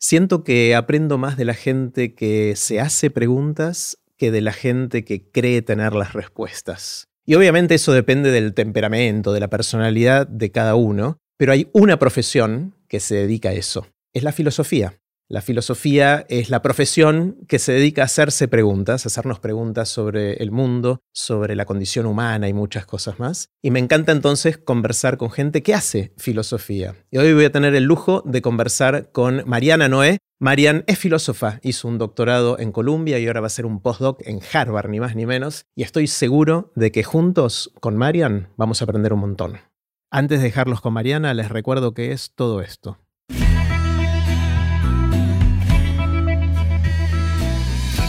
Siento que aprendo más de la gente que se hace preguntas que de la gente que cree tener las respuestas. Y obviamente eso depende del temperamento, de la personalidad de cada uno, pero hay una profesión que se dedica a eso. Es la filosofía. La filosofía es la profesión que se dedica a hacerse preguntas, a hacernos preguntas sobre el mundo, sobre la condición humana y muchas cosas más. Y me encanta entonces conversar con gente que hace filosofía. Y hoy voy a tener el lujo de conversar con Mariana Noé. Marian es filósofa, hizo un doctorado en Columbia y ahora va a hacer un postdoc en Harvard, ni más ni menos. Y estoy seguro de que juntos con Marian vamos a aprender un montón. Antes de dejarlos con Mariana, les recuerdo que es todo esto.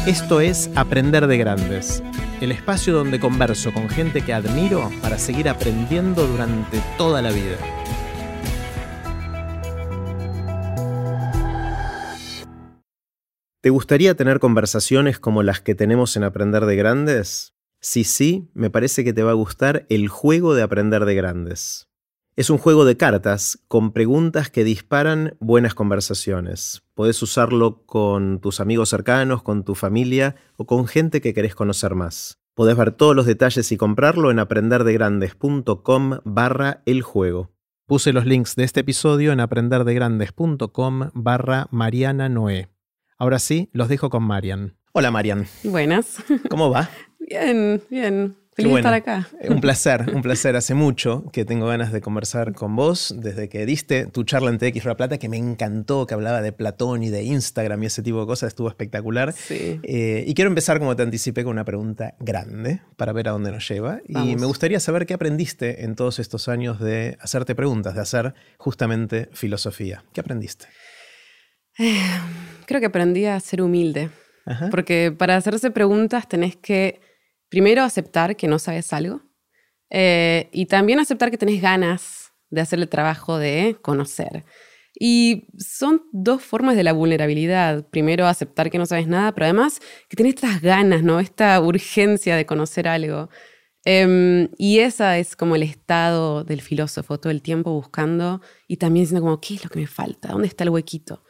Esto es Aprender de Grandes, el espacio donde converso con gente que admiro para seguir aprendiendo durante toda la vida. ¿Te gustaría tener conversaciones como las que tenemos en Aprender de Grandes? Si sí, me parece que te va a gustar el juego de Aprender de Grandes. Es un juego de cartas con preguntas que disparan buenas conversaciones. Podés usarlo con tus amigos cercanos, con tu familia o con gente que querés conocer más. Podés ver todos los detalles y comprarlo en aprenderdegrandes.com barra el juego. Puse los links de este episodio en aprenderdegrandes.com barra Mariana Noé. Ahora sí, los dejo con Marian. Hola Marian. Buenas. ¿Cómo va? Bien, bien. Feliz estar acá. Eh, un placer, un placer. Hace mucho que tengo ganas de conversar con vos, desde que diste tu charla en TX La Plata, que me encantó, que hablaba de Platón y de Instagram y ese tipo de cosas, estuvo espectacular. Sí. Eh, y quiero empezar, como te anticipé, con una pregunta grande para ver a dónde nos lleva. Y me gustaría saber qué aprendiste en todos estos años de hacerte preguntas, de hacer justamente filosofía. ¿Qué aprendiste? creo que aprendí a ser humilde. Porque para hacerse preguntas tenés que primero aceptar que no sabes algo eh, y también aceptar que tenés ganas de hacer el trabajo de conocer. Y son dos formas de la vulnerabilidad. Primero, aceptar que no sabes nada, pero además que tenés estas ganas, ¿no? Esta urgencia de conocer algo. Em, y esa es como el estado del filósofo, todo el tiempo buscando y también diciendo como, ¿qué es lo que me falta? ¿Dónde está el huequito?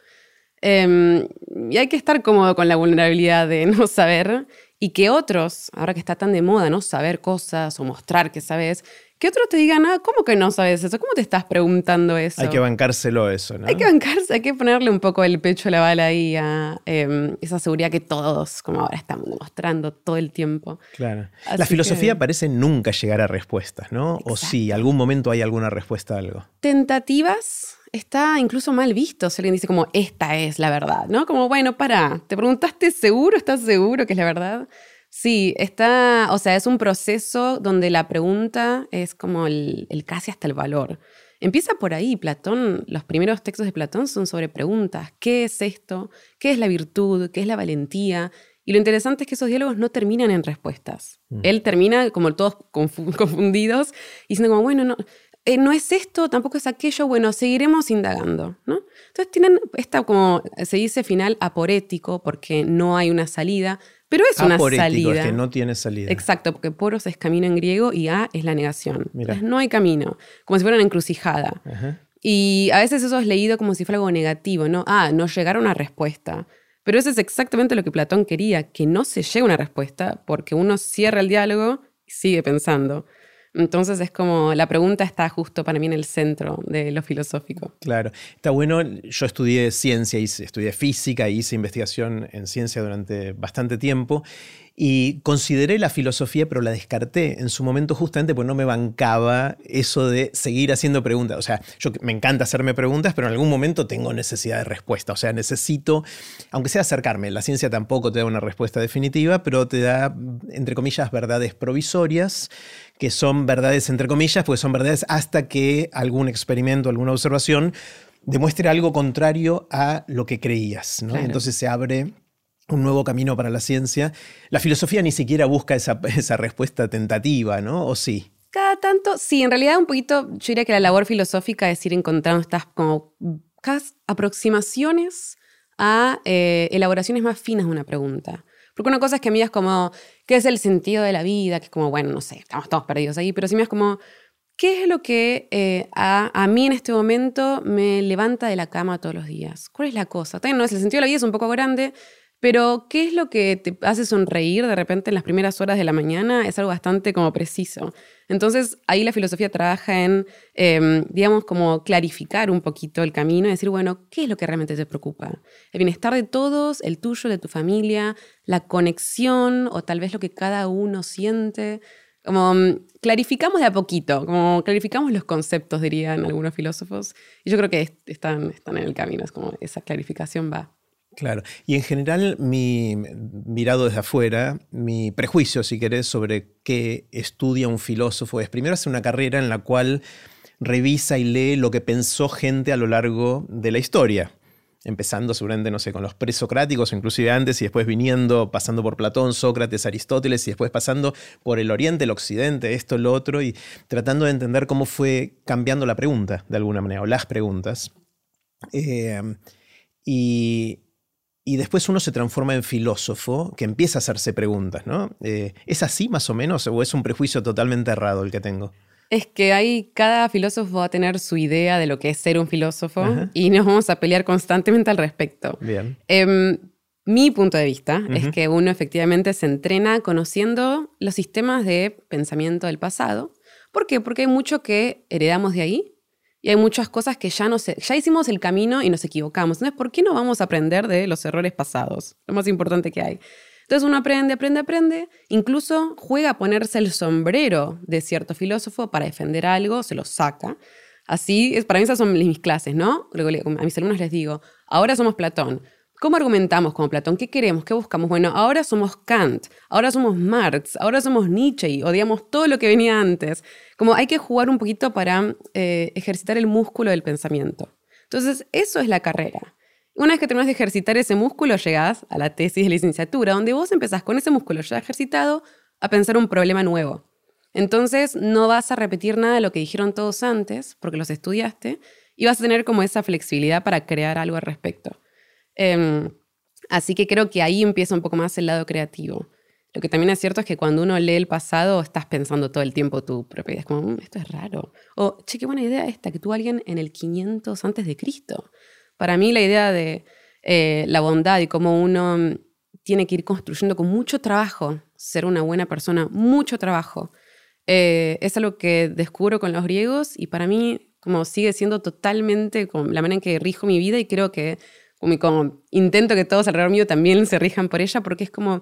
Em, y hay que estar cómodo con la vulnerabilidad de no saber y que otros, ahora que está tan de moda, ¿no? Saber cosas o mostrar que sabes, que otros te digan, ah, ¿cómo que no sabes eso? ¿Cómo te estás preguntando eso? Hay que bancárselo eso, ¿no? Hay que bancarse, hay que ponerle un poco el pecho a la bala ahí a em, esa seguridad que todos, como ahora, estamos mostrando todo el tiempo. Claro. la filosofía parece nunca llegar a respuestas, ¿no? O sí, algún momento hay alguna respuesta a algo. Tentativas está incluso mal visto si alguien dice como, esta es la verdad, ¿no? Como, bueno, para, ¿te preguntaste seguro? ¿Estás seguro que es la verdad? Sí, está, o sea, es un proceso donde la pregunta es como el, casi hasta el valor. Empieza por ahí, Platón, los primeros textos de Platón son sobre preguntas. ¿Qué es esto? ¿Qué es la virtud? ¿Qué es la valentía? Y lo interesante es que esos diálogos no terminan en respuestas. Mm. Él termina como todos confundidos, diciendo como, bueno, no, eh, no es esto, tampoco es aquello, bueno, seguiremos indagando, ¿no? Entonces tienen esta, como se dice, final aporético, porque no hay una salida, pero es una salida. es que no tiene salida. Exacto, porque poros es camino en griego y a es la negación. Entonces no hay camino, como si fuera una encrucijada. Y a veces eso es leído como si fuera algo negativo, ¿no? Ah, no llegar a una respuesta. Pero eso es exactamente lo que Platón quería, que no se llegue a una respuesta, porque uno cierra el diálogo y sigue pensando. Entonces es como la pregunta está justo para mí en el centro de lo filosófico. Claro, está bueno. Yo estudié ciencia, estudié física, hice investigación en ciencia durante bastante tiempo y consideré la filosofía, pero la descarté en su momento justamente porque no me bancaba eso de seguir haciendo preguntas. O sea, yo me encanta hacerme preguntas, pero en algún momento tengo necesidad de respuesta. O sea, necesito, aunque sea acercarme, la ciencia tampoco te da una respuesta definitiva, pero te da, entre comillas, verdades provisorias, que son verdades entre comillas, porque son verdades hasta que algún experimento, alguna observación demuestre algo contrario a lo que creías. ¿no? Entonces se abre un nuevo camino para la ciencia. La filosofía ni siquiera busca esa, esa respuesta tentativa, ¿no? ¿O sí? Cada tanto, sí, en realidad un poquito, yo diría que la labor filosófica es ir encontrando estas como aproximaciones a eh, elaboraciones más finas de una pregunta. Porque una cosa es que miras como, ¿qué es el sentido de la vida? Que es como, bueno, no sé, estamos todos perdidos ahí, pero si miras como, ¿Qué es lo que eh, a, mí en este momento me levanta de la cama todos los días? ¿Cuál es la cosa? También no es el sentido de la vida, es un poco grande, pero ¿qué es lo que te hace sonreír de repente en las primeras horas de la mañana? Es algo bastante como preciso. Entonces ahí la filosofía trabaja en, em, digamos, como clarificar un poquito el camino y decir, bueno, ¿qué es lo que realmente te preocupa? El bienestar de todos, el tuyo, de tu familia, la conexión o tal vez lo que cada uno siente como mm, clarificamos de a poquito, como clarificamos los conceptos, dirían algunos filósofos. Y yo creo que están, están en el camino, es como esa clarificación va. Claro, y en general mi mirado desde afuera, mi prejuicio, si querés, sobre qué estudia un filósofo es primero hacer una carrera en la cual revisa y lee lo que pensó gente a lo largo de la historia empezando seguramente, no sé, con los presocráticos, inclusive antes y después viniendo, pasando por Platón, Sócrates, Aristóteles y después pasando por el Oriente, el Occidente, esto, lo otro, y tratando de entender cómo fue cambiando la pregunta, de alguna manera, o las preguntas. Eh, y, después uno se transforma en filósofo que empieza a hacerse preguntas, ¿no? Eh, ¿Es así más o menos o es un prejuicio totalmente errado el que tengo? Es que ahí cada filósofo va a tener su idea de lo que es ser un filósofo y nos vamos a pelear constantemente al respecto. Bien. Em, mi punto de vista es que uno efectivamente se entrena conociendo los sistemas de pensamiento del pasado. ¿Por qué? Porque hay mucho que heredamos de ahí y hay muchas cosas que ya, no se, ya hicimos el camino y nos equivocamos. Entonces, ¿por qué no vamos a aprender de los errores pasados? Lo más importante que hay. Entonces uno aprende, aprende, aprende, incluso juega a ponerse el sombrero de cierto filósofo para defender algo, se lo saca. Así, es, para mí esas son mis clases, ¿no? A mis alumnos les digo, ahora somos Platón. ¿Cómo argumentamos como Platón? ¿Qué queremos? ¿Qué buscamos? Bueno, ahora somos Kant, ahora somos Marx, ahora somos Nietzsche y odiamos todo lo que venía antes. Como hay que jugar un poquito para eh, ejercitar el músculo del pensamiento. Entonces, eso es la carrera. Una vez que terminas de ejercitar ese músculo, llegas a la tesis de licenciatura, donde vos empezás con ese músculo ya ejercitado a pensar un problema nuevo. Entonces no vas a repetir nada de lo que dijeron todos antes, porque los estudiaste, y vas a tener como esa flexibilidad para crear algo al respecto. Em, así que creo que ahí empieza un poco más el lado creativo. Lo que también es cierto es que cuando uno lee el pasado, estás pensando todo el tiempo tu propia Es como, mm, esto es raro. O, che, qué buena idea esta, que tuvo alguien en el 500 antes de Cristo. Para mí la idea de eh, la bondad y cómo uno mm, tiene que ir construyendo con mucho trabajo, ser una buena persona, mucho trabajo, eh, es algo que descubro con los griegos y para mí como sigue siendo totalmente como la manera en que rijo mi vida y creo que como, intento que todos alrededor mío también se rijan por ella porque es como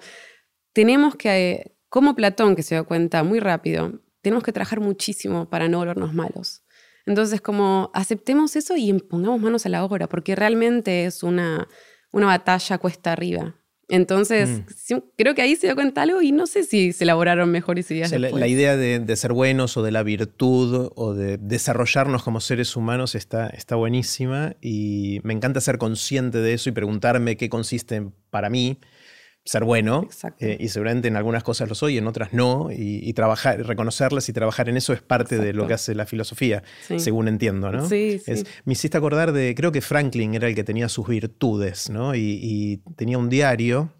tenemos que, como Platón que se da cuenta muy rápido, tenemos que trabajar muchísimo para no volvernos malos. Entonces, como aceptemos eso y pongamos manos a la obra, porque realmente es una, una batalla cuesta arriba. Entonces, mm. creo que ahí se dio cuenta algo y no sé si se elaboraron mejores ideas. la, idea de, ser buenos o de la virtud o de desarrollarnos como seres humanos está, está buenísima y me encanta ser consciente de eso y preguntarme qué consiste para mí ser bueno eh, y seguramente en algunas cosas lo soy, en otras no, y, trabajar, reconocerlas y trabajar en eso es parte de lo que hace la filosofía, según entiendo, ¿no? Sí, me hiciste acordar de, creo que Franklin era el que tenía sus virtudes, ¿no? y tenía un diario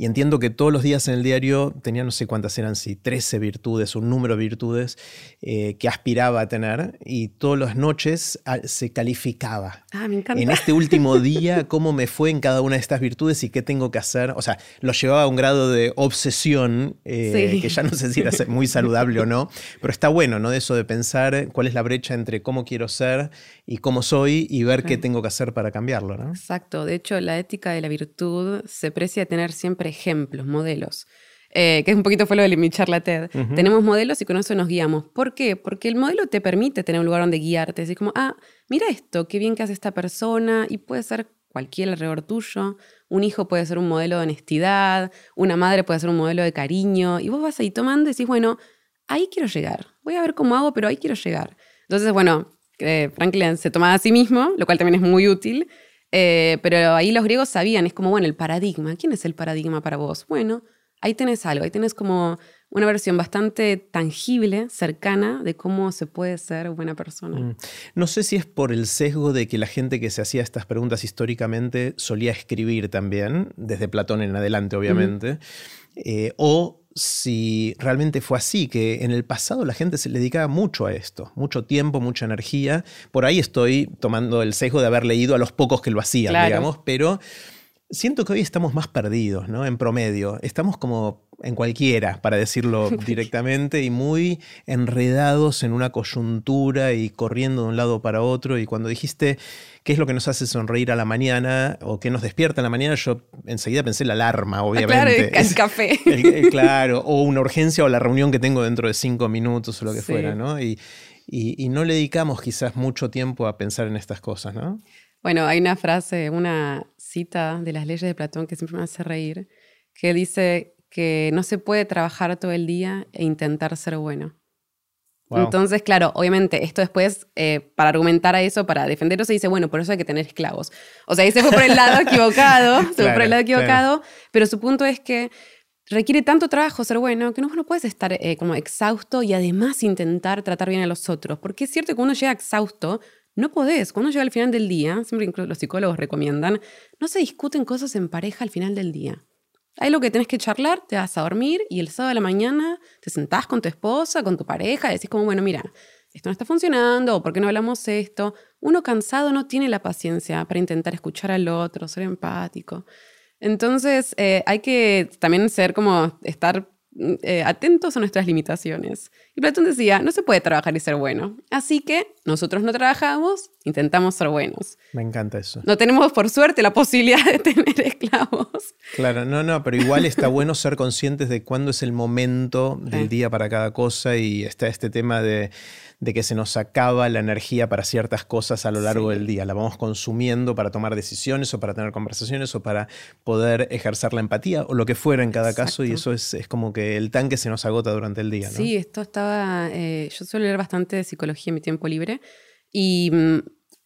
y entiendo que todos los días en el diario tenía no sé cuántas eran, si 13 virtudes, un número de virtudes eh, que aspiraba a tener. Y todas las noches ah, se calificaba. Ah, me encanta. En este último día, cómo me fue en cada una de estas virtudes y qué tengo que hacer. O sea, lo llevaba a un grado de obsesión, eh, que ya no sé si era muy saludable o no, pero está bueno, ¿no? De eso de pensar cuál es la brecha entre cómo quiero ser y cómo soy y ver qué tengo que hacer para cambiarlo, ¿no? Exacto. De hecho, la ética de la virtud se precia tener siempre ejemplos, modelos. Eh, que es un poquito fue lo de mi charla TED. Tenemos modelos y con eso nos guiamos. ¿Por qué? Porque el modelo te permite tener un lugar donde guiarte. Es como, ah, mira esto, qué bien que hace esta persona y puede ser cualquier alrededor tuyo. Un hijo puede ser un modelo de honestidad, una madre puede ser un modelo de cariño y vos vas ahí tomando y decís, bueno, ahí quiero llegar. Voy a ver cómo hago, pero ahí quiero llegar. Entonces, bueno, eh, Franklin se tomaba a sí mismo, lo cual también es muy útil. Eh, pero ahí los griegos sabían, es como, bueno, el paradigma. ¿Quién es el paradigma para vos? Bueno, ahí tenés algo, ahí tenés como una versión bastante tangible, cercana, de cómo se puede ser buena persona. Mm. No sé si es por el sesgo de que la gente que se hacía estas preguntas históricamente solía escribir también, desde Platón en adelante, obviamente, eh, o si realmente fue así, que en el pasado la gente se le dedicaba mucho a esto, mucho tiempo, mucha energía. Por ahí estoy tomando el sesgo de haber leído a los pocos que lo hacían, digamos, pero siento que hoy estamos más perdidos, ¿no? En promedio. Estamos como en cualquiera, para decirlo directamente, y muy enredados en una coyuntura y corriendo de un lado para otro. Y cuando dijiste qué es lo que nos hace sonreír a la mañana o qué nos despierta a la mañana, yo enseguida pensé la alarma, ah, obviamente. Claro, el, café. claro, o una urgencia o la reunión que tengo dentro de cinco minutos o lo que fuera, ¿no? Y, y no le dedicamos quizás mucho tiempo a pensar en estas cosas, ¿no? Bueno, hay una frase, una cita de las leyes de Platón que siempre me hace reír, que dice que no se puede trabajar todo el día e intentar ser bueno. Entonces, claro, obviamente, esto después, eh, para argumentar a eso, para defenderlo, se dice, bueno, por eso hay que tener esclavos. O sea, ahí se fue por el lado equivocado, se fue por el lado equivocado, pero su punto es que requiere tanto trabajo ser bueno que no, no puedes estar eh, como exhausto y además intentar tratar bien a los otros. Porque es cierto que uno llega exhausto, no podés. Cuando llega al final del día, siempre los psicólogos recomiendan, no se discuten cosas en pareja al final del día. Hay lo que tenés que charlar, te vas a dormir y el sábado de la mañana te sentás con tu esposa, con tu pareja, y decís como, bueno, mira, esto no está funcionando, o por qué no hablamos esto. Uno cansado no tiene la paciencia para intentar escuchar al otro, ser empático. Entonces, eh, hay que también ser como, estar eh, atentos a nuestras limitaciones. Y Platón decía, no se puede trabajar y ser bueno. Así que nosotros no trabajamos, intentamos ser buenos. Me encanta eso. No tenemos, por suerte, la posibilidad de tener esclavos. Claro, no, no, pero igual está bueno ser conscientes de cuándo es el momento del día para cada cosa y está este tema de de que se nos acaba la energía para ciertas cosas a lo largo del día. La vamos consumiendo para tomar decisiones o para tener conversaciones o para poder ejercer la empatía o lo que fuera en cada caso y eso es, como que el tanque se nos agota durante el día. Sí, esto estaba, eh, yo suelo leer bastante de psicología en mi tiempo libre y mm,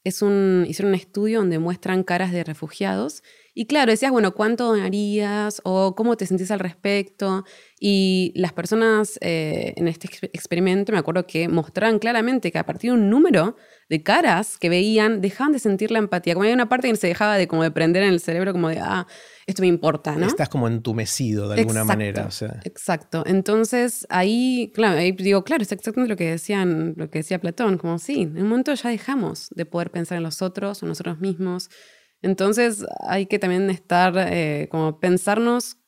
es un, hicieron un estudio donde muestran caras de refugiados y claro, decías, bueno, ¿cuánto donarías? ¿O cómo te sentís al respecto? Y las personas eh, en este experimento, me acuerdo que mostraban claramente que a partir de un número de caras que veían, dejaban de sentir la empatía. Como había una parte que se dejaba de como de prender en el cerebro, como de, ah, esto me importa, ¿no? Estás como entumecido de alguna manera. Exacto. Entonces ahí, claro, ahí digo, claro, es exactamente lo que decían, lo que decía Platón, como sí, en un momento ya dejamos de poder pensar en los otros o nosotros mismos. Entonces hay que también estar, eh, como pensarnos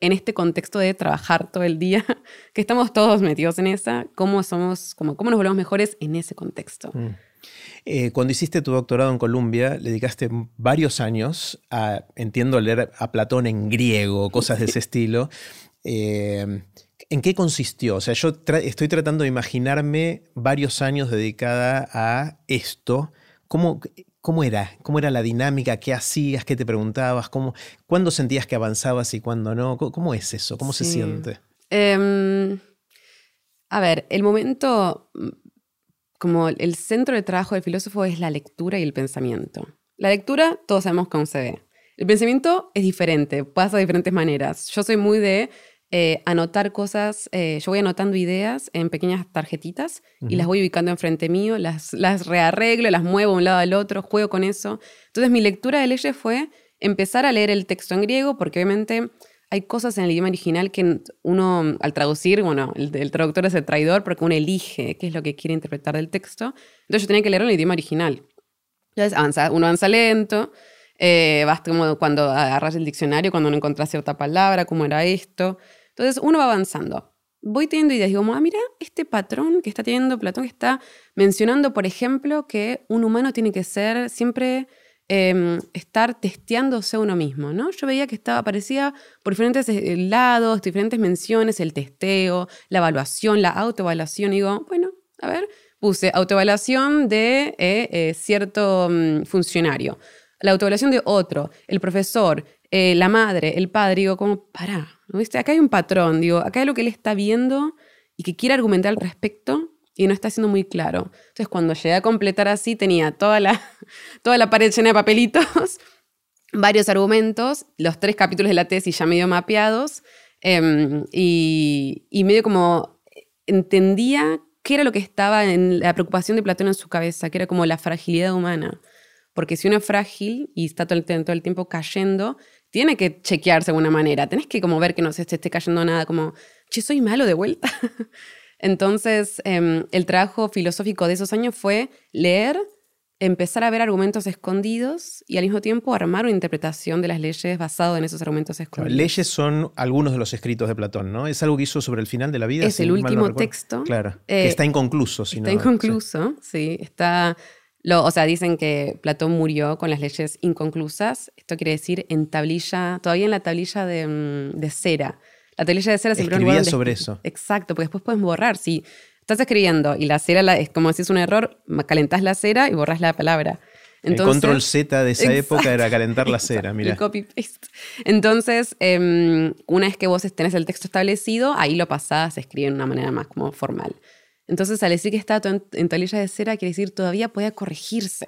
en este contexto de trabajar todo el día, que estamos todos metidos en esa, cómo somos, como, cómo nos volvemos mejores en ese contexto. Mm. Eh, cuando hiciste tu doctorado en Colombia, le dedicaste varios años a, entiendo, leer a Platón en griego, cosas de ese estilo. Eh, ¿En qué consistió? O sea, yo estoy tratando de imaginarme varios años dedicada a esto. ¿Cómo, ¿Cómo era? ¿Cómo era la dinámica? ¿Qué hacías? ¿Qué te preguntabas? ¿Cómo, ¿Cuándo sentías que avanzabas y cuándo no? ¿Cómo, es eso? ¿Cómo se siente? Em, a ver, el momento, mm, como el centro de trabajo del filósofo es la lectura y el pensamiento. La lectura, todos sabemos cómo se ve. El pensamiento es diferente, pasa de diferentes maneras. Yo soy muy de eh, anotar cosas, eh, yo voy anotando ideas en pequeñas tarjetitas y las voy ubicando enfrente mío, las, las rearreglo, las muevo de un lado al otro, juego con eso. Entonces mi lectura de leyes fue empezar a leer el texto en griego porque obviamente hay cosas en el idioma original que uno al traducir, bueno, el, traductor es el traidor porque uno elige qué es lo que quiere interpretar del texto. Entonces yo tenía que leerlo en el idioma original. Entonces avanza, uno avanza lento, eh, vas como cuando agarras el diccionario, cuando no encontrás cierta palabra, cómo era esto. Entonces uno va avanzando. Voy teniendo ideas, digo, ah, mira, este patrón que está teniendo Platón está mencionando, por ejemplo, que un humano tiene que ser siempre em, estar testeándose uno mismo, ¿no? Yo veía que estaba, aparecía por diferentes eh, lados, diferentes menciones, el testeo, la evaluación, la autoevaluación, digo, bueno, a ver, puse autoevaluación de eh, eh, cierto mm, funcionario, la autoevaluación de otro, el profesor, la madre, el padre, digo, como, para, ¿Viste? Acá hay un patrón, digo, acá hay lo que él está viendo y que quiere argumentar al respecto y no está siendo muy claro. Entonces, cuando llegué a completar así, tenía toda la, toda la pared llena de papelitos, varios argumentos, los tres capítulos de la tesis ya medio mapeados, em, y, y medio como entendía qué era lo que estaba en la preocupación de Platón en su cabeza, que era como la fragilidad humana. Porque si uno es frágil y está todo el tiempo cayendo, tiene que chequearse de alguna manera. Tenés que como ver que no se te esté cayendo nada, como, che, soy malo de vuelta. Entonces, em, el trabajo filosófico de esos años fue leer, empezar a ver argumentos escondidos y al mismo tiempo armar una interpretación de las leyes basado en esos argumentos escondidos. leyes son algunos de los escritos de Platón, ¿no? Es algo que hizo sobre el final de la vida. Es el último texto. Claro. que eh, está inconcluso. Si está inconcluso, sí. Está, lo, o sea, dicen que Platón murió con las leyes inconclusas. Esto quiere decir en tablilla, todavía en la tablilla de, mm, de cera. La tablilla de cera siempre Escribía sobre eso. Exacto, porque después puedes borrar. Si Estás escribiendo y la cera, es como si es un error, calentás la cera y borras la palabra. Entonces, el control Z de esa época era calentar la cera, mira. copy paste. Entonces, em, una vez que vos tenés el texto establecido, ahí lo pasás, se escribe de una manera más como formal. Entonces, al decir que está en, en tablilla de cera, quiere decir todavía puede corregirse.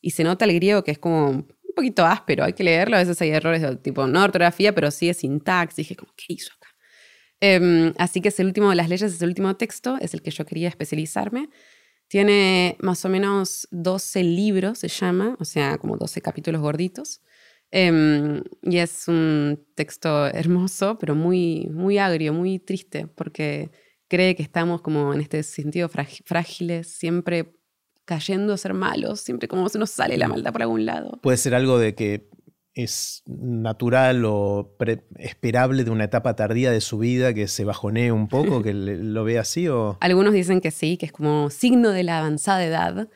Y se nota el griego que es como un poquito áspero, hay que leerlo. A veces hay errores de tipo, no ortografía, pero sí es sintaxis. Dije, como, ¿qué hizo acá? Em, así que es el último de las leyes, es el último texto, es el que yo quería especializarme. Tiene más o menos 12 libros, se llama, o sea, como 12 capítulos gorditos. Em, y es un texto hermoso, pero muy, muy agrio, muy triste, porque cree que estamos como en este sentido frágiles, siempre cayendo a ser malos, siempre como se nos sale la maldad por algún lado. Puede ser algo de que es natural o esperable de una etapa tardía de su vida que se bajonee un poco, que lo ve así? O... Algunos dicen que sí, que es como signo de la avanzada edad.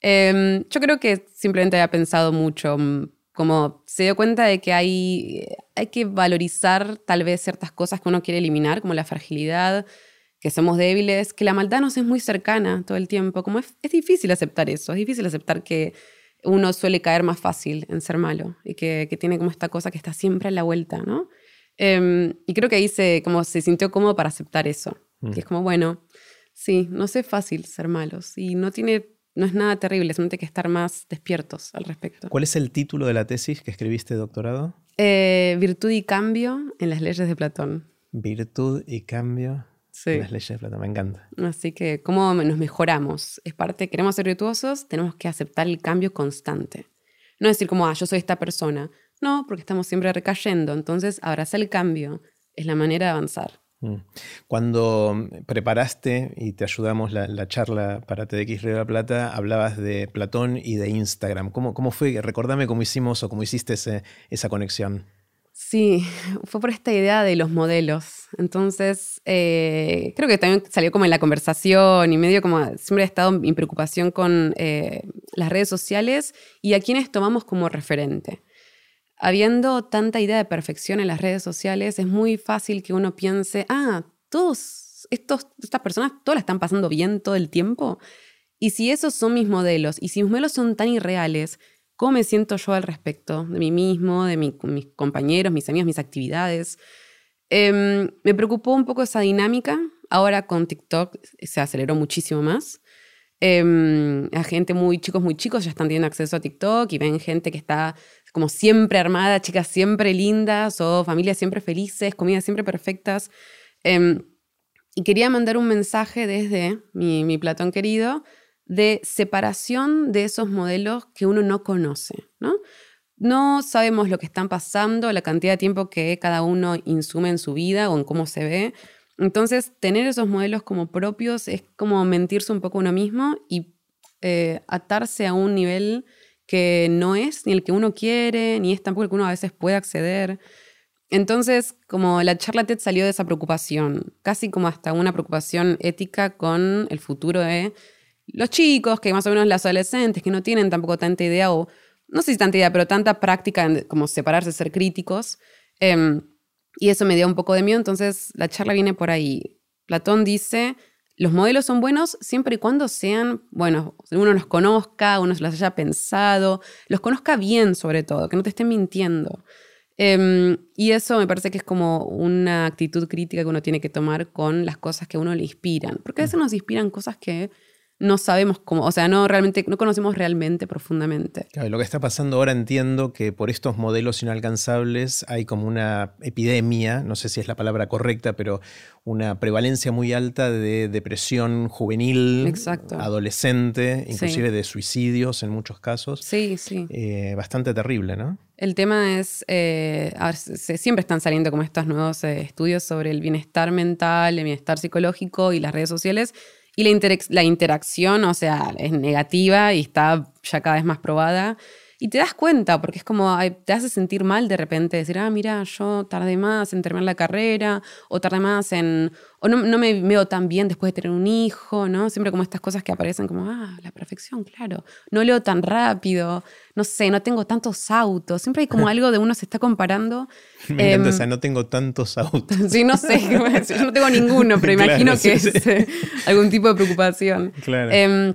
Em, yo creo que simplemente había pensado mucho, mm, como se dio cuenta de que hay, hay que valorizar tal vez ciertas cosas que uno quiere eliminar, como la fragilidad, que somos débiles, que la maldad nos es muy cercana todo el tiempo, como es, es difícil aceptar eso, es difícil aceptar que uno suele caer más fácil en ser malo y que, tiene como esta cosa que está siempre a la vuelta, ¿no? Em, y creo que ahí se, como se sintió cómodo para aceptar eso. Mm. Que es como, bueno, sí, no es fácil ser malos y no tiene, no es nada terrible, simplemente hay que estar más despiertos al respecto. ¿Cuál es el título de la tesis que escribiste doctorado? Eh, Virtud y cambio en las leyes de Platón. Virtud y cambio Sí. Las leyes de plata, me encanta. Así que, ¿cómo nos mejoramos? Es parte, queremos ser virtuosos, tenemos que aceptar el cambio constante. No decir como, ah, yo soy esta persona. No, porque estamos siempre recayendo. Entonces, abrazar el cambio es la manera de avanzar. Mm. Cuando preparaste y te ayudamos la, charla para TDX Río de la Plata, hablabas de Platón y de Instagram. ¿Cómo, cómo fue? Recordame cómo hicimos o cómo hiciste esa conexión. Sí, fue por esta idea de los modelos. Entonces, eh, creo que también salió como en la conversación y medio como siempre he estado en preocupación con eh, las redes sociales y a quienes tomamos como referente. Habiendo tanta idea de perfección en las redes sociales, es muy fácil que uno piense, ah, todos estos, estas personas, todas la están pasando bien todo el tiempo. Y si esos son mis modelos, y si mis modelos son tan irreales, ¿Cómo me siento yo al respecto de mí mismo, de mis compañeros, mis amigos, mis actividades? Em, me preocupó un poco esa dinámica. Ahora con TikTok se aceleró muchísimo más. Eh, a gente muy chicos, muy chicos ya están teniendo acceso a TikTok y ven gente que está como siempre armada, chicas siempre lindas o familias siempre felices, comidas siempre perfectas. Em, y quería mandar un mensaje desde mi Platón querido de separación de esos modelos que uno no conoce, ¿no? No sabemos lo que están pasando, la cantidad de tiempo que cada uno insume en su vida o en cómo se ve. Entonces, tener esos modelos como propios es como mentirse un poco uno mismo y eh, atarse a un nivel que no es ni el que uno quiere, ni es tampoco el que uno a veces puede acceder. Entonces, como la charla TED salió de esa preocupación, casi como hasta una preocupación ética con el futuro de los chicos, que más o menos los adolescentes, que no tienen tampoco tanta idea, o no sé si tanta idea, pero tanta práctica en como separarse, ser críticos. Em, y eso me dio un poco de miedo, entonces la charla viene por ahí. Platón dice, los modelos son buenos siempre y cuando sean, bueno, uno los conozca, uno los haya pensado, los conozca bien sobre todo, que no te estén mintiendo. Em, y eso me parece que es como una actitud crítica que uno tiene que tomar con las cosas que a uno le inspiran, porque a veces nos inspiran cosas que no sabemos cómo, o sea, no realmente, no conocemos realmente profundamente. Claro, lo que está pasando ahora entiendo que por estos modelos inalcanzables hay como una epidemia, no sé si es la palabra correcta, pero una prevalencia muy alta de depresión juvenil, adolescente, inclusive de suicidios en muchos casos. Sí, sí. Eh, bastante terrible, ¿no? El tema es, eh, siempre están saliendo como estos nuevos eh, estudios sobre el bienestar mental, el bienestar psicológico y las redes sociales. Y la, la interacción, o sea, es negativa y está ya cada vez más probada. Y te das cuenta, porque es como, te hace sentir mal de repente, decir, ah, mira, yo tardé más en terminar la carrera, o tardé más en, o no, no, me veo tan bien después de tener un hijo, ¿no? Siempre como estas cosas que aparecen como, ah, la perfección, claro. No leo tan rápido, no sé, no tengo tantos autos. Siempre hay como algo de uno se está comparando. Me encanta, o em, sea, no tengo tantos autos. sí, no sé, yo no tengo ninguno, pero imagino que es eh, algún tipo de preocupación. Claro. Em,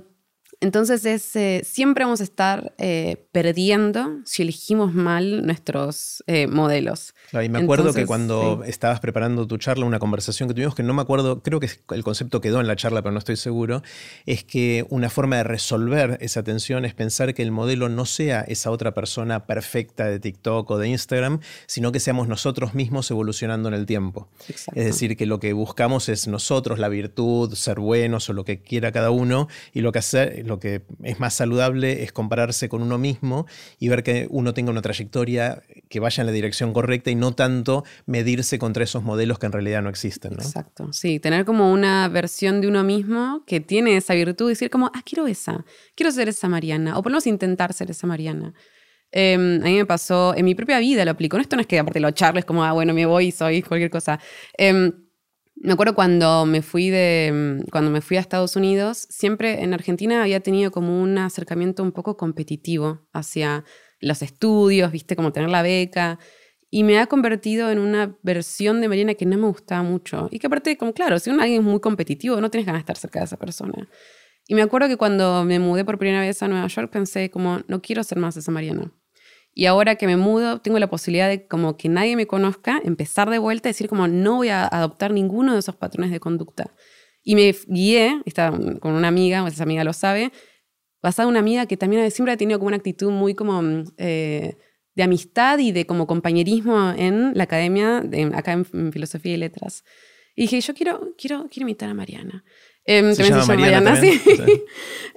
entonces es, eh, siempre vamos a estar eh, perdiendo si elegimos mal nuestros eh, modelos. y me acuerdo que cuando estabas preparando tu charla, una conversación que tuvimos, que no me acuerdo, creo que el concepto quedó en la charla, pero no estoy seguro, es que una forma de resolver esa tensión es pensar que el modelo no sea esa otra persona perfecta de TikTok o de Instagram, sino que seamos nosotros mismos evolucionando en el tiempo. Es decir, que lo que buscamos es nosotros, la virtud, ser buenos o lo que quiera cada uno, y lo que hacer lo que es más saludable es compararse con uno mismo y ver que uno tenga una trayectoria que vaya en la dirección correcta y no tanto medirse contra esos modelos que en realidad no existen. Exacto, sí, tener como una versión de uno mismo que tiene esa virtud decir como, ah, quiero esa, quiero ser esa Mariana, o por lo menos intentar ser esa Mariana. Em, a mí me pasó, en mi propia vida lo aplico. Esto no es que aparte lo charles como, ah, bueno, me voy y soy cualquier cosa. Em, me acuerdo cuando me fui de cuando me fui a Estados Unidos, siempre en Argentina había tenido como un acercamiento un poco competitivo hacia los estudios, viste, como tener la beca. Y me ha convertido en una versión de Mariana que no me gustaba mucho. Y que aparte, como claro, si alguien es muy competitivo, no tienes ganas de estar cerca de esa persona. Y me acuerdo que cuando me mudé por primera vez a Nueva York pensé como, no quiero ser más esa Mariana. Y ahora que me mudo, tengo la posibilidad de como que nadie me conozca, empezar de vuelta y decir como no voy a adoptar ninguno de esos patrones de conducta. Y me guié, estaba con una amiga, esa amiga lo sabe, basada en una amiga que también siempre ha tenido como una actitud muy como eh, de amistad y de como compañerismo en la academia, acá en, Filosofía y Letras. Y dije, yo quiero, quiero, quiero imitar a Mariana. Eh, se, llama Mariana, sí.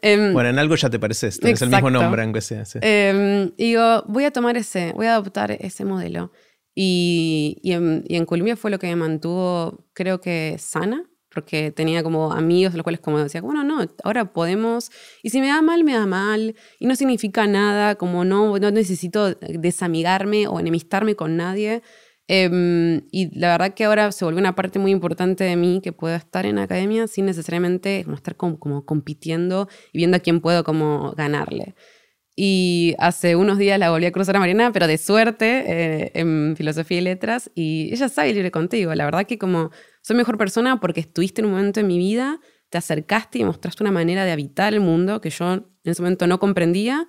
Em, bueno, en algo ya te pareces, es el mismo nombre, aunque sea. Em, digo, voy a tomar ese, voy a adoptar ese modelo. Y, y, en, y, en, Colombia fue lo que me mantuvo, creo que sana, porque tenía como amigos, los cuales como decía, bueno, no, ahora podemos, y si me da mal, me da mal, y no significa nada, como no, no necesito desamigarme o enemistarme con nadie. Em, y la verdad que ahora se volvió una parte muy importante de mí que pueda estar en academia sin necesariamente como estar como, compitiendo y viendo a quién puedo como ganarle. Y hace unos días la volví a cruzar a Mariana, pero de suerte, eh, en filosofía y letras, y ella sabe libre contigo. La verdad que como soy mejor persona porque estuviste en un momento en mi vida, te acercaste y mostraste una manera de habitar el mundo que yo en ese momento no comprendía,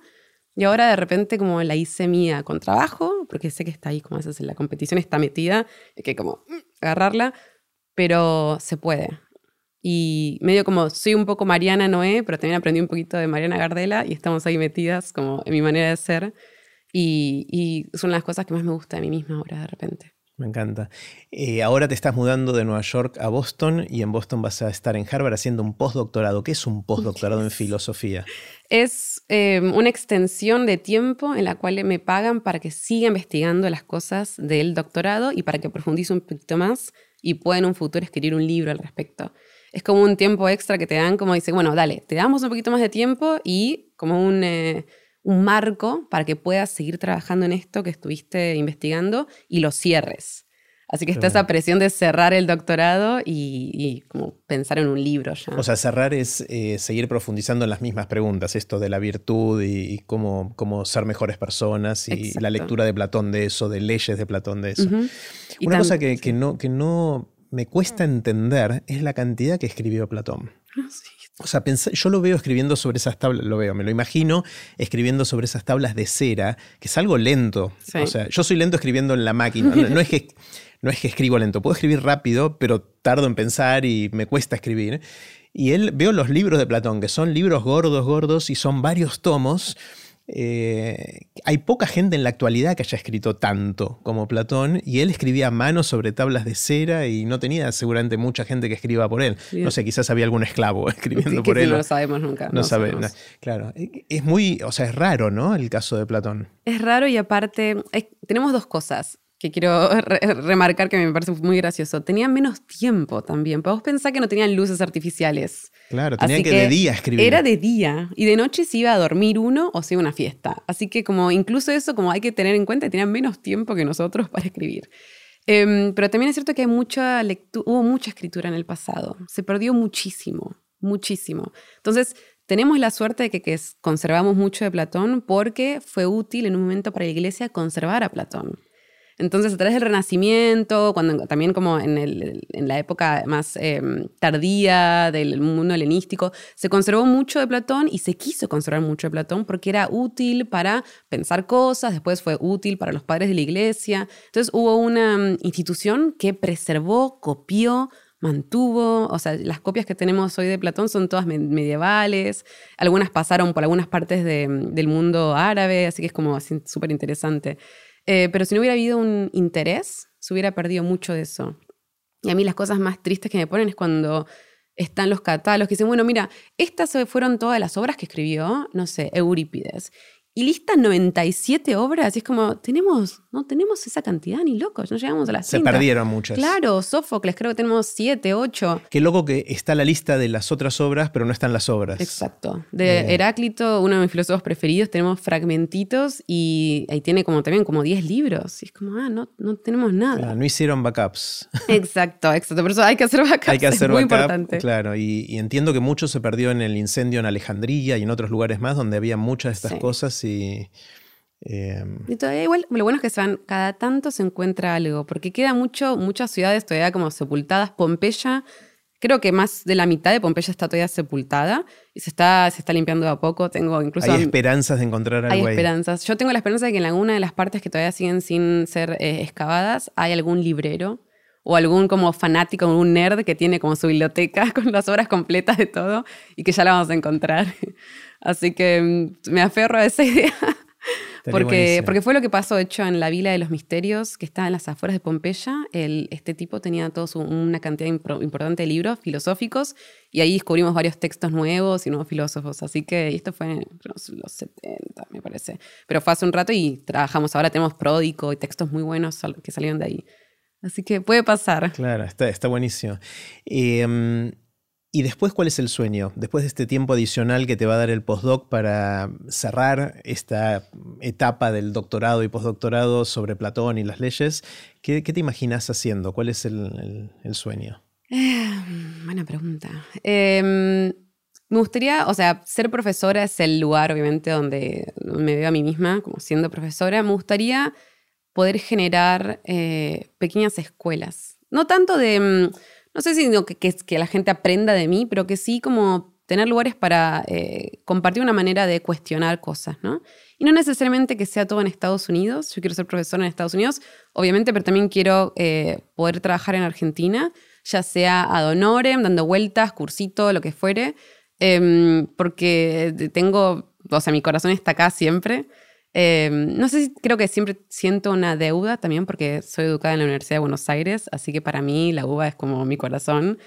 y ahora de repente como la hice mía con trabajo, porque sé que está ahí, como esas, la competición está metida, hay que como mm, agarrarla, pero se puede. Y medio como soy un poco Mariana Noé, pero también aprendí un poquito de Mariana Gardela y estamos ahí metidas como en mi manera de ser. Y, y son las cosas que más me gusta de mí misma ahora de repente. Me encanta. Eh, ahora te estás mudando de Nueva York a Boston y en Boston vas a estar en Harvard haciendo un postdoctorado. ¿Qué es un postdoctorado en filosofía? Es em, una extensión de tiempo en la cual me pagan para que siga investigando las cosas del doctorado y para que profundice un poquito más y pueda en un futuro escribir un libro al respecto. Es como un tiempo extra que te dan, como dice, bueno, dale, te damos un poquito más de tiempo y como un... Eh, un marco para que puedas seguir trabajando en esto que estuviste investigando y lo cierres. Así que está esa presión de cerrar el doctorado y, como pensar en un libro ya. O sea, cerrar es eh, seguir profundizando en las mismas preguntas, esto de la virtud y, cómo, cómo, ser mejores personas y la lectura de Platón de eso, de leyes de Platón de eso. Una cosa que, que, no, que no me cuesta entender es la cantidad que escribió Platón. Ah, sí. O sea, yo lo veo escribiendo sobre esas tablas, lo veo, me lo imagino escribiendo sobre esas tablas de cera, que es algo lento. O sea, yo soy lento escribiendo en la máquina. No, es que, no es que escribo lento, puedo escribir rápido, pero tardo en pensar y me cuesta escribir. Y él, veo los libros de Platón, que son libros gordos, gordos, y son varios tomos. Eh, hay poca gente en la actualidad que haya escrito tanto como Platón y él escribía a mano sobre tablas de cera y no tenía seguramente mucha gente que escriba por él. No sé, quizás había algún esclavo escribiendo por él. No lo sabemos nunca. No, sabemos. Claro. Es muy, o sea, es raro, ¿no? El caso de Platón. Es raro y aparte, tenemos dos cosas que quiero remarcar que me parece muy gracioso. Tenían menos tiempo también. Podemos pensar que no tenían luces artificiales. Claro, tenían que, de día escribir. Era de día. Y de noche se iba a dormir uno o se iba a una fiesta. Así que como incluso eso, como hay que tener en cuenta, tenían menos tiempo que nosotros para escribir. Em, pero también es cierto que hay mucha hubo mucha escritura en el pasado. Se perdió muchísimo, muchísimo. Entonces, tenemos la suerte de que, que conservamos mucho de Platón porque fue útil en un momento para la iglesia conservar a Platón. Entonces, a través del Renacimiento, cuando, también como en, la época más em, tardía del mundo helenístico, se conservó mucho de Platón y se quiso conservar mucho de Platón porque era útil para pensar cosas, después fue útil para los padres de la iglesia. Entonces, hubo una mm, institución que preservó, copió, mantuvo, o sea, las copias que tenemos hoy de Platón son todas medievales, algunas pasaron por algunas partes de, del mundo árabe, así que es como súper interesante. Eh, pero si no hubiera habido un interés, se hubiera perdido mucho de eso. Y a mí las cosas más tristes que me ponen es cuando están los catálogos que dicen, bueno, mira, estas fueron todas las obras que escribió, no sé, Eurípides y listan 97 obras. Y es como, tenemos, no tenemos esa cantidad ni locos, no llegamos a las Se perdieron muchas. Claro, Sófocles, creo que tenemos 7, 8. Qué loco que está la lista de las otras obras, pero no están las obras. Exacto. De Heráclito, uno de mis filósofos preferidos, tenemos fragmentitos y ahí tiene como también como 10 libros. Y es como, ah, no, no tenemos nada. no hicieron backups. Exacto, exacto. Por eso hay que hacer backups. Hay que hacer es muy importante. Claro, y, entiendo que mucho se perdió en el incendio en Alejandría y en otros lugares más donde había muchas de estas cosas Em, y, todavía igual, lo bueno es que se van, cada tanto se encuentra algo, porque queda mucho, muchas ciudades todavía como sepultadas. Pompeya, creo que más de la mitad de Pompeya está todavía sepultada y se está, se está limpiando a poco. Tengo incluso... Hay esperanzas de encontrar algo Hay esperanzas. Yo tengo la esperanza de que en alguna de las partes que todavía siguen sin ser eh, excavadas hay algún librero o algún como fanático, algún nerd que tiene como su biblioteca con las obras completas de todo y que ya la vamos a encontrar. Así que mm, me aferro a esa idea. Porque, porque fue lo que pasó, de hecho, en la Vila de los Misterios, que está en las afueras de Pompeya. El, este tipo tenía todos una cantidad importante de libros filosóficos y ahí descubrimos varios textos nuevos y nuevos filósofos. Así que esto fue en los 70, me parece. Pero fue hace un rato y trabajamos. Ahora tenemos Pródico y textos muy buenos que salieron de ahí. Así que puede pasar. Claro, está, está buenísimo. Eh, ¿Y después cuál es el sueño? Después de este tiempo adicional que te va a dar el postdoc para cerrar esta etapa del doctorado y postdoctorado sobre Platón y las leyes, ¿qué, te imaginas haciendo? ¿Cuál es el, sueño? Eh, buena pregunta. Em, me gustaría, o sea, ser profesora es el lugar, obviamente, donde me veo a mí misma como siendo profesora. Me gustaría poder generar eh, pequeñas escuelas. No tanto de mm, no sé si que, que, que la gente aprenda de mí, pero que sí como tener lugares para eh, compartir una manera de cuestionar cosas, ¿no? Y no necesariamente que sea todo en Estados Unidos, yo quiero ser profesora en Estados Unidos, obviamente, pero también quiero eh, poder trabajar en Argentina, ya sea ad honorem, dando vueltas, cursito, lo que fuere, em, porque tengo, o sea, mi corazón está acá siempre. Em, no sé si creo que siempre siento una deuda también porque soy educada en la Universidad de Buenos Aires, así que para mí la uva es como mi corazón.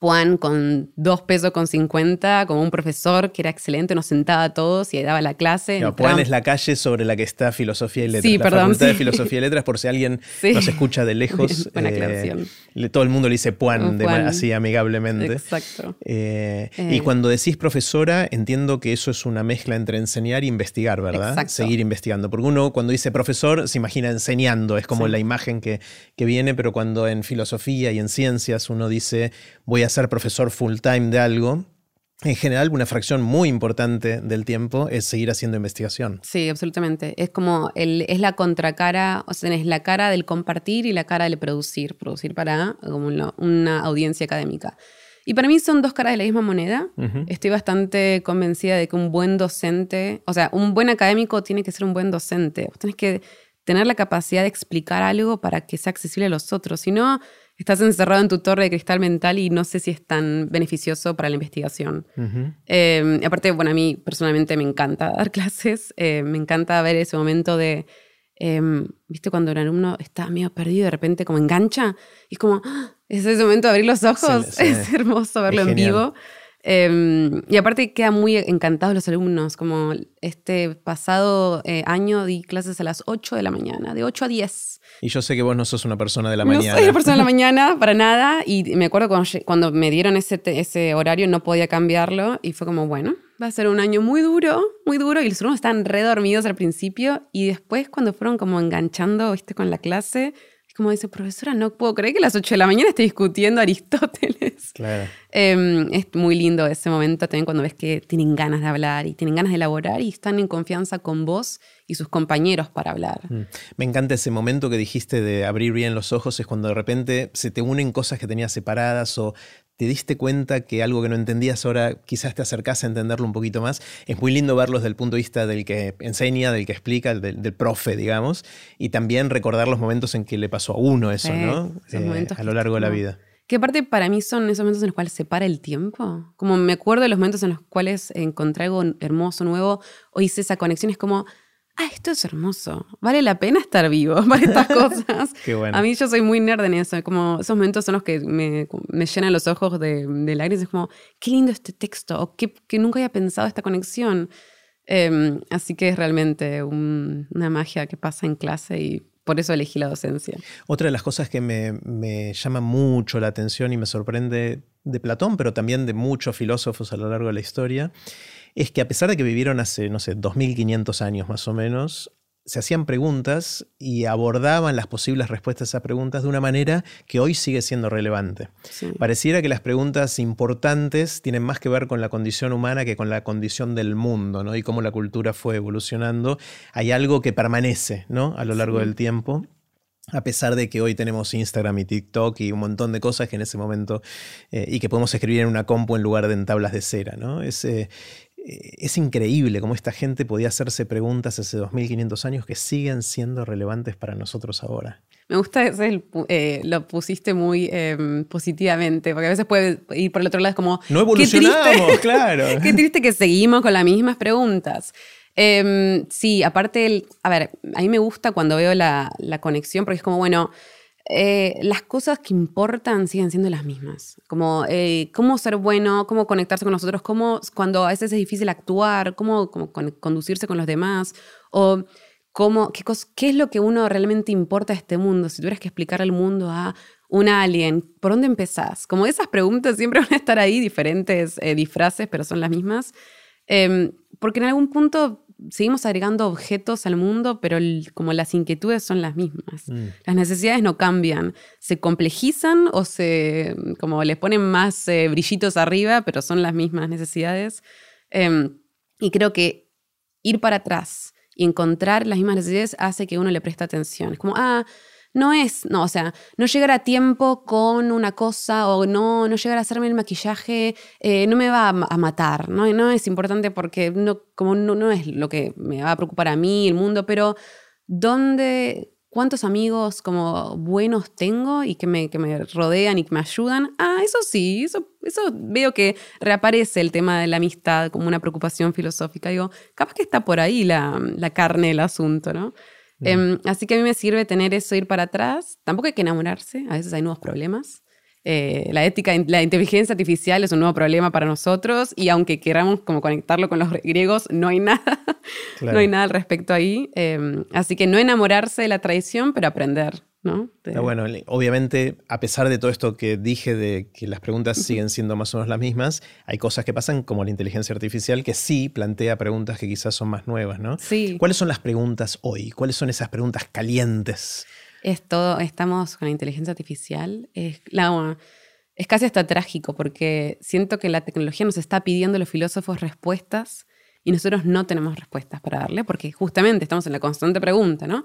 Juan con dos pesos con 50, como un profesor que era excelente, nos sentaba a todos y daba la clase. No, Juan es la calle sobre la que está Filosofía y Letras. Sí, la perdón. Facultad de Filosofía y Letras, por si alguien nos escucha de lejos. Buena eh, todo el mundo le dice Juan, así amigablemente. Exacto. Eh, y eh. cuando decís profesora, entiendo que eso es una mezcla entre enseñar e investigar, ¿verdad? Exacto. Seguir investigando. Porque uno cuando dice profesor se imagina enseñando, es como la imagen que, que viene, pero cuando en filosofía y en ciencias uno dice voy a ser profesor full time de algo, en general, una fracción muy importante del tiempo es seguir haciendo investigación. Sí, absolutamente. Es como el, es la contracara, o sea, es la cara del compartir y la cara del producir, producir para como una, audiencia académica. Y para mí son dos caras de la misma moneda. Estoy bastante convencida de que un buen docente, o sea, un buen académico tiene que ser un buen docente. Vos tenés que tener la capacidad de explicar algo para que sea accesible a los otros. Si no, estás encerrado en tu torre de cristal mental y no sé si es tan beneficioso para la investigación. Eh, aparte, bueno, a mí personalmente me encanta dar clases, eh, me encanta ver ese momento de, em, viste, cuando el alumno está medio perdido, de repente como engancha, y es como, ¡ah! es ese momento de abrir los ojos, es hermoso verlo en vivo. Em, y aparte quedan muy encantados los alumnos, como este pasado eh, año di clases a las 8 de la mañana, de 8 a 10. Y yo sé que vos no sos una persona de la mañana. No soy una persona de la mañana, para nada. Y me acuerdo cuando, cuando me dieron ese, ese horario, no podía cambiarlo. Y fue como, bueno, va a ser un año muy duro, muy duro. Y los alumnos estaban redormidos al principio. Y después, cuando fueron como enganchando, viste, con la clase, como dice, profesora, no puedo creer que a las 8 de la mañana esté discutiendo Aristóteles. Claro. Em, es muy lindo ese momento también cuando ves que tienen ganas de hablar y tienen ganas de elaborar y están en confianza con vos y sus compañeros para hablar. Mm. Me encanta ese momento que dijiste de abrir bien los ojos, es cuando de repente se te unen cosas que tenías separadas o te diste cuenta que algo que no entendías ahora quizás te acercase a entenderlo un poquito más. Es muy lindo verlos desde el punto de vista del que enseña, del que explica, del, profe, digamos, y también recordar los momentos en que le pasó a uno eso, ¿no? Eh, a lo largo de la vida. Que aparte para mí son esos momentos en los cuales se para el tiempo. Como me acuerdo de los momentos en los cuales encontré algo hermoso, nuevo, o hice esa conexión, es como ah, esto es hermoso, vale la pena estar vivo para estas cosas. Qué bueno. A mí yo soy muy nerd en eso, como esos momentos son los que me, me llenan los ojos de, de lágrimas, es como, qué lindo este texto, o que, nunca había pensado esta conexión. Em, así que es realmente una magia que pasa en clase y por eso elegí la docencia. Otra de las cosas que me, me, llama mucho la atención y me sorprende de Platón, pero también de muchos filósofos a lo largo de la historia, es que a pesar de que vivieron hace, no sé, 2500 años más o menos, se hacían preguntas y abordaban las posibles respuestas a esas preguntas de una manera que hoy sigue siendo relevante. Pareciera que las preguntas importantes tienen más que ver con la condición humana que con la condición del mundo, ¿no? Y cómo la cultura fue evolucionando. Hay algo que permanece, ¿no? A lo largo del tiempo. A pesar de que hoy tenemos Instagram y TikTok y un montón de cosas que en ese momento, eh, y que podemos escribir en una compu en lugar de en tablas de cera, ¿no? Ese, eh, es increíble cómo esta gente podía hacerse preguntas hace 2500 años que siguen siendo relevantes para nosotros ahora. Me gusta ese, eh, lo pusiste muy em, positivamente, porque a veces puede ir por el otro lado, es como... No evolucionamos, claro. qué triste que seguimos con las mismas preguntas. Em, sí, aparte, a ver, a mí me gusta cuando veo la, la conexión, porque es como, bueno, eh, las cosas que importan siguen siendo las mismas. Como eh, cómo ser bueno, cómo conectarse con nosotros, cómo cuando a veces es difícil actuar, cómo, conducirse con los demás, o cómo, qué, qué es lo que uno realmente importa a este mundo. Si tuvieras que explicar al mundo a un alien, ¿por dónde empezás? Como esas preguntas siempre van a estar ahí, diferentes eh, disfraces, pero son las mismas. Em, porque en algún punto seguimos agregando objetos al mundo, pero como las inquietudes son las mismas. Mm. Las necesidades no cambian, se complejizan o se como les ponen más eh, brillitos arriba, pero son las mismas necesidades. Em, y creo que ir para atrás y encontrar las mismas necesidades hace que uno le preste atención. Es como, ah, no es, no, o sea, no llegar a tiempo con una cosa o no, no llegar a hacerme el maquillaje eh, no me va a, matar, ¿no? no es importante porque no, como no, no es lo que me va a preocupar a mí, el mundo, pero ¿dónde, cuántos amigos como buenos tengo y que me, que me rodean y que me ayudan? Ah, eso sí, eso, eso veo que reaparece el tema de la amistad como una preocupación filosófica. Digo, capaz que está por ahí la, la carne del asunto, ¿no? Em, así que a mí me sirve tener eso, ir para atrás. Tampoco hay que enamorarse, a veces hay nuevos problemas. Eh, la ética, la inteligencia artificial es un nuevo problema para nosotros y aunque queramos como conectarlo con los griegos, no hay nada, no hay nada al respecto ahí. Em, así que no enamorarse de la tradición, pero aprender bueno, obviamente, a pesar de todo esto que dije de que las preguntas siguen siendo más o menos las mismas, hay cosas que pasan como la inteligencia artificial que sí plantea preguntas que quizás son más nuevas, ¿no? Sí. ¿Cuáles son las preguntas hoy? ¿Cuáles son esas preguntas calientes? Es todo, estamos con la inteligencia artificial. Es, es casi hasta trágico porque siento que la tecnología nos está pidiendo a los filósofos respuestas y nosotros no tenemos respuestas para darle porque justamente estamos en la constante pregunta, ¿no?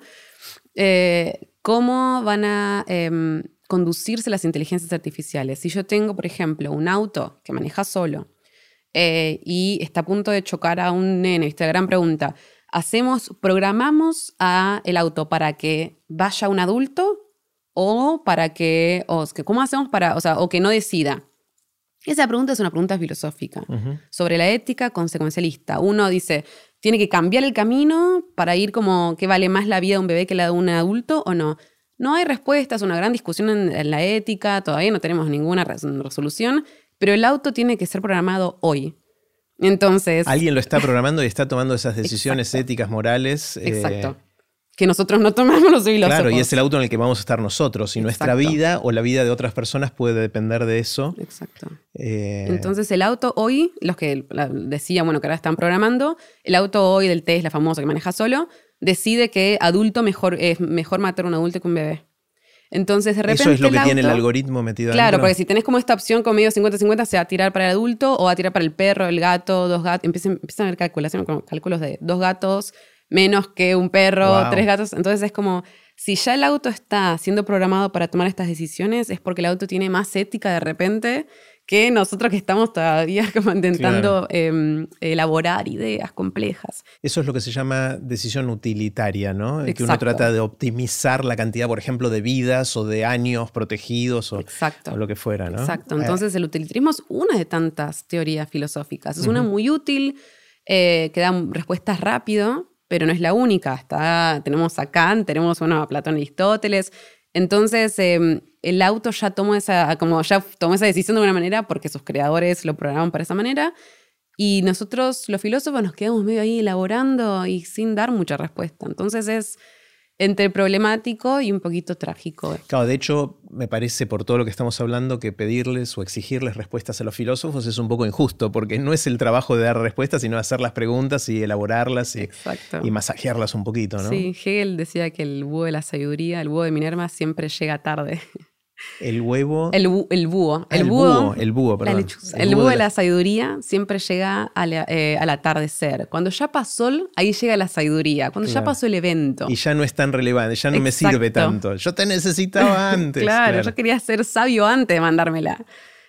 Eh, ¿Cómo van a em, conducirse las inteligencias artificiales? Si yo tengo, por ejemplo, un auto que maneja solo eh, y está a punto de chocar a un nene, esta gran pregunta, ¿hacemos, programamos a el auto para que vaya un adulto o para que, o que, ¿cómo hacemos para, o sea, o que no decida? Esa pregunta es una pregunta filosófica sobre la ética consecuencialista. Uno dice, ¿tiene que cambiar el camino para ir como que vale más la vida de un bebé que la de un adulto o no? No hay respuesta, es una gran discusión en, la ética, todavía no tenemos ninguna resolución, pero el auto tiene que ser programado hoy. Entonces... Alguien lo está programando y está tomando esas decisiones éticas, morales. Eh, Exacto que nosotros no tomamos los filósofos. Claro, y es el auto en el que vamos a estar nosotros. Y nuestra vida o la vida de otras personas puede depender de eso. Exacto. Eh, Entonces, el auto hoy, los que decían, bueno, que ahora están programando, el auto hoy del Tesla famoso que maneja solo, decide que adulto mejor, es mejor matar a un adulto que un bebé. Entonces, de repente. Eso es lo que tiene el algoritmo metido Claro, porque si tenés como esta opción con medio 50-50, se va a tirar para el adulto o va a tirar para el perro, el gato, dos gatos. Empiezan, empiezan a ver calculación, cálculos de dos gatos menos que un perro, tres gatos. Entonces es como, si ya el auto está siendo programado para tomar estas decisiones, es porque el auto tiene más ética de repente que nosotros que estamos todavía como intentando em, elaborar ideas complejas. Eso es lo que se llama decisión utilitaria, ¿no? Que uno trata de optimizar la cantidad, por ejemplo, de vidas o de años protegidos o, lo que fuera, ¿no? Exacto. Entonces el utilitarismo es una de tantas teorías filosóficas. Es una muy útil, eh, que da respuestas rápido, pero no es la única. Está, tenemos a Kant, tenemos a Platón y Aristóteles. Entonces, em, el auto ya tomó esa, como ya tomó esa decisión de alguna manera porque sus creadores lo programaron para esa manera. Y nosotros, los filósofos, nos quedamos medio ahí elaborando y sin dar mucha respuesta. Entonces es entre problemático y un poquito trágico. Claro, de hecho, me parece por todo lo que estamos hablando que pedirles o exigirles respuestas a los filósofos es un poco injusto, porque no es el trabajo de dar respuestas, sino hacer las preguntas y elaborarlas y, y masajearlas un poquito, ¿no? Sí, Hegel decía que el búho de la sabiduría, el búho de Minerva, siempre llega tarde. El huevo. El, búho. El búho, el búho, el búho perdón. El, búho de la... sabiduría siempre llega eh, al, atardecer. Cuando ya pasó, ahí llega la sabiduría. Cuando ya pasó el evento. Y ya no es tan relevante, ya no me sirve tanto. Yo te necesitaba antes. claro, yo quería ser sabio antes de mandármela.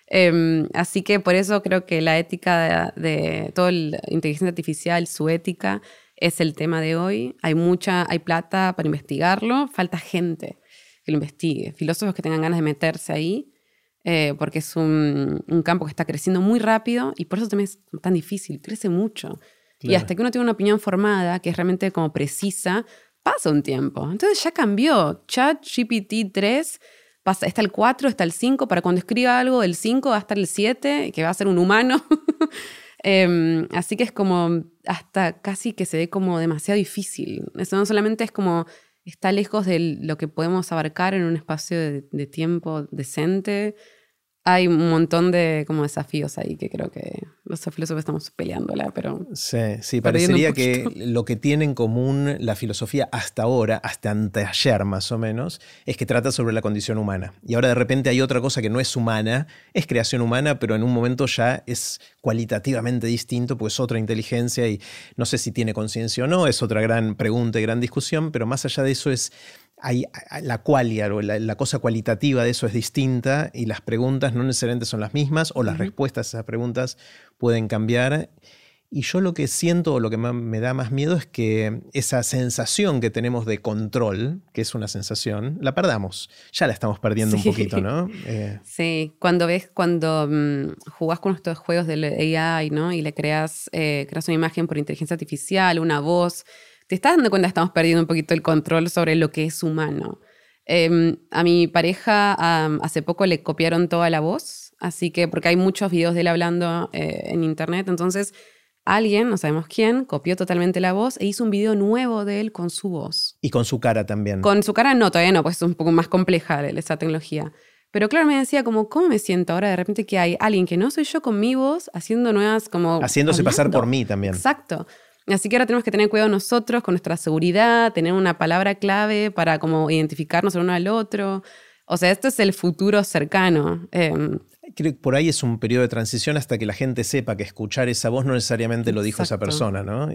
Em, así que por eso creo que la ética de, de toda la inteligencia artificial, su ética, es el tema de hoy. Hay mucha, hay plata para investigarlo, falta gente que lo investigue, filósofos que tengan ganas de meterse ahí, eh, porque es un, campo que está creciendo muy rápido y por eso también es tan difícil, crece mucho. Y hasta que uno tiene una opinión formada, que es realmente como precisa, pasa un tiempo. Entonces ya cambió. Chat GPT 3 pasa, está el 4, está el 5, para cuando escriba algo, el 5 va a estar el 7, que va a ser un humano. Em, así que es como hasta casi que se ve como demasiado difícil. Eso no solamente es como está lejos de lo que podemos abarcar en un espacio de, tiempo decente. Hay un montón de como desafíos ahí que creo que los filósofos estamos peleándola, pero... Sí, sí, parecería que lo que tiene en común la filosofía hasta ahora, hasta anteayer más o menos, es que trata sobre la condición humana. Y ahora de repente hay otra cosa que no es humana, es creación humana, pero en un momento ya es cualitativamente distinto, pues otra inteligencia y no sé si tiene conciencia o no, es otra gran pregunta y gran discusión, pero más allá de eso es la qualia o la, cosa cualitativa de eso es distinta y las preguntas no necesariamente son las mismas o las respuestas a esas preguntas pueden cambiar. Y yo lo que siento o lo que me da más miedo es que esa sensación que tenemos de control, que es una sensación, la perdamos. Ya la estamos perdiendo un poquito, ¿no? Eh, sí, cuando ves, cuando mm, jugás con estos juegos de AI, ¿no? Y le creas, eh, creas una imagen por inteligencia artificial, una voz, te estás dando cuenta estamos perdiendo un poquito el control sobre lo que es humano. Em, a mi pareja hace poco le copiaron toda la voz, así que porque hay muchos videos de él hablando eh, en internet, entonces alguien, no sabemos quién, copió totalmente la voz e hizo un video nuevo de él con su voz. Y con su cara también. Con su cara no, todavía no, pues es un poco más compleja esa tecnología. Pero claro, me decía como, ¿cómo me siento ahora de repente que hay alguien que no soy yo con mi voz haciendo nuevas como... Haciéndose pasar por mí también. Exacto. Así que ahora tenemos que tener cuidado nosotros con nuestra seguridad, tener una palabra clave para como identificarnos el uno al otro. O sea, esto es el futuro cercano. Em, Creo que por ahí es un periodo de transición hasta que la gente sepa que escuchar esa voz no necesariamente lo dijo esa persona, ¿no?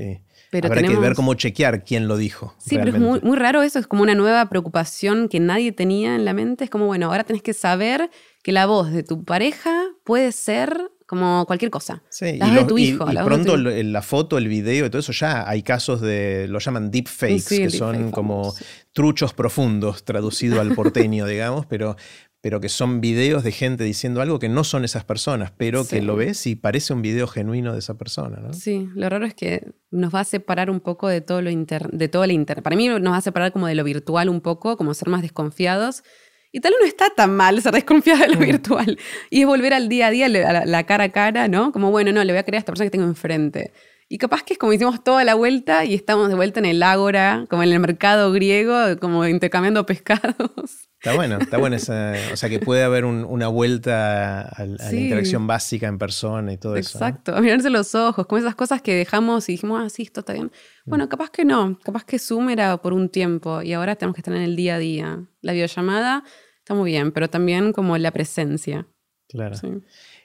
pero habrá que ver cómo chequear quién lo dijo. Sí, pero es muy, muy raro eso, es como una nueva preocupación que nadie tenía en la mente. Es como, bueno, ahora tenés que saber que la voz de tu pareja puede ser como cualquier cosa. Sí, y, de tu hijo, y, pronto la foto, el video y todo eso ya hay casos de, lo llaman deepfakes, que son como truchos profundos, traducido al porteño, digamos, pero, pero que son videos de gente diciendo algo que no son esas personas, pero que lo ves y parece un video genuino de esa persona. ¿no? Sí, lo raro es que nos va a separar un poco de todo lo inter de todo el internet. Para mí nos va a separar como de lo virtual un poco, como ser más desconfiados. Y tal vez no está tan mal ser desconfiado de lo mm. virtual. Y es volver al día a día, a la, cara a cara, ¿no? Como, bueno, no, le voy a creer a esta persona que tengo enfrente. Y capaz que es como hicimos toda la vuelta y estamos de vuelta en el ágora, como en el mercado griego, como intercambiando pescados. Está bueno, está bueno esa, o sea que puede haber una vuelta a, la interacción básica en persona y todo eso. Exacto, a mirarse los ojos, como esas cosas que dejamos y dijimos, ah, sí, esto está bien. Mm. Bueno, capaz que no, capaz que Zoom era por un tiempo y ahora tenemos que estar en el día a día. La videollamada está muy bien, pero también como la presencia. Claro. Sí.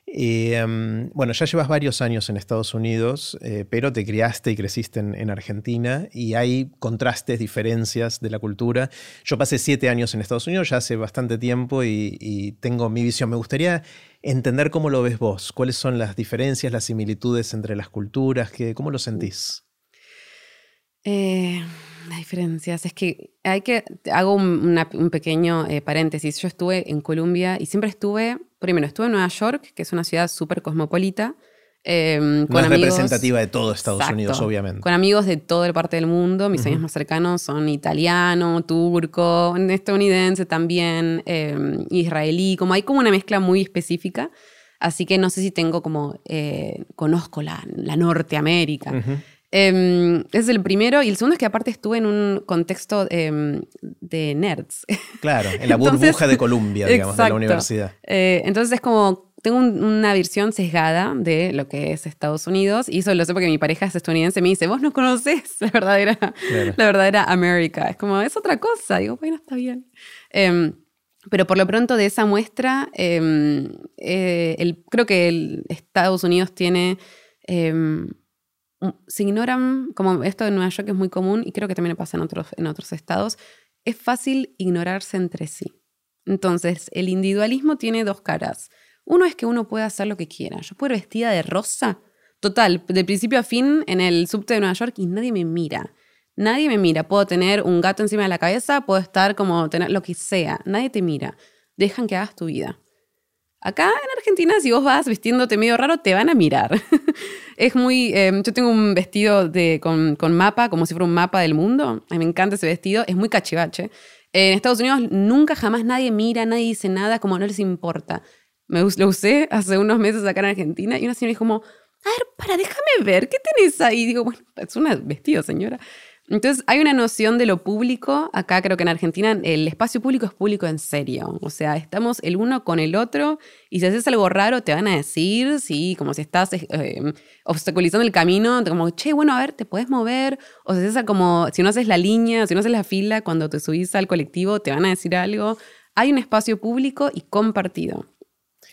Em, bueno, ya llevas varios años en Estados Unidos, eh, pero te criaste y creciste en, Argentina y hay contrastes, diferencias de la cultura. Yo pasé siete años en Estados Unidos ya hace bastante tiempo y, tengo mi visión. Me gustaría entender cómo lo ves vos, cuáles son las diferencias, las similitudes entre las culturas, ¿cómo lo sentís? Eh, las diferencias es que hay que hago un, pequeño eh, paréntesis. Yo estuve en Colombia y siempre estuve primero estuve en Nueva York, que es una ciudad súper cosmopolita. Eh, con representativa de todo Estados Unidos, obviamente. Con amigos de toda la parte del mundo. Mis amigos más cercanos son italiano, turco, estadounidense también, em, israelí. Como hay como una mezcla muy específica. Así que no sé si tengo como. Eh, conozco la, la Norteamérica. Em, ese es el primero. Y el segundo es que aparte estuve en un contexto em, de nerds. Claro, en la burbuja de Columbia, digamos, de la universidad. Eh, entonces es como, tengo una visión sesgada de lo que es Estados Unidos. Y eso lo sé porque mi pareja es estadounidense. Me dice, vos no conoces la verdadera, la verdadera América. Es como, es otra cosa. Digo, bueno, está bien. Em, pero por lo pronto de esa muestra, eh, el, creo que el Estados Unidos tiene se ignoran, como esto en Nueva York es muy común y creo que también pasa en otros, en otros estados, es fácil ignorarse entre sí. Entonces, el individualismo tiene dos caras. Uno es que uno puede hacer lo que quiera. Yo puedo ir vestida de rosa, total, de principio a fin en el subte de Nueva York y nadie me mira. Nadie me mira. Puedo tener un gato encima de la cabeza, puedo estar como tener lo que sea. Nadie te mira. Dejan que hagas tu vida. Acá en Argentina, si vos vas vistiéndote medio raro, te van a mirar. es muy. Em, yo tengo un vestido de, con, mapa, como si fuera un mapa del mundo. A me encanta ese vestido. Es muy cachivache. En Estados Unidos nunca jamás nadie mira, nadie dice nada, como no les importa. Me, lo usé hace unos meses acá en Argentina y una señora dijo como, a ver, para, déjame ver, ¿qué tenés ahí? Y digo, bueno, es un vestido, señora. Entonces hay una noción de lo público, acá creo que en Argentina el espacio público es público en serio, o sea, estamos el uno con el otro y si haces algo raro te van a decir, sí, como si estás eh, obstaculizando el camino, como, che, bueno, a ver, te puedes mover, o si haces como, si no haces la línea, si no haces la fila, cuando te subís al colectivo te van a decir algo. Hay un espacio público y compartido.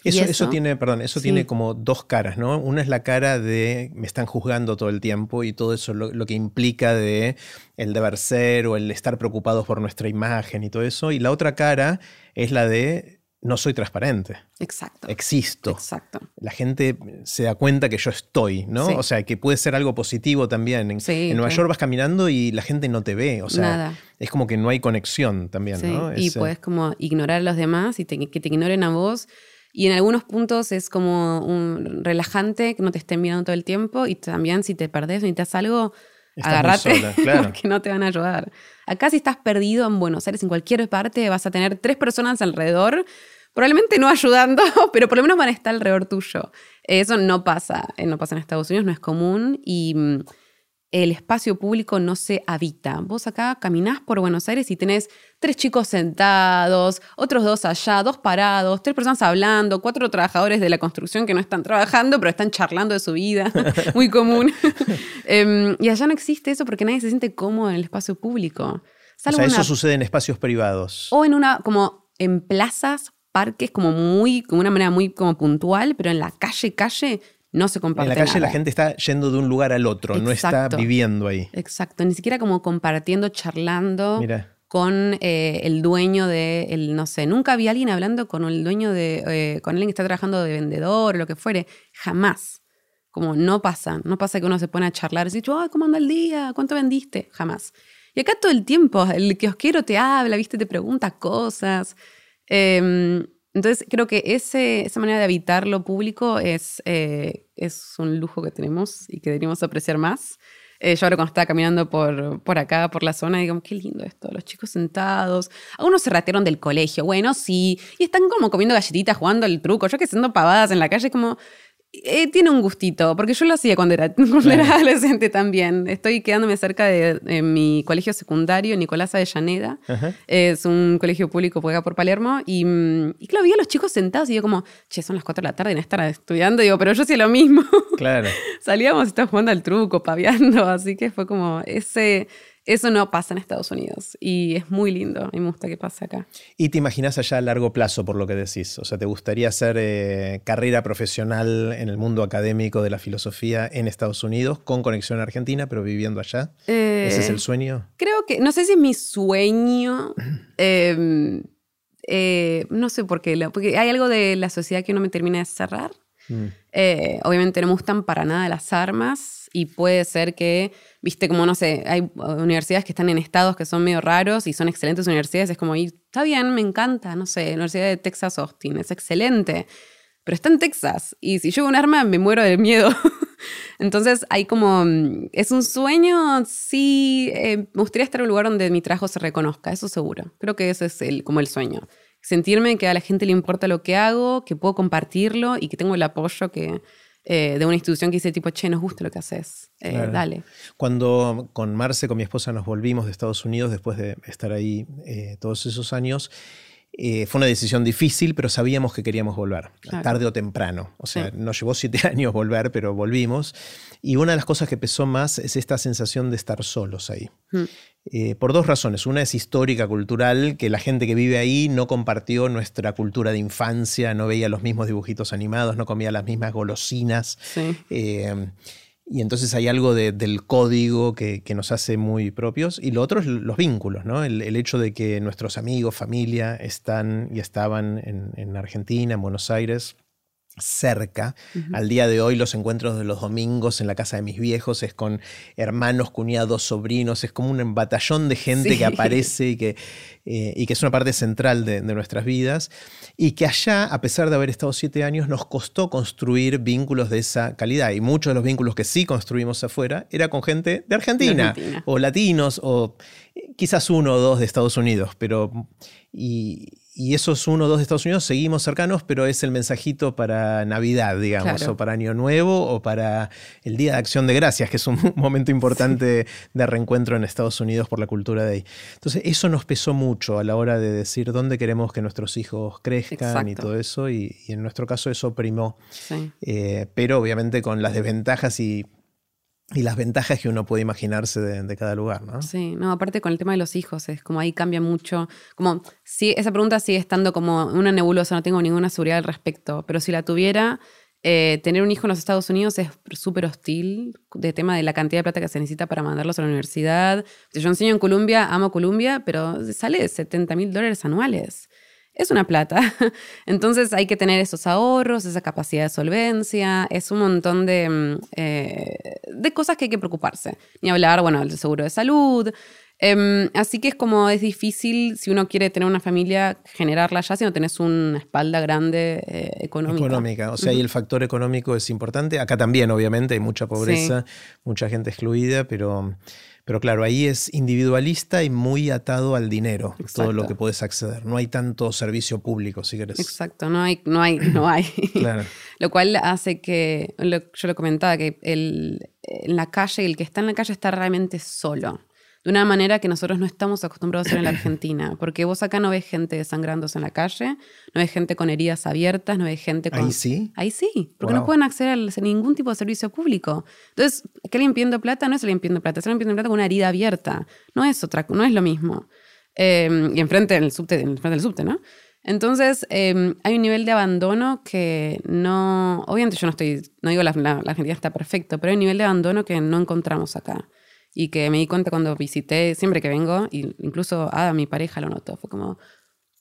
Eso, eso, tiene, perdón, eso tiene como dos caras, ¿no? Una es la cara de me están juzgando todo el tiempo y todo eso lo, que implica de el deber ser o el estar preocupados por nuestra imagen y todo eso. Y la otra cara es la de no soy transparente. Exacto. Existo. Exacto. La gente se da cuenta que yo estoy, ¿no? O sea, que puede ser algo positivo también. En, en Nueva York vas caminando y la gente no te ve. O sea, es como que no hay conexión también, ¿no? Y puedes como ignorar a los demás y que te ignoren a vos y en algunos puntos es como un relajante que no te estén mirando todo el tiempo y también si te perdés o necesitas algo, agárrate porque no te van a ayudar. Acá si estás perdido en Buenos Aires, en cualquier parte, vas a tener tres personas alrededor, probablemente no ayudando, pero por lo menos van a estar alrededor tuyo. Eso no pasa, eh, no pasa en Estados Unidos, no es común y mm, el espacio público no se habita. Vos acá caminás por Buenos Aires y tenés tres chicos sentados, otros dos allá, dos parados, tres personas hablando, cuatro trabajadores de la construcción que no están trabajando, pero están charlando de su vida, muy común. Em, y allá no existe eso porque nadie se siente cómodo en el espacio público. o sea, eso sucede en espacios privados. O en una, como en plazas, parques, como muy, como una manera muy como puntual, pero en la calle, calle, no se comparte. En la calle la gente está yendo de un lugar al otro, no está viviendo ahí. Exacto, ni siquiera como compartiendo, charlando con eh, el dueño de, el, no sé, nunca vi a alguien hablando con el dueño de, eh, con alguien que está trabajando de vendedor o lo que fuere, jamás. Como no pasa, no pasa que uno se pone a charlar y dice, ¿cómo anda el día? ¿Cuánto vendiste? Jamás. Y acá todo el tiempo, el kiosquero te habla, ¿viste? Te pregunta cosas. Em, entonces, creo que ese, esa manera de habitar lo público es, eh, es un lujo que tenemos y que deberíamos apreciar más. Eh, yo ahora cuando estaba caminando por, por acá, por la zona, digo, qué lindo esto, los chicos sentados. Algunos se ratearon del colegio, bueno, sí, y están como comiendo galletitas, jugando el truco, yo que siendo pavadas en la calle, como, eh, tiene un gustito, porque yo lo hacía cuando era, adolescente también. Estoy quedándome cerca de, mi colegio secundario, Nicolás Avellaneda. Es un colegio público por acá por Palermo. Y, y, claro, vi a los chicos sentados y yo como, che, son las 4 de la tarde y no estar estudiando. digo, pero yo hacía lo mismo. Claro. Salíamos y estábamos jugando al truco, paviando. Así que fue como ese eso no pasa en Estados Unidos y es muy lindo y me gusta que pase acá. ¿Y te imaginas allá a largo plazo por lo que decís? O sea, ¿te gustaría hacer eh, carrera profesional en el mundo académico de la filosofía en Estados Unidos con conexión a Argentina, pero viviendo allá? ¿Ese es el eh, sueño? Creo que, no sé si es mi sueño. Em, eh, no sé por qué, porque hay algo de la sociedad que no me termina de cerrar. Mm. obviamente no me gustan para nada las armas y puede ser que viste, como no sé, hay universidades que están en estados que son medio raros y son excelentes universidades. Es como, y está bien, me encanta, no sé, Universidad de Texas Austin, es excelente, pero está en Texas y si yo un arma me muero de miedo. Entonces hay como, es un sueño, sí, eh, me gustaría estar en un lugar donde mi trabajo se reconozca, eso seguro. Creo que ese es el, como el sueño. Sentirme que a la gente le importa lo que hago, que puedo compartirlo y que tengo el apoyo que, eh, de una institución que dice tipo, che, nos gusta lo que haces, eh, dale. Cuando con Marce, con mi esposa, nos volvimos de Estados Unidos después de estar ahí eh, todos esos años, fue una decisión difícil, pero sabíamos que queríamos volver, tarde o temprano. O sea, nos llevó siete años volver, pero volvimos. Y una de las cosas que pesó más es esta sensación de estar solos ahí. Hmm. Eh, por dos razones. Una es histórica, cultural, que la gente que vive ahí no compartió nuestra cultura de infancia, no veía los mismos dibujitos animados, no comía las mismas golosinas. Eh, y entonces hay algo del código que, nos hace muy propios. Y lo otro es los vínculos, ¿no? El, hecho de que nuestros amigos, familia, están y estaban en, en Argentina, en Buenos Aires cerca. Al día de hoy los encuentros de los domingos en la casa de mis viejos es con hermanos, cuñados, sobrinos, es como un batallón de gente que aparece y que, eh, y que, es una parte central de, nuestras vidas. Y que allá, a pesar de haber estado siete años, nos costó construir vínculos de esa calidad. Y muchos de los vínculos que sí construimos afuera era con gente de Argentina, o latinos, o eh, quizás uno o dos de Estados Unidos, pero... Y, y esos uno o dos de Estados Unidos seguimos cercanos, pero es el mensajito para Navidad, digamos, o para Año Nuevo, o para el Día de Acción de Gracias, que es un momento importante de reencuentro en Estados Unidos por la cultura de ahí. Entonces, eso nos pesó mucho a la hora de decir dónde queremos que nuestros hijos crezcan y todo eso, y, en nuestro caso eso primó. Eh, pero obviamente con las desventajas y y las ventajas que uno puede imaginarse de, cada lugar, ¿no? Sí, no, aparte con el tema de los hijos, es como ahí cambia mucho. Como, esa pregunta sigue estando como una nebulosa, no tengo ninguna seguridad al respecto, pero si la tuviera, eh, tener un hijo en los Estados Unidos es súper hostil, de tema de la cantidad de plata que se necesita para mandarlos a la universidad. Si yo enseño en Colombia, amo Colombia, pero sale 70 mil dólares anuales es una plata. Entonces hay que tener esos ahorros, esa capacidad de solvencia, es un montón de, mm, eh, de cosas que hay que preocuparse. Ni hablar, bueno, del seguro de salud. Em, así que es como es difícil si uno quiere tener una familia, generarla ya si no tenés una espalda grande eh, económica. Económica, o sea, y el factor económico es importante. Acá también, obviamente, hay mucha pobreza, mucha gente excluida, pero pero claro, ahí es individualista y muy atado al dinero, todo lo que puedes acceder. No hay tanto servicio público, si querés. Exacto, no hay, no hay, no hay. claro. lo cual hace que, yo lo comentaba, que el, en la calle, el que está en la calle está realmente solo de una manera que nosotros no estamos acostumbrados a hacer en la Argentina. Porque vos acá no ves gente desangrándose en la calle, no ves gente con heridas abiertas, no ves gente con... Ahí sí. Ahí sí, porque no pueden acceder a ningún tipo de servicio público. Entonces, ¿qué limpiando plata? No es limpiando plata, es limpiando plata con una herida abierta. No es otra, no es lo mismo. Em, y enfrente del subte, enfrente del subte, ¿no? Entonces, em, hay un nivel de abandono que no. Obviamente, yo no estoy. No digo la, la, la Argentina está perfecto, pero hay un nivel de abandono que no encontramos acá y que me di cuenta cuando visité, siempre que vengo, y incluso a mi pareja lo notó, fue como,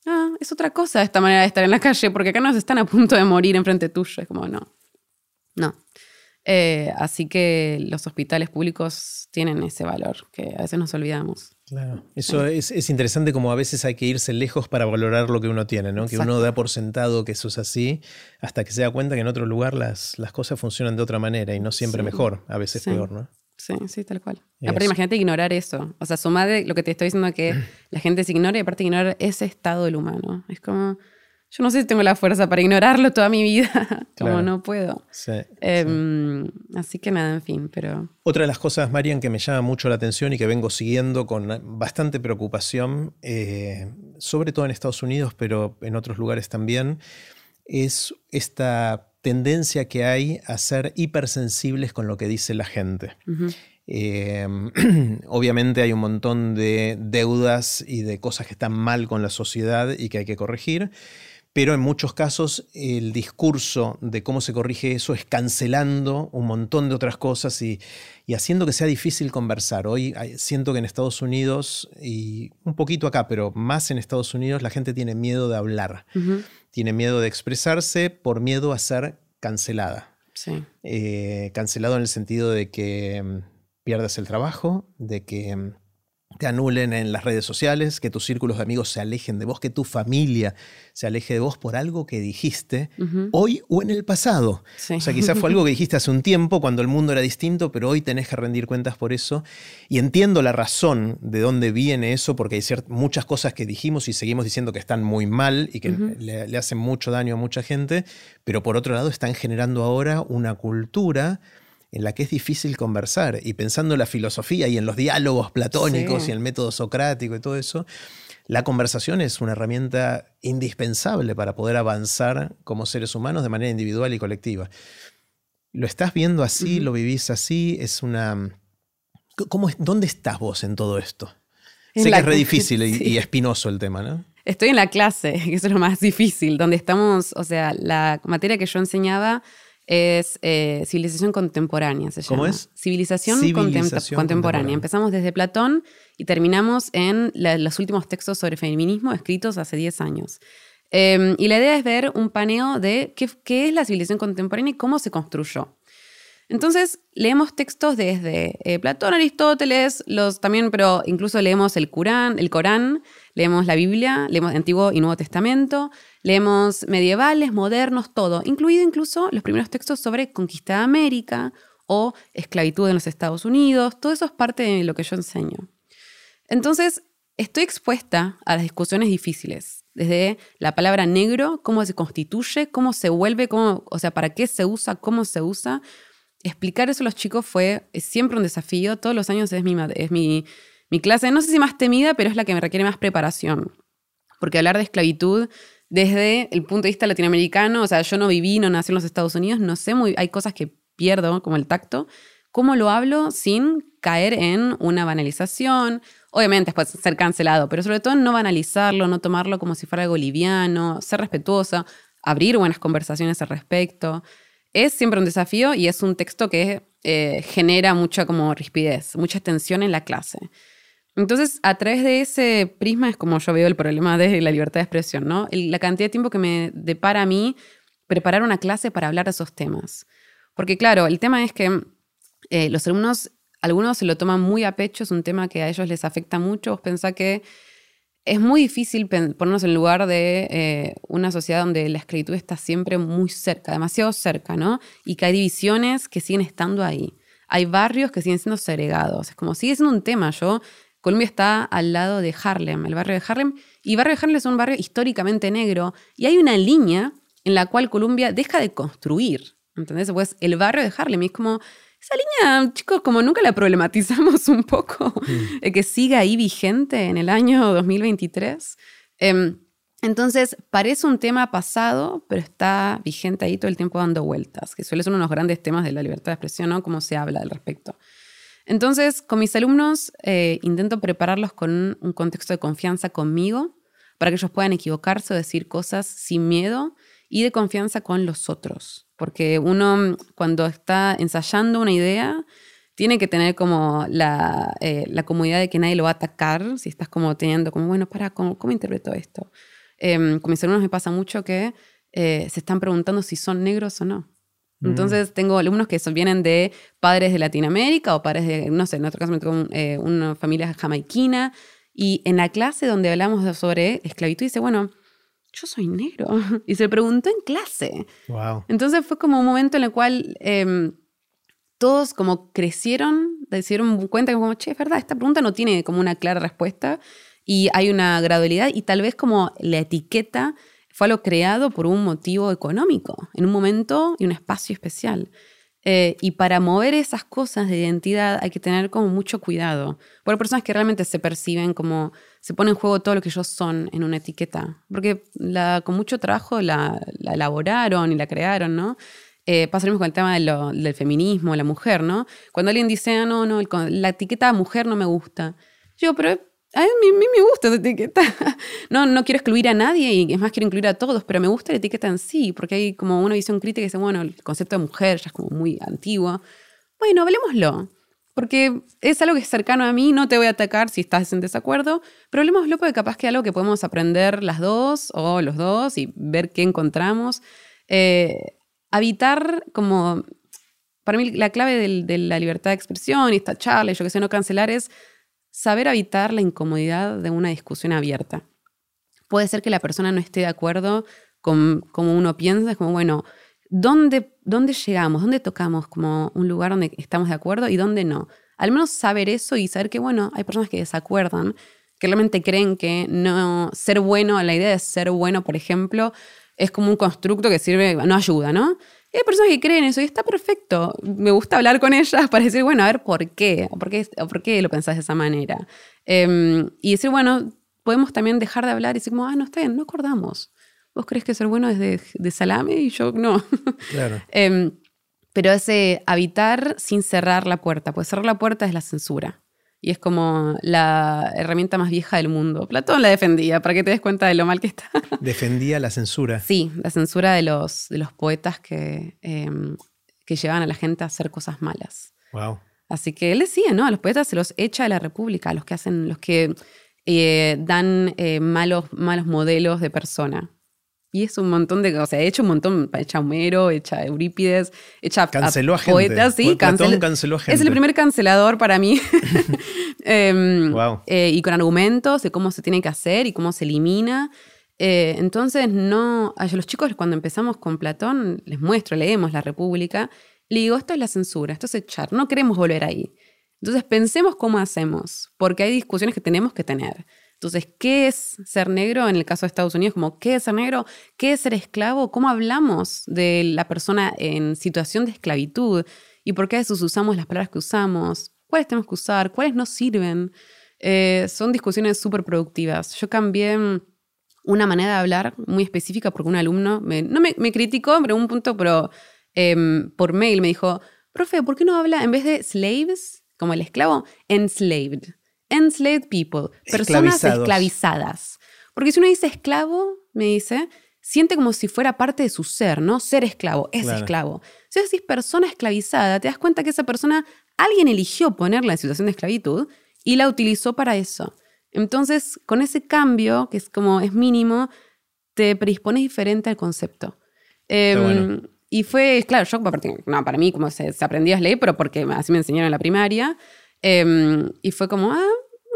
ah, es otra cosa esta manera de estar en la calle, porque acá nos están a punto de morir enfrente tuyo, es como, no, no. Eh, así que los hospitales públicos tienen ese valor, que a veces nos olvidamos. Claro, eso es, interesante como a veces hay que irse lejos para valorar lo que uno tiene, ¿no? Que uno da por sentado que eso es así, hasta que se da cuenta que en otro lugar las, las cosas funcionan de otra manera y no siempre mejor, a veces peor, ¿no? Sí, sí, tal cual. Aparte, imagínate ignorar eso. O sea, sumade lo que te estoy diciendo que la gente se ignora y aparte ignorar ese estado del humano. Es como, yo no sé si tengo la fuerza para ignorarlo toda mi vida, como no puedo. Em, así que nada, en fin, pero... Otra de las cosas, Marian, que me llama mucho la atención y que vengo siguiendo con bastante preocupación, eh, sobre todo en Estados Unidos, pero en otros lugares también, es esta tendencia que hay a ser hipersensibles con lo que dice la gente. Em, obviamente hay un montón de deudas y de cosas que están mal con la sociedad y que hay que corregir, pero en muchos casos el discurso de cómo se corrige eso es cancelando un montón de otras cosas y, haciendo que sea difícil conversar. Hoy siento que en Estados Unidos, y un poquito acá, pero más en Estados Unidos, la gente tiene miedo de hablar tiene miedo de expresarse por miedo a ser cancelada. Sí. Eh, cancelado en el sentido de que mm, pierdas el trabajo, de que mm, te anulen en las redes sociales, que tus círculos de amigos se alejen de vos, que tu familia se aleje de vos por algo que dijiste hoy o en el pasado. O sea, quizás fue algo que dijiste hace un tiempo cuando el mundo era distinto, pero hoy tenés que rendir cuentas por eso. Y entiendo la razón de dónde viene eso, porque hay muchas cosas que dijimos y seguimos diciendo que están muy mal y que le, le hacen mucho daño a mucha gente, pero por otro lado están generando ahora una cultura en la que es difícil conversar. Y pensando en la filosofía y en los diálogos platónicos y el método socrático y todo eso, la conversación es una herramienta indispensable para poder avanzar como seres humanos de manera individual y colectiva. ¿Lo estás viendo así? ¿Lo vivís así? Es una... ¿Cómo, ¿Dónde estás vos en todo esto? sé que es re difícil y, espinoso el tema, ¿no? Estoy en la clase, que eso es lo más difícil, donde estamos, o sea, la materia que yo enseñaba es eh, civilización contemporánea, se llama. ¿Cómo es? Civilización, contemporánea. Empezamos desde Platón y terminamos en los últimos textos sobre feminismo escritos hace 10 años. Em, y la idea es ver un paneo de qué, es la civilización contemporánea y cómo se construyó. Entonces, leemos textos desde eh, Platón, Aristóteles, los también, pero incluso leemos el Corán, el Corán, leemos la Biblia, leemos Antiguo y Nuevo Testamento, Leemos medievales, modernos, todo, incluido incluso los primeros textos sobre conquista de América o esclavitud en los Estados Unidos. Todo eso es parte de lo que yo enseño. Entonces, estoy expuesta a las discusiones difíciles, desde la palabra negro, cómo se constituye, cómo se vuelve, cómo, o sea, para qué se usa, cómo se usa. Explicar eso a los chicos fue siempre un desafío. Todos los años es mi, es mi, mi clase, no sé si más temida, pero es la que me requiere más preparación. Porque hablar de esclavitud desde el punto de vista latinoamericano, o sea, yo no viví, no nací en los Estados Unidos, no sé muy, hay cosas que pierdo, como el tacto. ¿Cómo lo hablo sin caer en una banalización? Obviamente después ser cancelado, pero sobre todo no banalizarlo, no tomarlo como si fuera algo liviano, ser respetuosa, abrir buenas conversaciones al respecto. Es siempre un desafío y es un texto que eh, genera mucha como rispidez, mucha tensión en la clase. Entonces, a través de ese prisma es como yo veo el problema de la libertad de expresión, ¿no? La cantidad de tiempo que me depara a mí preparar una clase para hablar de esos temas. Porque claro, el tema es que eh, los alumnos, algunos se lo toman muy a pecho, es un tema que a ellos les afecta mucho. Vos pensás que es muy difícil ponernos en lugar de eh, una sociedad donde la escritura está siempre muy cerca, demasiado cerca, ¿no? Y que hay divisiones que siguen estando ahí. Hay barrios que siguen siendo segregados. Es como sigue siendo un tema. Yo Colombia está al lado de Harlem, el barrio de Harlem, y barrio de Harlem es un barrio históricamente negro, y hay una línea en la cual Colombia deja de construir, ¿entendés? Pues el barrio de Harlem, y es como, esa línea, chicos, como nunca la problematizamos un poco, mm. que siga ahí vigente en el año 2023. Em, entonces, parece un tema pasado, pero está vigente ahí todo el tiempo dando vueltas, que suele ser uno de los grandes temas de la libertad de expresión, ¿no? Cómo se habla al respecto. Entonces, con mis alumnos eh, intento prepararlos con un contexto de confianza conmigo para que ellos puedan equivocarse o decir cosas sin miedo y de confianza con los otros. Porque uno cuando está ensayando una idea tiene que tener como la, eh, la comodidad de que nadie lo va a atacar, si estás como teniendo como, bueno, para, ¿cómo, cómo interpreto esto? Eh, con mis alumnos me pasa mucho que eh, se están preguntando si son negros o no. Mm. Entonces tengo alumnos que vienen de padres de Latinoamérica o padres de, no sé, en otro caso me tocó eh, una familia jamaiquina. Y en la clase donde hablamos sobre esclavitud, dice, bueno, yo soy negro. Y se preguntó en clase. Wow. Entonces fue como un momento en el cual em, todos como crecieron, se dieron cuenta como, che, es verdad, esta pregunta no tiene como una clara respuesta y hay una gradualidad y tal vez como la etiqueta fue algo creado por un motivo económico, en un momento y un espacio especial. Eh, y para mover esas cosas de identidad hay que tener como mucho cuidado. Por personas que realmente se perciben como, se pone en juego todo lo que ellos son en una etiqueta. Porque la, con mucho trabajo la, elaboraron y la crearon, ¿no? Eh, pasa lo mismo con el tema del feminismo, la mujer, ¿no? Cuando alguien dice, ah, no, no, la etiqueta mujer no me gusta. Yo, pero a mí, me gusta esa etiqueta. No, no quiero excluir a nadie y es más, quiero incluir a todos, pero me gusta la etiqueta en sí, porque hay como una visión crítica que dice, bueno, el concepto de mujer ya es como muy antiguo. Bueno, hablemoslo, porque es algo que es cercano a mí, no te voy a atacar si estás en desacuerdo, pero hablemoslo porque capaz que es algo que podemos aprender las dos o los dos y ver qué encontramos. Eh, habitar como, para mí la clave de la libertad de expresión y esta charla y yo que sé, no cancelar es saber evitar la incomodidad de una discusión abierta. Puede ser que la persona no esté de acuerdo con cómo uno piensa, es como, bueno, ¿dónde, ¿dónde llegamos? ¿Dónde tocamos como un lugar donde estamos de acuerdo y dónde no? Al menos saber eso y saber que, bueno, hay personas que desacuerdan, que realmente creen que no ser bueno, la idea de ser bueno, por ejemplo, es como un constructo que sirve, no ayuda, ¿no? Hay personas que creen eso y está perfecto. Me gusta hablar con ellas para decir, bueno, a ver, ¿por qué? ¿O por qué, por qué lo pensás de esa manera? Em, y decir, bueno, podemos también dejar de hablar y decir, como, ah, no, está bien, no acordamos. ¿Vos crees que ser bueno es de, salame? Y yo no. Claro. Em, pero ese habitar sin cerrar la puerta, pues cerrar la puerta es la censura y es como la herramienta más vieja del mundo. Platón la defendía, para que te des cuenta de lo mal que está. Defendía la censura. Sí, la censura de los, de los poetas que, eh, que llevaban a la gente a hacer cosas malas. Wow. Así que él decía, ¿no? A los poetas se los echa de la república, a los que hacen, los que eh, dan eh, malos, malos modelos de persona. Y es un montón de. O sea, he hecho un montón. Hecha Homero, hecha Eurípides, hecha canceló a, gente. poetas. Sí, canceló a gente. Es el primer cancelador para mí. Em, eh, y con argumentos de cómo se tiene que hacer y cómo se elimina. Eh, entonces, no. A los chicos, cuando empezamos con Platón, les muestro, leemos La República. Le digo, esto es la censura, esto es echar. No queremos volver ahí. Entonces, pensemos cómo hacemos, porque hay discusiones que tenemos que tener. Entonces, ¿qué es ser negro en el caso de Estados Unidos? Como, ¿qué es ser negro? ¿Qué es ser esclavo? ¿Cómo hablamos de la persona en situación de esclavitud? ¿Y por qué a veces usamos las palabras que usamos? ¿Cuáles tenemos que usar? ¿Cuáles no sirven? Eh, son discusiones súper productivas. Yo cambié una manera de hablar muy específica porque un alumno me, no me, criticó, pero un punto, pero em, por mail me dijo, profe, ¿por qué no habla en vez de slaves, como el esclavo, enslaved? Enslaved people, personas esclavizadas. Porque si uno dice esclavo, me dice, siente como si fuera parte de su ser, ¿no? Ser esclavo, es esclavo. Si decís persona esclavizada, te das cuenta que esa persona, alguien eligió ponerla en situación de esclavitud y la utilizó para eso. Entonces, con ese cambio, que es como es mínimo, te predispones diferente al concepto. Em, y fue, claro, yo, no, para mí, como se, se aprendía a leer, pero porque así me enseñaron en la primaria. Em, y fue como, ah,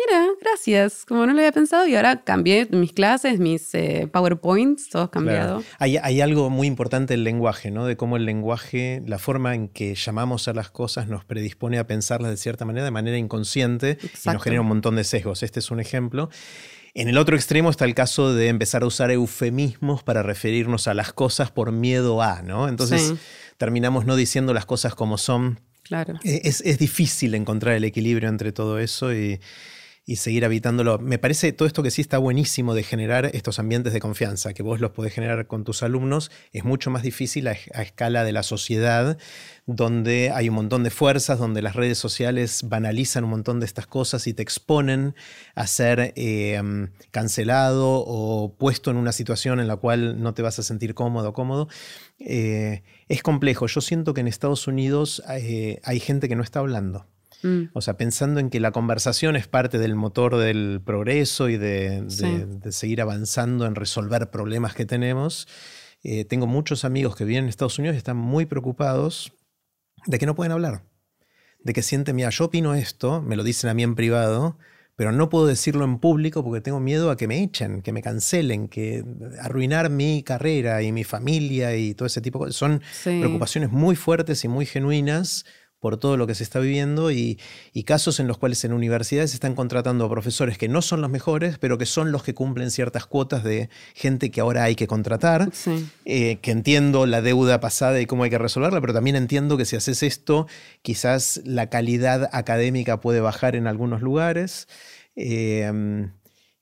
mira, gracias, como no lo había pensado y ahora cambié mis clases, mis eh, PowerPoints, todo cambiado. Hay, hay, algo muy importante el lenguaje, ¿no? De cómo el lenguaje, la forma en que llamamos a las cosas nos predispone a pensarlas de cierta manera, de manera inconsciente, y nos genera un montón de sesgos. Este es un ejemplo. En el otro extremo está el caso de empezar a usar eufemismos para referirnos a las cosas por miedo a, ¿no? Entonces terminamos no diciendo las cosas como son Claro. Eh, es, difícil encontrar el equilibrio entre todo eso y, seguir habitándolo. Me parece todo esto que sí está buenísimo de generar estos ambientes de confianza, que vos los podés generar con tus alumnos, es mucho más difícil a, escala de la sociedad, donde hay un montón de fuerzas, donde las redes sociales banalizan un montón de estas cosas y te exponen a ser eh, cancelado o puesto en una situación en la cual no te vas a sentir cómodo o cómodo. Eh, es complejo. Yo siento que en Estados Unidos eh, hay gente que no está hablando. Mm. O sea, pensando en que la conversación es parte del motor del progreso y de, seguir avanzando en resolver problemas que tenemos. Eh, tengo muchos amigos que viven en Estados Unidos y están muy preocupados de que no pueden hablar. De que sienten, mira, yo opino esto, me lo dicen a mí en privado, pero no puedo decirlo en público porque tengo miedo a que me echen, que me cancelen, que arruinar mi carrera y mi familia y todo ese tipo de cosas. Son preocupaciones muy fuertes y muy genuinas por todo lo que se está viviendo y, casos en los cuales en universidades se están contratando a profesores que no son los mejores, pero que son los que cumplen ciertas cuotas de gente que ahora hay que contratar, eh, que entiendo la deuda pasada y cómo hay que resolverla, pero también entiendo que si haces esto, quizás la calidad académica puede bajar en algunos lugares. Em,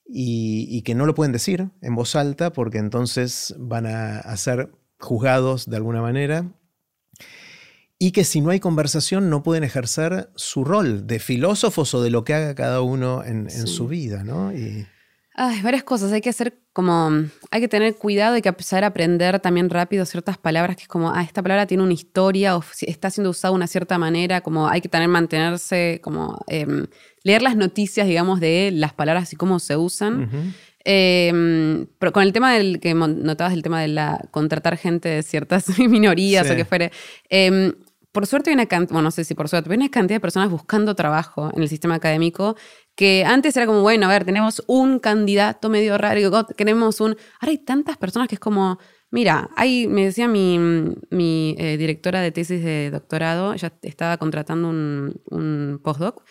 y, que no lo pueden decir en voz alta porque entonces van a ser juzgados de alguna manera y que si no hay conversación no pueden ejercer su rol de filósofos o de lo que haga cada uno en, su vida, ¿no? Y... Ay, varias cosas. Hay que hacer como. Hay que tener cuidado, hay que empezar a aprender también rápido ciertas palabras que es como, ah, esta palabra tiene una historia o está siendo usada de una cierta manera. Como hay que tener, mantenerse, como. Em, leer las noticias, digamos, de las palabras y cómo se usan. Em, pero con el tema del que notabas, el tema de la contratar gente de ciertas minorías o que fuere. Em, por suerte hay una cantidad, bueno, no sé si por suerte, hay una cantidad de personas buscando trabajo en el sistema académico que antes era como, bueno, a ver, tenemos un candidato medio raro, queremos un... Ahora hay tantas personas que es como, mira, hay, me decía mi, mi eh, directora de tesis de doctorado, ella estaba contratando un, un postdoc,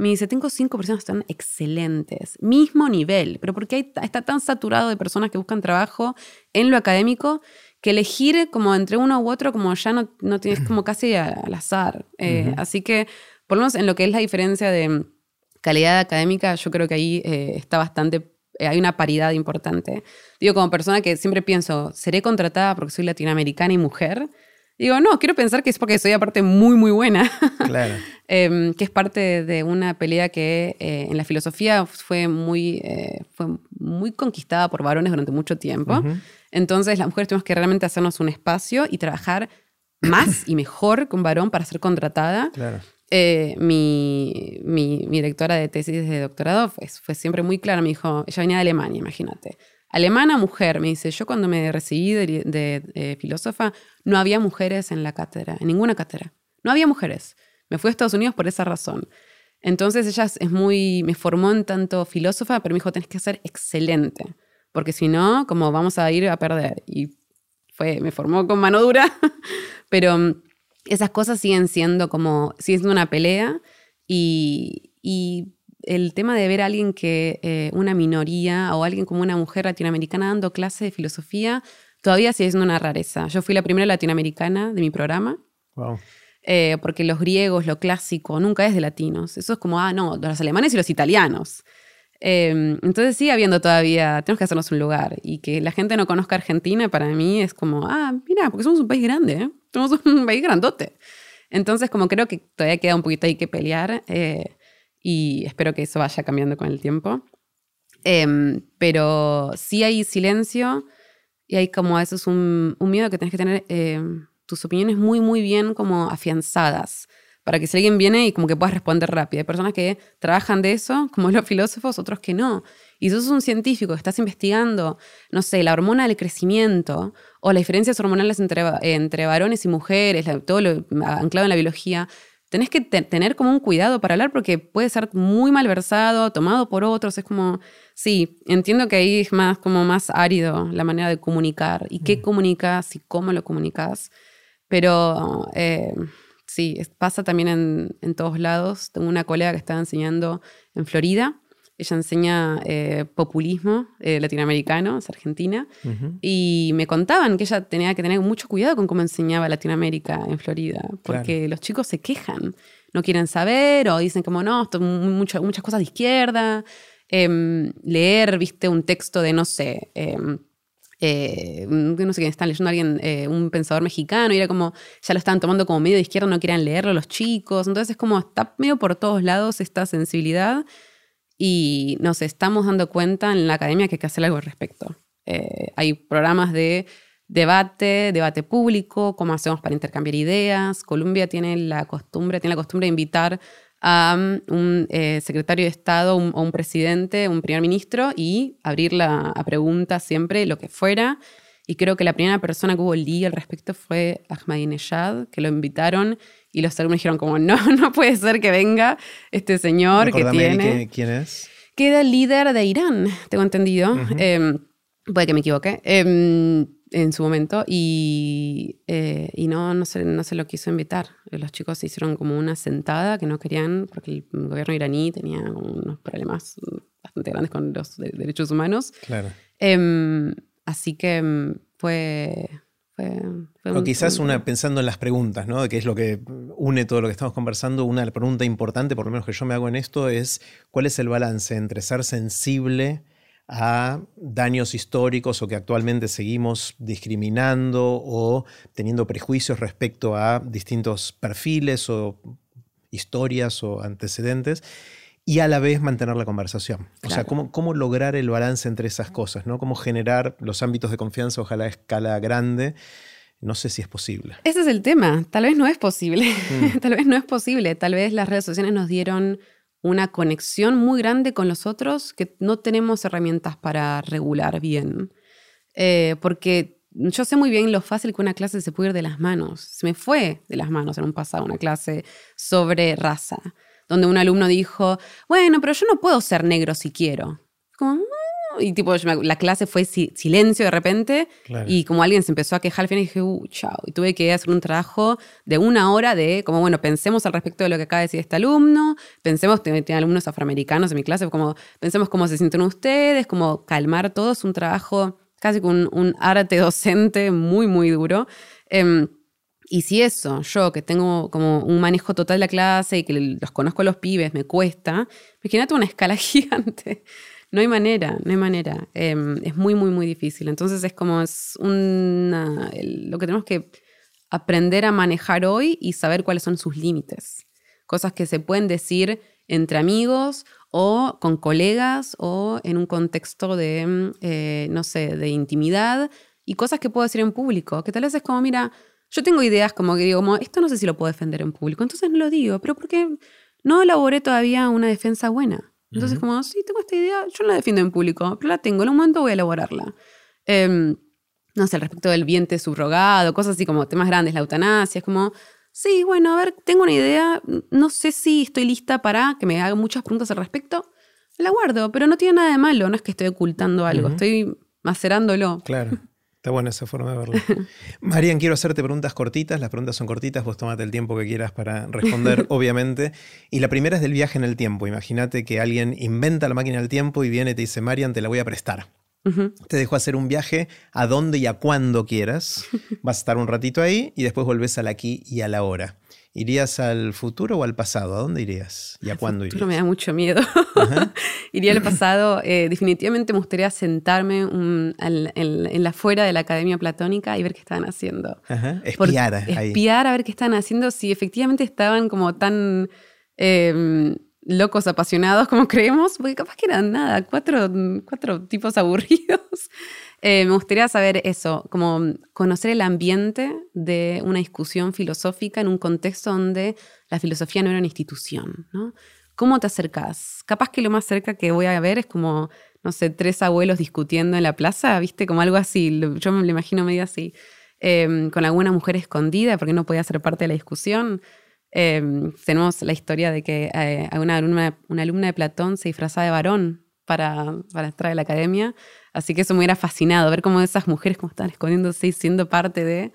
me dice, tengo cinco personas que están excelentes, mismo nivel, pero porque hay, está tan saturado de personas que buscan trabajo en lo académico que elegir como entre uno u otro como ya no, no tienes como casi al azar. Eh, así que, por lo menos en lo que es la diferencia de calidad académica, yo creo que ahí eh, está bastante, eh, hay una paridad importante. Digo, como persona que siempre pienso, ¿seré contratada porque soy latinoamericana y mujer? Digo, no, quiero pensar que es porque soy aparte muy, muy buena. Claro. Em, que es parte de una pelea que en la filosofía fue muy, fue muy conquistada por varones durante mucho tiempo. Entonces las mujeres tuvimos que realmente hacernos un espacio y trabajar más y mejor con varón para ser contratada. Eh, mi, mi, directora de tesis de doctorado fue, fue, siempre muy clara. Me dijo, ella venía de Alemania, imagínate. Alemana, mujer. Me dice, yo cuando me recibí de, filósofa, no había mujeres en la cátedra, en ninguna cátedra. No había mujeres. Me fui a Estados Unidos por esa razón. Entonces ella es muy, me formó en tanto filósofa, pero me dijo, tenés que ser excelente porque si no, como vamos a ir a perder. Y fue, me formó con mano dura, pero mm, esas cosas siguen siendo como, siguen siendo una pelea y, y el tema de ver a alguien que, eh, una minoría o alguien como una mujer latinoamericana dando clase de filosofía, todavía sigue siendo una rareza. Yo fui la primera latinoamericana de mi programa. Wow. Eh, porque los griegos, lo clásico, nunca es de latinos. Eso es como, ah, no, los alemanes y los italianos. Em, entonces sigue habiendo todavía, tenemos que hacernos un lugar y que la gente no conozca Argentina para mí es como, ah, mira, porque somos un país grande, ¿eh? somos un país grandote. Entonces como creo que todavía queda un poquito ahí que pelear eh, y espero que eso vaya cambiando con el tiempo. Em, pero sí hay silencio y hay como eso es un, un miedo que tienes que tener em, tus opiniones muy, muy bien como afianzadas para que si alguien viene y como que puedas responder rápido. Hay personas que trabajan de eso, como los filósofos, otros que no. Y si sos un científico, estás investigando, no sé, la hormona del crecimiento o las diferencias hormonales entre, entre varones y mujeres, todo lo anclado en la biología, tenés que tener como un cuidado para hablar porque puede ser muy malversado, tomado por otros. Es como, sí, entiendo que ahí es más como más árido la manera de comunicar y qué mm. comunicas y cómo lo comunicas. Pero... Eh, Sí, pasa también en, todos lados. Tengo una colega que estaba enseñando en Florida. Ella enseña eh, populismo eh, latinoamericano, es argentina, y me contaban que ella tenía que tener mucho cuidado con cómo enseñaba Latinoamérica en Florida, porque los chicos se quejan, no quieren saber o dicen como no, muchas cosas de izquierda, em, leer, viste, un texto de, no sé, em, eh, no sé quién están leyendo alguien, eh, un pensador mexicano, y era como, ya lo estaban tomando como medio de izquierda, no quieran leerlo los chicos. Entonces es como, está medio por todos lados esta sensibilidad y nos estamos dando cuenta en la academia que hay que hacer algo al respecto. Eh, hay programas de debate, debate público, cómo hacemos para intercambiar ideas. Colombia tiene la costumbre, tiene la costumbre de invitar a un eh, secretario de Estado o un presidente, un primer ministro y abrirla a preguntas siempre, lo que fuera. Y creo que la primera persona que hubo lío al respecto fue Ahmadinejad, que lo invitaron y los alumnos dijeron como, no, no puede ser que venga este señor que tiene... ¿Quién es? Queda el líder de Irán, tengo entendido. Em, puede que me equivoque. Em, en su momento y, eh, y no, no, se, no se lo quiso invitar. Los chicos hicieron como una sentada que no querían porque el gobierno iraní tenía unos problemas bastante grandes con los derechos humanos. Claro. Em, así que fue, o quizás una, pensando en las preguntas, ¿no? que es lo que une todo lo que estamos conversando, una pregunta importante, por lo menos que yo me hago en esto, es cuál es el balance entre ser sensible a daños históricos o que actualmente seguimos discriminando o teniendo prejuicios respecto a distintos perfiles o historias o antecedentes y a la vez mantener la conversación. O sea, ¿cómo, cómo, lograr el balance entre esas cosas, ¿no? Cómo generar los ámbitos de confianza, ojalá a escala grande. No sé si es posible. Ese es el tema. Tal vez no es posible. Mm. Tal vez no es posible. Tal vez las redes sociales nos dieron una conexión muy grande con los otros que no tenemos herramientas para regular bien. Eh, porque yo sé muy bien lo fácil que una clase se puede ir de las manos. Se me fue de las manos en un pasado una clase sobre raza, donde un alumno dijo, bueno, pero yo no puedo ser negro si quiero. Como, y tipo, la clase fue silencio de repente y como alguien se empezó a quejar al final dije, uh, chao. Y tuve que hacer un trabajo de una hora de, como, bueno, pensemos al respecto de lo que acaba de decir este alumno, pensemos, tenía alumnos afroamericanos en mi clase, como, pensemos cómo se sienten ustedes, como calmar todos, un trabajo casi con un, arte docente muy, muy duro. Em, y si eso, yo que tengo como un manejo total de la clase y que los conozco a los pibes, me cuesta, imagínate una escala gigante. No hay manera, no hay manera. Em, es muy, muy, muy difícil. Entonces es como es una, lo que tenemos que aprender a manejar hoy y saber cuáles son sus límites. Cosas que se pueden decir entre amigos o con colegas o en un contexto de, em, eh, no sé, de intimidad y cosas que puedo decir en público, que tal vez es como, mira, yo tengo ideas como que digo, como, esto no sé si lo puedo defender en público, entonces no lo digo, pero porque no elaboré todavía una defensa buena. Entonces, como, sí, tengo esta idea, yo no la defiendo en público, pero la tengo, en un momento voy a elaborarla. Em, no sé, al respecto del vientre subrogado, cosas así como temas grandes, la eutanasia, es como, sí, bueno, a ver, tengo una idea, no sé si estoy lista para que me hagan muchas preguntas al respecto, la guardo, pero no tiene nada de malo, no es que estoy ocultando algo, estoy macerándolo. Claro. Está buena esa forma de verlo. Marian, quiero hacerte preguntas cortitas. Las preguntas son cortitas, vos tomate el tiempo que quieras para responder, obviamente. Y la primera es del viaje en el tiempo. Imagínate que alguien inventa la máquina del tiempo y viene y te dice, Marian, te la voy a prestar. Te dejo hacer un viaje a donde y a cuando quieras. Vas a estar un ratito ahí y después volvés al aquí y a la hora. ¿Irías al futuro o al pasado? ¿A dónde irías? ¿Y a cuándo irías? me da mucho miedo. Iría al pasado. Eh, definitivamente me gustaría sentarme en, la fuera de la Academia Platónica y ver qué estaban haciendo. Espiar ahí. Espiar a ver qué estaban haciendo, si efectivamente estaban como tan em, locos, apasionados como creemos, porque capaz que eran nada, cuatro, cuatro tipos aburridos. Eh, me gustaría saber eso, como conocer el ambiente de una discusión filosófica en un contexto donde la filosofía no era una institución, ¿no? ¿Cómo te acercas? Capaz que lo más cerca que voy a ver es como, no sé, tres abuelos discutiendo en la plaza, ¿viste? Como algo así, yo me lo imagino medio así, em, con alguna mujer escondida porque no podía ser parte de la discusión. Em, tenemos la historia de que eh, una, alumna, una alumna de Platón se disfrazaba de varón para, para entrar a la academia Así que eso me hubiera fascinado, ver cómo esas mujeres como están escondiéndose y siendo parte de,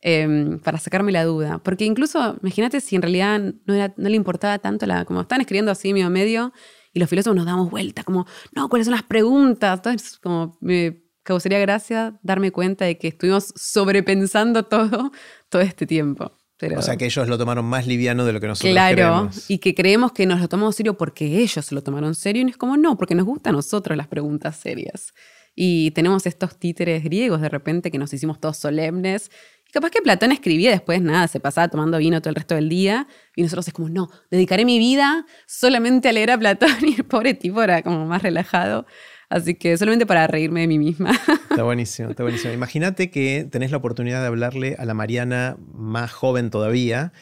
em, para sacarme la duda. Porque incluso, imagínate si en realidad no, era, no le importaba tanto, la, como están escribiendo así medio medio, y los filósofos nos damos vuelta, como, no, ¿cuáles son las preguntas? Entonces, como me causaría gracia darme cuenta de que estuvimos sobrepensando todo, todo este tiempo. O sea que ellos lo tomaron más liviano de lo que nosotros claro, y que creemos que nos lo tomamos serio porque ellos lo tomaron serio y es como no, porque nos gustan a nosotros las preguntas serias. Y tenemos estos títeres griegos de repente que nos hicimos todos solemnes. Y capaz que Platón escribía después, nada, se pasaba tomando vino todo el resto del día. Y nosotros es como, no, dedicaré mi vida solamente a leer a Platón. Y el pobre tipo era como más relajado. Así que solamente para reírme de mí misma. Está buenísimo, está buenísimo. Imagínate que tenés la oportunidad de hablarle a la Mariana más joven todavía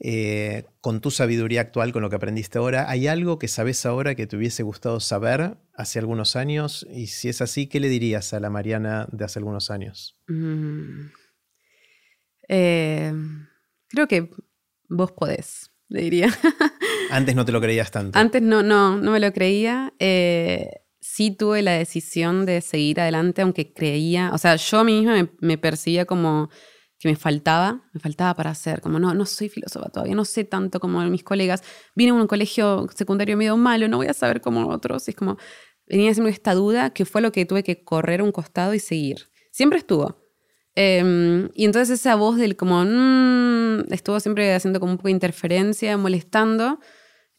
eh, con tu sabiduría actual, con lo que aprendiste ahora, ¿hay algo que sabes ahora que te hubiese gustado saber hace algunos años? Y si es así, ¿qué le dirías a la Mariana de hace algunos años? Mm. Eh, creo que vos podés, le diría. Antes no te lo creías tanto. Antes no, no, no me lo creía. Eh, sí tuve la decisión de seguir adelante, aunque creía, o sea, yo misma me percibía como que me faltaba, me faltaba para hacer, como no, no soy filósofa todavía, no sé tanto como mis colegas, vine a un colegio secundario medio malo, no voy a saber como otros, es como, venía haciendo esta duda que fue lo que tuve que correr un costado y seguir. Siempre estuvo. Em, y entonces esa voz del como, mm", estuvo siempre haciendo como un poco de interferencia, molestando,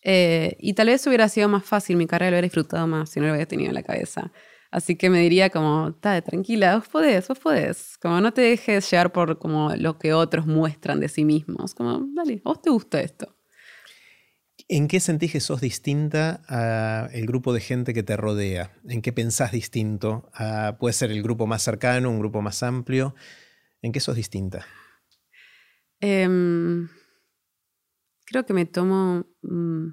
eh, y tal vez hubiera sido más fácil, mi carrera lo hubiera disfrutado más si no lo hubiera tenido en la cabeza. Así que me diría como, está tranquila, vos podés, vos podés. Como no te dejes llevar por como lo que otros muestran de sí mismos. Como, dale, vos te gusta esto. ¿En qué sentís que sos distinta al grupo de gente que te rodea? ¿En qué pensás distinto? puede ser el grupo más cercano, un grupo más amplio. ¿En qué sos distinta? Em, creo que me tomo mm,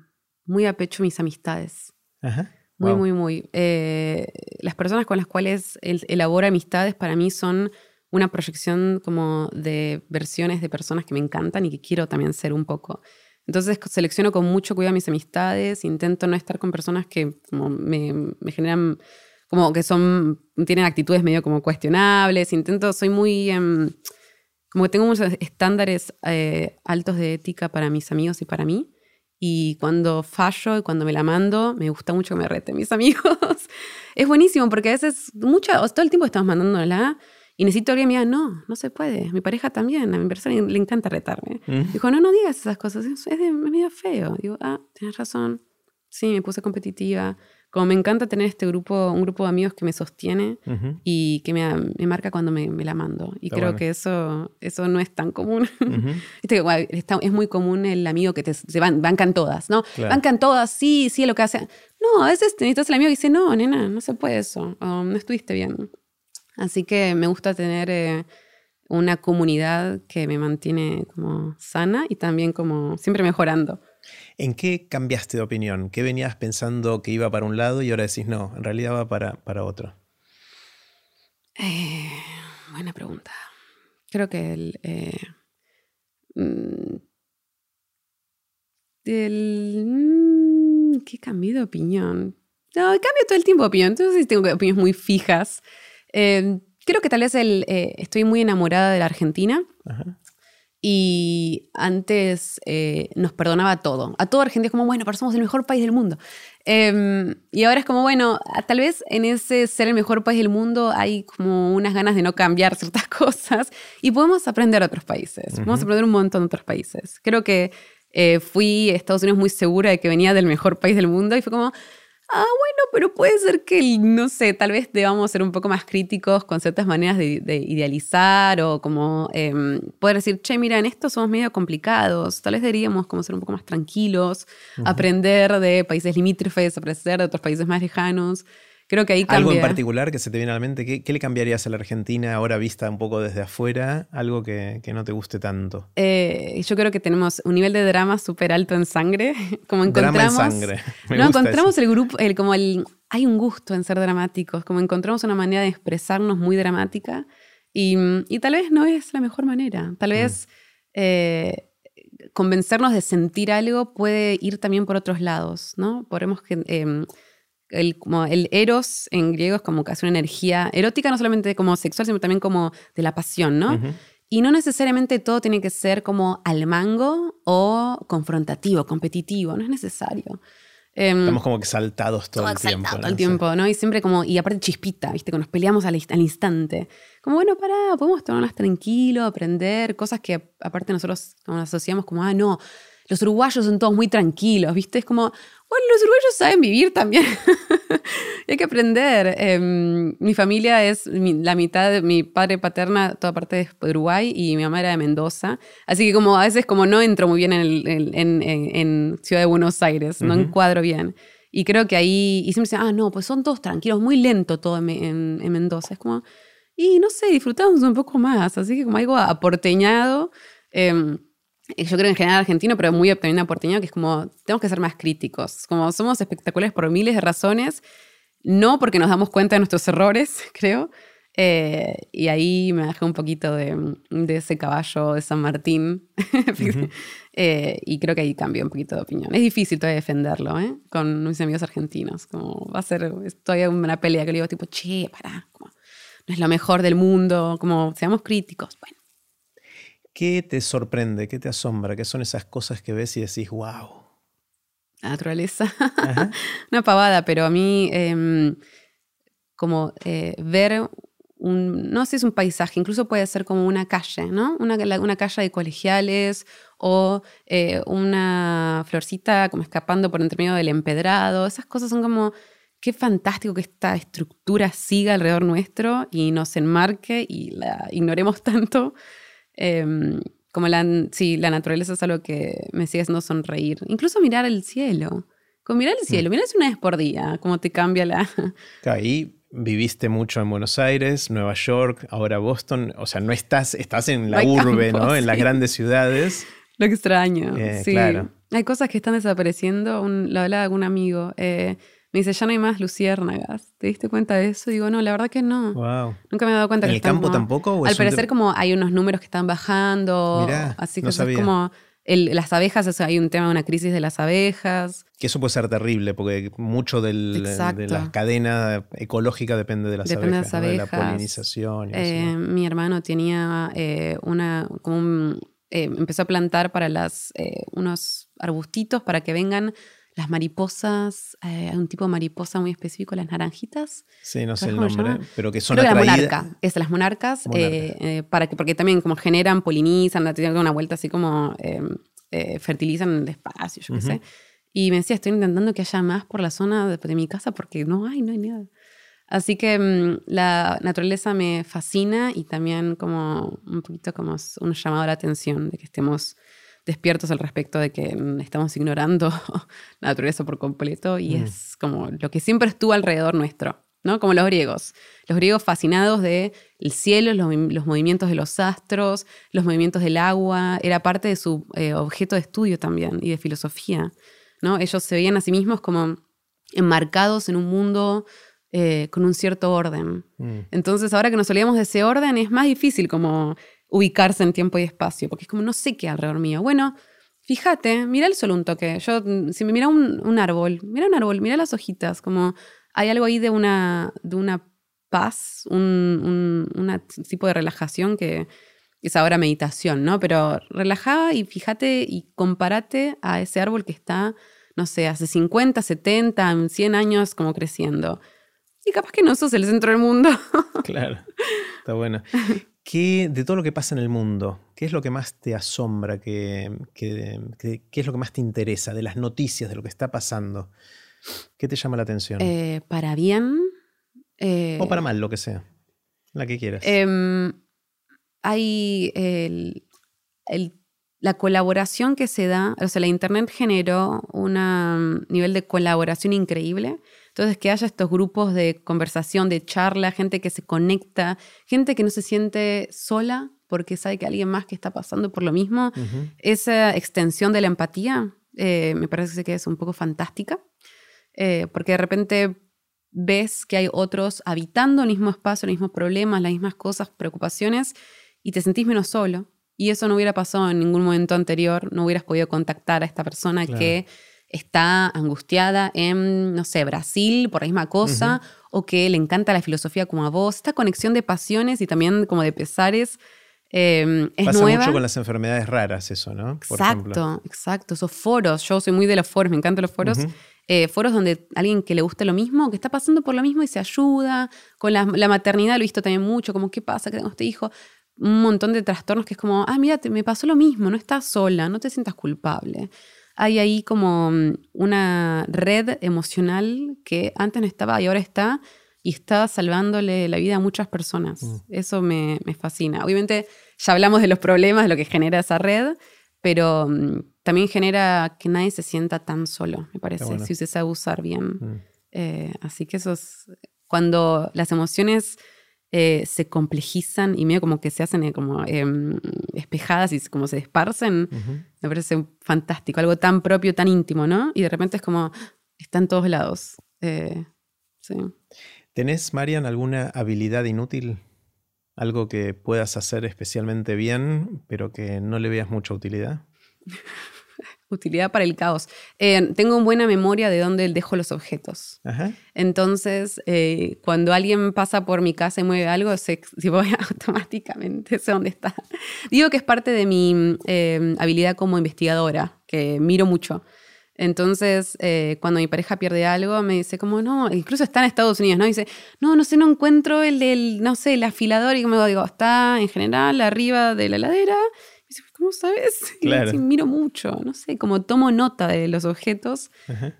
muy a pecho mis amistades. Ajá. Muy, muy, muy. Eh, las personas con las cuales elaboro amistades para mí son una proyección como de versiones de personas que me encantan y que quiero también ser un poco. Entonces selecciono con mucho cuidado mis amistades, intento no estar con personas que como me, me, generan, como que son, tienen actitudes medio como cuestionables, intento, soy muy, em, como que tengo unos estándares eh, altos de ética para mis amigos y para mí. Y cuando fallo y cuando me la mando, me gusta mucho que me reten mis amigos. es buenísimo porque a veces, mucho, todo el tiempo estamos mandándola y necesito que alguien me diga, no, no se puede. Mi pareja también, a mi persona le encanta retarme. Mm. Dijo, no, no digas esas cosas, es, de, medio feo. Digo, ah, tienes razón. Sí, me puse competitiva como me encanta tener este grupo, un grupo de amigos que me sostiene y que me, me, marca cuando me, me la mando. Y creo que eso, eso no es tan común. es muy común el amigo que te van, bancan todas, ¿no? Bancan todas, sí, sí, lo que hacen. No, a veces necesitas el amigo que dice, no, nena, no se puede eso, no estuviste bien. Así que me gusta tener eh, una comunidad que me mantiene como sana y también como siempre mejorando. ¿En qué cambiaste de opinión? ¿Qué venías pensando que iba para un lado y ahora decís no, en realidad va para, para otro? Eh, buena pregunta. Creo que el... Eh, mm, mm, ¿Qué cambié de opinión? No, cambio todo el tiempo de opinión. Entonces tengo opiniones muy fijas. Eh, creo que tal vez el, estoy muy enamorada de la Argentina. Ajá. Y antes eh, nos perdonaba todo. A todo Argentina es como, bueno, pero somos el mejor país del mundo. Em, y ahora es como, bueno, tal vez en ese ser el mejor país del mundo hay como unas ganas de no cambiar ciertas cosas y podemos aprender a otros países. Podemos aprender un montón de otros países. Creo que eh, fui a Estados Unidos muy segura de que venía del mejor país del mundo y fue como, ah, bueno, pero puede ser que, no sé, tal vez debamos ser un poco más críticos con ciertas maneras de, idealizar o como em, poder decir, che, mira, en esto somos medio complicados, tal vez deberíamos como ser un poco más tranquilos, aprender de países limítrofes, aprender de otros países más lejanos. Creo que ahí cambia. ¿Algo en particular que se te viene a la mente? ¿Qué, le cambiarías a la Argentina ahora vista un poco desde afuera? Algo que, no te guste tanto. Eh, yo creo que tenemos un nivel de drama súper alto en sangre. Como encontramos, drama en sangre. no, encontramos el grupo, el, como el... Hay un gusto en ser dramáticos, como encontramos una manera de expresarnos muy dramática y, tal vez no es la mejor manera. Tal mm. vez... Eh, convencernos de sentir algo puede ir también por otros lados, ¿no? Podemos que, em, el, como el eros en griego es como casi una energía erótica, no solamente como sexual, sino también como de la pasión, ¿no? Y no necesariamente todo tiene que ser como al mango o confrontativo, competitivo, no es necesario. Em, Estamos como que saltados todo, el tiempo. Todo el tiempo, ¿no? Y siempre como, y aparte chispita, ¿viste? Cuando nos peleamos al, al instante. Como, bueno, pará, podemos tomarnos tranquilo, aprender, cosas que aparte nosotros como asociamos como, ah, no, los uruguayos son todos muy tranquilos, ¿viste? Es como, bueno, los uruguayos saben vivir también. Hay que aprender. Em, mi familia es la mitad de mi padre paterna, toda parte de Uruguay y mi mamá era de Mendoza. Así que como a veces como no entro muy bien en, Ciudad de Buenos Aires, no encuadro bien. Y creo que ahí, y siempre dicen, ah, no, pues son todos tranquilos, muy lento todo en, Mendoza. Es como, y no sé, disfrutamos un poco más. Así que como algo aporteñado. Em, yo creo en general argentino, pero muy también porteño, que es como, tenemos que ser más críticos. Como somos espectaculares por miles de razones, no porque nos damos cuenta de nuestros errores, creo. Eh, y ahí me dejé un poquito de, ese caballo de San Martín. Eh, y creo que ahí cambió un poquito de opinión. Es difícil todavía defenderlo, ¿eh? Con mis amigos argentinos. Como va a ser todavía una pelea que le digo, tipo, che, pará, como, no es lo mejor del mundo, como seamos críticos. Bueno. ¿Qué te sorprende? ¿Qué te asombra? ¿Qué son esas cosas que ves y decís, wow? La naturaleza. Una pavada, pero a mí, em, como eh, ver un, no sé si es un paisaje, incluso puede ser como una calle, ¿no? Una, una calle de colegiales o eh, una florcita como escapando por entre medio del empedrado. Esas cosas son como, qué fantástico que esta estructura siga alrededor nuestro y nos enmarque y la ignoremos tanto. Em, como la, sí, la naturaleza es algo que me sigue haciendo sonreír. Incluso mirar el cielo. Con mirar el cielo, mm. mirar una vez por día, cómo te cambia la... Ahí viviste mucho en Buenos Aires, Nueva York, ahora Boston. O sea, no estás, estás en la urbe, ¿no? En las grandes ciudades. Lo extraño. Eh, sí. Claro. Hay cosas que están desapareciendo. lo hablaba con un amigo. Eh, me dice, ya no hay más luciérnagas. ¿Te diste cuenta de eso? digo, no, la verdad que no. Wow. Nunca me he dado cuenta ¿En que el campo tampoco? al parecer, como hay unos números que están bajando. Mirá, así que es como. las abejas, hay un tema de una crisis de las abejas. Que eso puede ser terrible, porque mucho de la cadena ecológica depende de las depende abejas, de, las abejas. la polinización. Eh, mi hermano tenía eh, una, como eh, empezó a plantar para las, unos arbustitos para que vengan las mariposas, hay eh, un tipo de mariposa muy específico, las naranjitas. Sí, no sé el nombre, pero que son atraídas. La monarca, es las monarcas, eh, eh, para que, porque también como generan, polinizan, tienen una vuelta así como em, fertilizan el espacio, yo qué sé. Y me decía, estoy intentando que haya más por la zona de, de mi casa porque no hay, no hay nada. Así que mm, la naturaleza me fascina y también como un poquito como un llamado a la atención de que estemos despiertos al respecto de que estamos ignorando la naturaleza por completo y mm. es como lo que siempre estuvo alrededor nuestro, ¿no? Como los griegos. Los griegos fascinados de el cielo, los, movimientos de los astros, los movimientos del agua, era parte de su eh, objeto de estudio también y de filosofía, ¿no? Ellos se veían a sí mismos como enmarcados en un mundo eh, con un cierto orden. Mm. Entonces, ahora que nos olvidamos de ese orden, es más difícil como ubicarse en tiempo y espacio, porque es como no sé qué alrededor mío. Bueno, fíjate, mira el sol un toque. Yo, si me mira un, árbol, mira un árbol, mira las hojitas, como hay algo ahí de una, de una paz, un, tipo de relajación que es ahora meditación, ¿no? Pero relajá y fíjate y compárate a ese árbol que está, no sé, hace 50, 70, 100 años como creciendo. Y capaz que no sos el centro del mundo. claro, está bueno. ¿Qué, de todo lo que pasa en el mundo, qué es lo que más te asombra? ¿Qué, qué, es lo que más te interesa de las noticias, de lo que está pasando? ¿Qué te llama la atención? Eh, para bien. Eh, o para mal, lo que sea. La que quieras. Em, hay la colaboración que se da, o sea, la Internet generó un mm, nivel de colaboración increíble entonces, que haya estos grupos de conversación, de charla, gente que se conecta, gente que no se siente sola porque sabe que alguien más que está pasando por lo mismo, esa extensión de la empatía eh, me parece que es un poco fantástica, eh, porque de repente ves que hay otros habitando el mismo espacio, los mismos problemas, las mismas cosas, preocupaciones, y te sentís menos solo. Y eso no hubiera pasado en ningún momento anterior, no hubieras podido contactar a esta persona que está angustiada en, no sé, Brasil por la misma cosa, o que le encanta la filosofía como a vos. Esta conexión de pasiones y también como de pesares eh, es Pasa mucho con las enfermedades raras eso, ¿no? exacto, exacto. Esos foros, yo soy muy de los foros, me encantan los foros. Eh, foros donde alguien que le gusta lo mismo, que está pasando por lo mismo y se ayuda. Con la, maternidad lo he visto también mucho, como qué pasa que tengo este hijo. Un montón de trastornos que es como, ah, mira, me pasó lo mismo, no estás sola, no te sientas culpable hay ahí como mm, una red emocional que antes no estaba y ahora está y está salvándole la vida a muchas personas. Mm. Eso me, fascina. Obviamente ya hablamos de los problemas, de lo que genera esa red, pero mm, también genera que nadie se sienta tan solo, me parece, si se sabe usar bien. Eh, así que eso es cuando las emociones eh, se complejizan y medio como que se hacen eh, como em, espejadas y como se esparcen, me parece fantástico, algo tan propio, tan íntimo, ¿no? Y de repente es como, está en todos lados. Eh, sí. ¿Tenés, Marian, alguna habilidad inútil? Algo que puedas hacer especialmente bien, pero que no le veas mucha utilidad. Utilidad para el caos. Eh, tengo buena memoria de dónde dejo los objetos. Entonces, eh, cuando alguien pasa por mi casa y mueve algo, sé, voy automáticamente sé dónde está. Digo que es parte de mi eh, habilidad como investigadora, que miro mucho. Entonces, cuando mi pareja pierde algo, me dice como, no, incluso está en Estados Unidos, ¿no? dice, no, no sé, no encuentro el del, no sé, el afilador. Y me digo, está en general arriba de la heladera ¿cómo sabes? Claro. miro mucho, no sé, como tomo nota de los objetos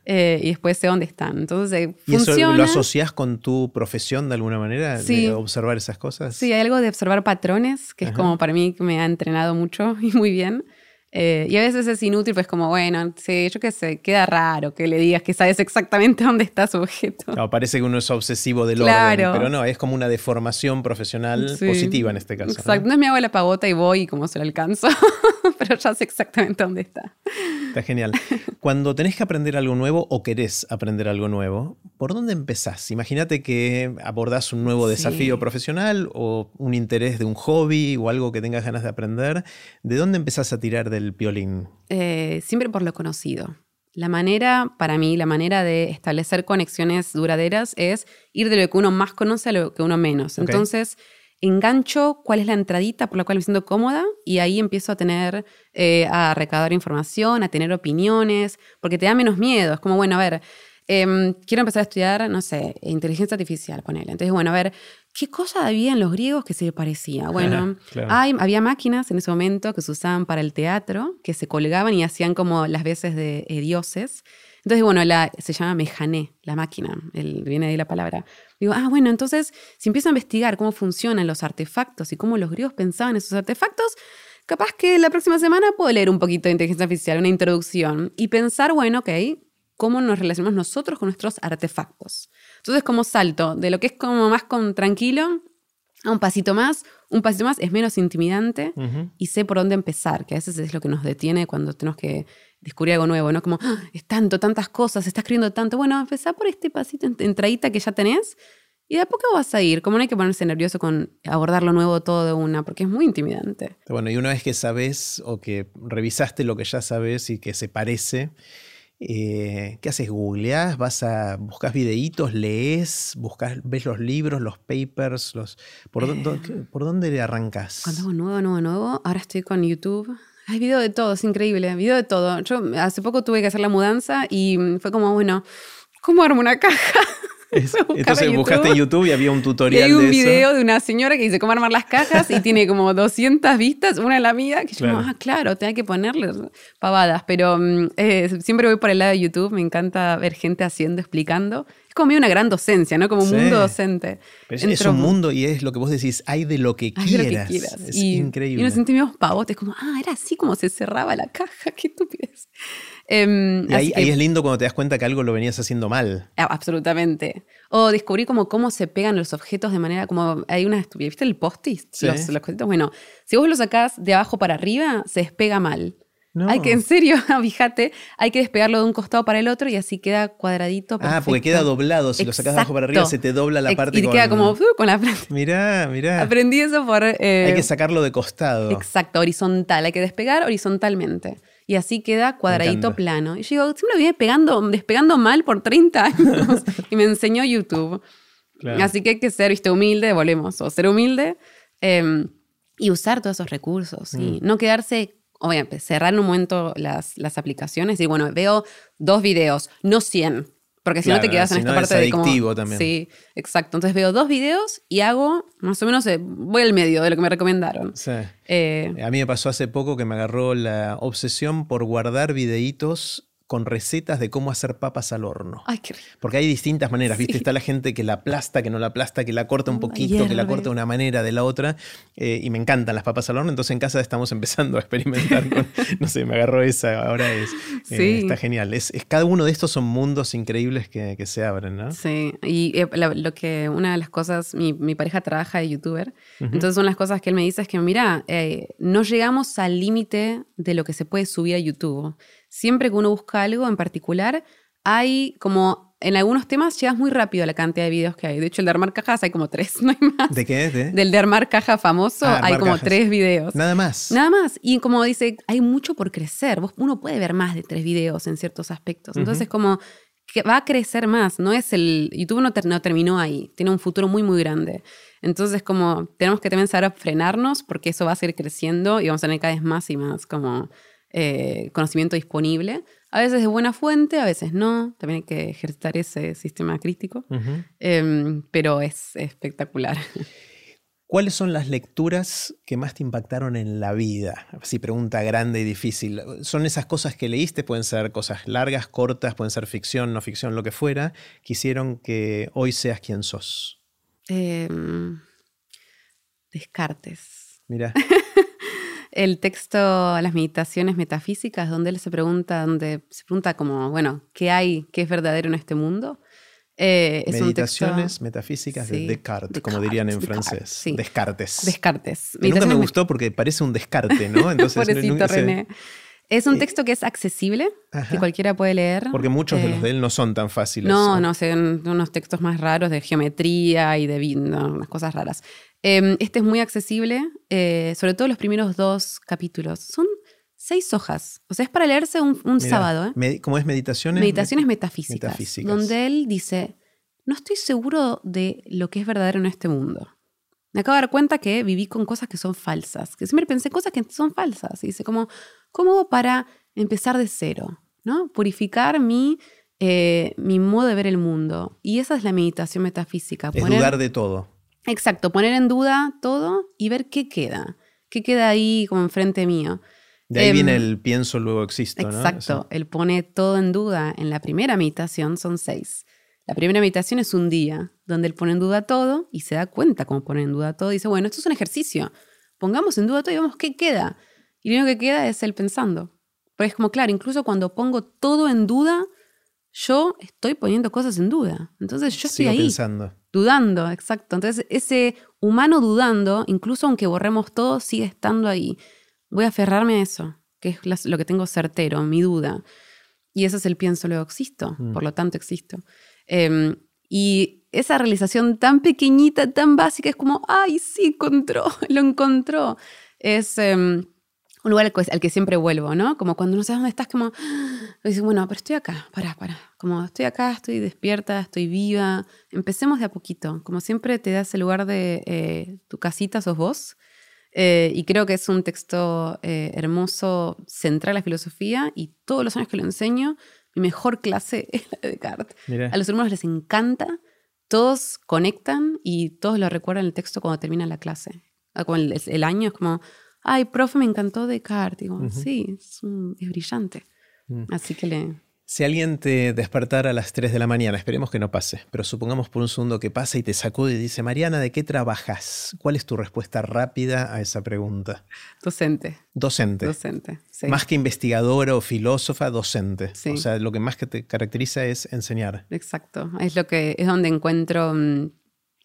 eh, y después sé dónde están. Entonces, eh, ¿Y eso lo asocias con tu profesión de alguna manera? Sí. De observar esas cosas. Sí, hay algo de observar patrones, que es como para mí que me ha entrenado mucho y muy bien. Eh, y a veces es inútil, pues como, bueno, sí, yo qué sé, queda raro que le digas que sabes exactamente dónde está su objeto. No, parece que uno es obsesivo del orden, pero no, es como una deformación profesional positiva en este caso. Exacto, no, es mi hago la pagota y voy y como se lo alcanzo, pero ya sé exactamente dónde está. Está genial. Cuando tenés que aprender algo nuevo o querés aprender algo nuevo, ¿por dónde empezás? Imagínate que abordás un nuevo desafío profesional o un interés de un hobby o algo que tengas ganas de aprender. ¿De dónde empezás a tirar del el violín? Eh, siempre por lo conocido. La manera, para mí, la manera de establecer conexiones duraderas es ir de lo que uno más conoce a lo que uno menos. Entonces, engancho cuál es la entradita por la cual me siento cómoda y ahí empiezo a tener, eh, a recaudar información, a tener opiniones, porque te da menos miedo. Es como, bueno, a ver, em, quiero empezar a estudiar, no sé, inteligencia artificial, ponele. Entonces, bueno, a ver, ¿Qué cosa había en los griegos que se le parecía? Bueno, hay, había máquinas en ese momento que se usaban para el teatro, que se colgaban y hacían como las veces de eh, dioses. Entonces, bueno, la, se llama mejané, la máquina, el, viene de ahí la palabra. Digo, ah, bueno, entonces, si empiezo a investigar cómo funcionan los artefactos y cómo los griegos pensaban en esos artefactos, capaz que la próxima semana puedo leer un poquito de inteligencia artificial, una introducción, y pensar, bueno, ok, cómo nos relacionamos nosotros con nuestros artefactos. Entonces, como salto de lo que es como más con tranquilo a un pasito más, un pasito más es menos intimidante y sé por dónde empezar, que a veces es lo que nos detiene cuando tenemos que descubrir algo nuevo, ¿no? Como, ah, es tanto, tantas cosas, está escribiendo tanto. Bueno, empezá por este pasito, entradita que ya tenés y de a poco vas a ir. Como no hay que ponerse nervioso con abordar lo nuevo todo de una, porque es muy intimidante. Bueno, y una vez que sabes o que revisaste lo que ya sabes y que se parece, eh, ¿Qué haces? ¿Googleás? ¿Vas a buscas videitos? ¿Lees? Buscas, ¿Ves los libros, los papers? Los, ¿por, eh, ¿Por dónde arrancas? Cuando hago nuevo, nuevo, nuevo, ahora estoy con YouTube. Hay video de todo, es increíble, video de todo. Yo hace poco tuve que hacer la mudanza y fue como, bueno, ¿cómo armo una caja? entonces buscaste en YouTube y había un tutorial. Y hay un video de una señora que dice cómo armar las cajas y tiene como 200 vistas, una en la mía, que yo, ah, claro, tengo que ponerle pavadas. Pero mm, eh, siempre voy por el lado de YouTube, me encanta ver gente haciendo, explicando. Es como una gran docencia, ¿no? Como un mundo docente. es, un mundo y es lo que vos decís, hay de lo que, quieras. Es increíble. Y nos sentimos pavotes, como, ah, era así como se cerraba la caja, qué estupidez. Em, y ahí, es lindo cuando te das cuenta que algo lo venías haciendo mal. Ah, absolutamente. O descubrí como cómo se pegan los objetos de manera como hay una estupidez. ¿Viste el post-it? Los, los Bueno, si vos lo sacás de abajo para arriba, se despega mal. Hay que, en serio, fíjate, hay que despegarlo de un costado para el otro y así queda cuadradito. Ah, porque queda doblado. Si lo sacas de abajo para arriba, se te dobla la parte. Y queda como uh, con la frente. Mirá, mirá. Aprendí eso por. Eh, hay que sacarlo de costado. Exacto, horizontal. Hay que despegar horizontalmente y así queda cuadradito plano. Y yo digo, siempre lo viene pegando, despegando mal por 30 años y me enseñó YouTube. Así que hay que ser, viste, humilde, volvemos, o ser humilde em, y usar todos esos recursos. Y mm. no quedarse, obviamente, cerrar en un momento las, las aplicaciones y bueno, veo dos videos, no 100. Porque si no te quedas en esta parte de como. También. Sí, exacto. Entonces veo dos videos y hago, más o menos, eh, voy al medio de lo que me recomendaron. Sí. Eh, a mí me pasó hace poco que me agarró la obsesión por guardar videitos con recetas de cómo hacer papas al horno. Ay, qué rico. Porque hay distintas maneras, ¿viste? Está la gente que la aplasta, que no la aplasta, que la corta un poquito, que la corta de una manera, de la otra. Eh, y me encantan las papas al horno, entonces en casa estamos empezando a experimentar con, no sé, me agarró esa, ahora es, eh, está genial. Es, cada uno de estos son mundos increíbles que, se abren, ¿no? Sí, y eh, lo, que una de las cosas, mi, pareja trabaja de youtuber, entonces son las cosas que él me dice es que, mira, no llegamos al límite de lo que se puede subir a YouTube siempre que uno busca algo en particular, hay como en algunos temas llegas muy rápido a la cantidad de videos que hay. De hecho, el de armar cajas hay como tres, no hay más. ¿De qué? Del de armar caja famoso ah, hay como tres videos. Nada más. Nada más. Y como dice, hay mucho por crecer. uno puede ver más de tres videos en ciertos aspectos. Entonces, como que va a crecer más. No es el. YouTube no, no, terminó ahí. Tiene un futuro muy, muy grande. Entonces, como tenemos que también saber frenarnos porque eso va a seguir creciendo y vamos a tener cada vez más y más como eh, conocimiento disponible. A veces de buena fuente, a veces no. También hay que ejercitar ese sistema crítico. Em, pero es espectacular. ¿Cuáles son las lecturas que más te impactaron en la vida? Si pregunta grande y difícil. ¿Son esas cosas que leíste? Pueden ser cosas largas, cortas, pueden ser ficción, no ficción, lo que fuera, que hicieron que hoy seas quien sos. Em, descartes. Mira. el texto Las meditaciones metafísicas, donde él se pregunta, donde se pregunta como, bueno, ¿qué hay, qué es verdadero en este mundo? Eh, meditaciones metafísicas de Descartes, como dirían en francés. Descartes. Descartes. nunca me gustó porque parece un descarte, ¿no? Entonces, René. Es un texto que es accesible, que cualquiera puede leer. Porque muchos de los eh, de él no son tan fáciles. No, no, son unos textos más raros de geometría y de unas cosas raras. Em, este es muy accesible, eh, sobre todo los primeros dos capítulos. Son seis hojas. O sea, es para leerse un, sábado. ¿eh? ¿Cómo es meditaciones? Meditaciones metafísicas, Donde él dice, no estoy seguro de lo que es verdadero en este mundo. Me acabo de dar cuenta que viví con cosas que son falsas, que siempre pensé cosas que son falsas. Y dice, como, ¿cómo para empezar de cero? ¿no? Purificar mi, eh, mi modo de ver el mundo. Y esa es la meditación metafísica. Es dudar de todo. Exacto, poner en duda todo y ver qué queda, qué queda ahí como enfrente mío. De ahí viene em, el pienso, luego existo, Exacto, él pone todo en duda. En la primera meditación son seis. La primera meditación es un día donde él pone en duda todo y se da cuenta cómo pone en duda todo. Y dice, bueno, esto es un ejercicio. Pongamos en duda todo y vemos qué queda. Y lo único que queda es él pensando. Pero es como, claro, incluso cuando pongo todo en duda, yo estoy poniendo cosas en duda. Entonces yo estoy ahí. pensando. Dudando, exacto. Entonces ese humano dudando, incluso aunque borremos todo, sigue estando ahí. Voy a aferrarme a eso, que es lo que tengo certero, mi duda. Y eso es el pienso, luego existo, mm. por lo tanto existo. Em, y esa realización tan pequeñita, tan básica, es como, ay, sí, encontró, lo encontró. Es... Em, un lugar al que, siempre vuelvo, ¿no? Como cuando no sabes dónde estás, como, dices, bueno, pero estoy acá, para, para. Como estoy acá, estoy despierta, estoy viva. Empecemos de a poquito. Como siempre te das el lugar de eh, tu casita, sos vos. Eh, y creo que es un texto eh, hermoso, central a la filosofía. Y todos los años que lo enseño, mi mejor clase es la de Descartes. A los hermanos les encanta. Todos conectan y todos lo recuerdan el texto cuando termina la clase. Ah, el, el año es como, ay, profe, me encantó Descartes. Digo, sí, es, brillante. Mm. Así que le... Si alguien te despertara a las 3 de la mañana, esperemos que no pase, pero supongamos por un segundo que pasa y te sacude y dice, Mariana, ¿de qué trabajas? ¿Cuál es tu respuesta rápida a esa pregunta? Docente. Docente. Docente, Más que investigadora o filósofa, docente. O sea, lo que más que te caracteriza es enseñar. Exacto. Es lo que es donde encuentro, mm,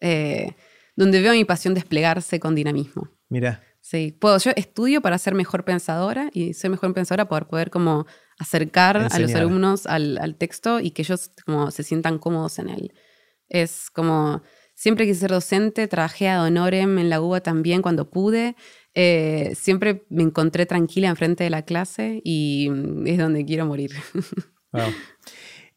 eh, donde veo mi pasión desplegarse con dinamismo. Mira. Sí, puedo, yo estudio para ser mejor pensadora y ser mejor pensadora para poder como acercar a los alumnos al, texto y que ellos como se sientan cómodos en él. Es como, siempre quise ser docente, trabajé a honorem en la UBA también cuando pude. Eh, siempre me encontré tranquila enfrente de la clase y es donde quiero morir.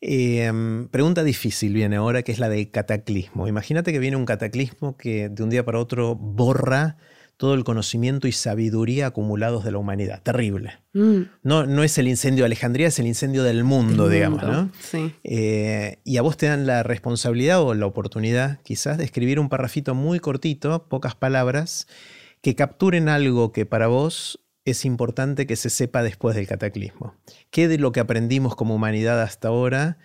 Em, pregunta difícil viene ahora, que es la de cataclismo. Imagínate que viene un cataclismo que de un día para otro borra todo el conocimiento y sabiduría acumulados de la humanidad. Terrible. Mm. No, no es el incendio de Alejandría, es el incendio del mundo, digamos. ¿no? Eh, y a vos te dan la responsabilidad o la oportunidad quizás de escribir un parrafito muy cortito, pocas palabras, que capturen algo que para vos es importante que se sepa después del cataclismo? ¿Qué de lo que aprendimos como humanidad hasta ahora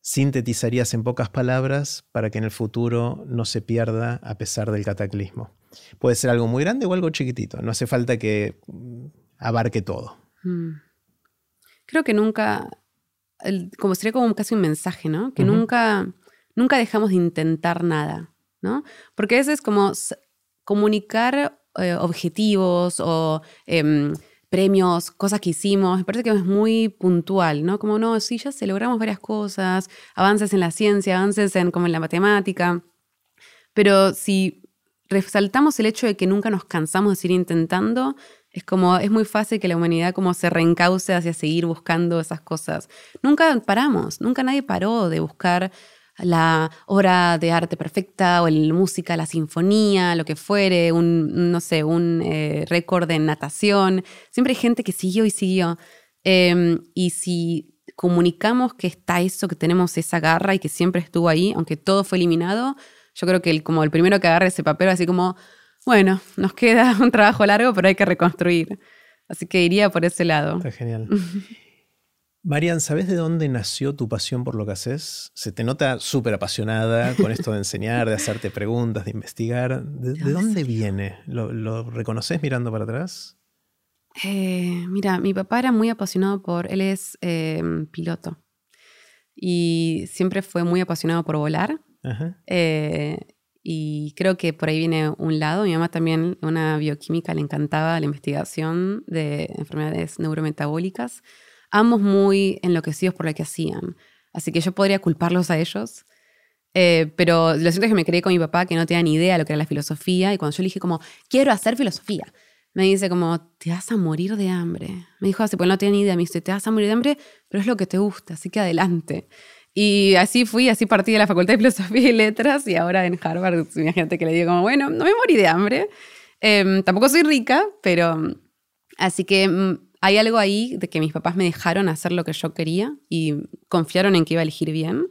sintetizarías en pocas palabras para que en el futuro no se pierda a pesar del cataclismo? Puede ser algo muy grande o algo chiquitito, no hace falta que mm, abarque todo. Mm. Creo que nunca, como sería como casi un mensaje, ¿no? Que nunca, nunca dejamos de intentar nada, ¿no? Porque a veces como comunicar eh, objetivos o em, premios, cosas que hicimos, me parece que es muy puntual, ¿no? Como, no, sí, ya se logramos varias cosas, avances en la ciencia, avances en, como en la matemática, pero si resaltamos el hecho de que nunca nos cansamos de seguir intentando, es como, es muy fácil que la humanidad como se reencauce hacia seguir buscando esas cosas. Nunca paramos, nunca nadie paró de buscar la obra de arte perfecta o la música, la sinfonía, lo que fuere, un, no sé, un eh, récord de natación. Siempre hay gente que siguió y siguió. Em, y si comunicamos que está eso, que tenemos esa garra y que siempre estuvo ahí, aunque todo fue eliminado, yo creo que el, como el primero que agarre ese papel, así como, bueno, nos queda un trabajo largo, pero hay que reconstruir. Así que iría por ese lado. Está genial. Marian, ¿sabes de dónde nació tu pasión por lo que haces? Se te nota súper apasionada con esto de enseñar, de hacerte preguntas, de investigar. ¿De, dónde viene? ¿Lo, reconoces mirando para atrás? Eh, mira, mi papá era muy apasionado por, él es em, piloto y siempre fue muy apasionado por volar. Eh, y creo que por ahí viene un lado. Mi mamá también, una bioquímica, le encantaba la investigación de enfermedades neurometabólicas ambos muy enloquecidos por lo que hacían. Así que yo podría culparlos a ellos. Eh, pero lo cierto es que me creí con mi papá que no tenía ni idea de lo que era la filosofía y cuando yo le dije como, quiero hacer filosofía, me dice como, te vas a morir de hambre. Me dijo así, pues no tenía ni idea, me dice, te vas a morir de hambre, pero es lo que te gusta, así que adelante. Y así fui, así partí de la Facultad de Filosofía y Letras y ahora en Harvard, gente que le digo como, bueno, no me morí de hambre. Em, tampoco soy rica, pero así que mm, hay algo ahí de que mis papás me dejaron hacer lo que yo quería y confiaron en que iba a elegir bien,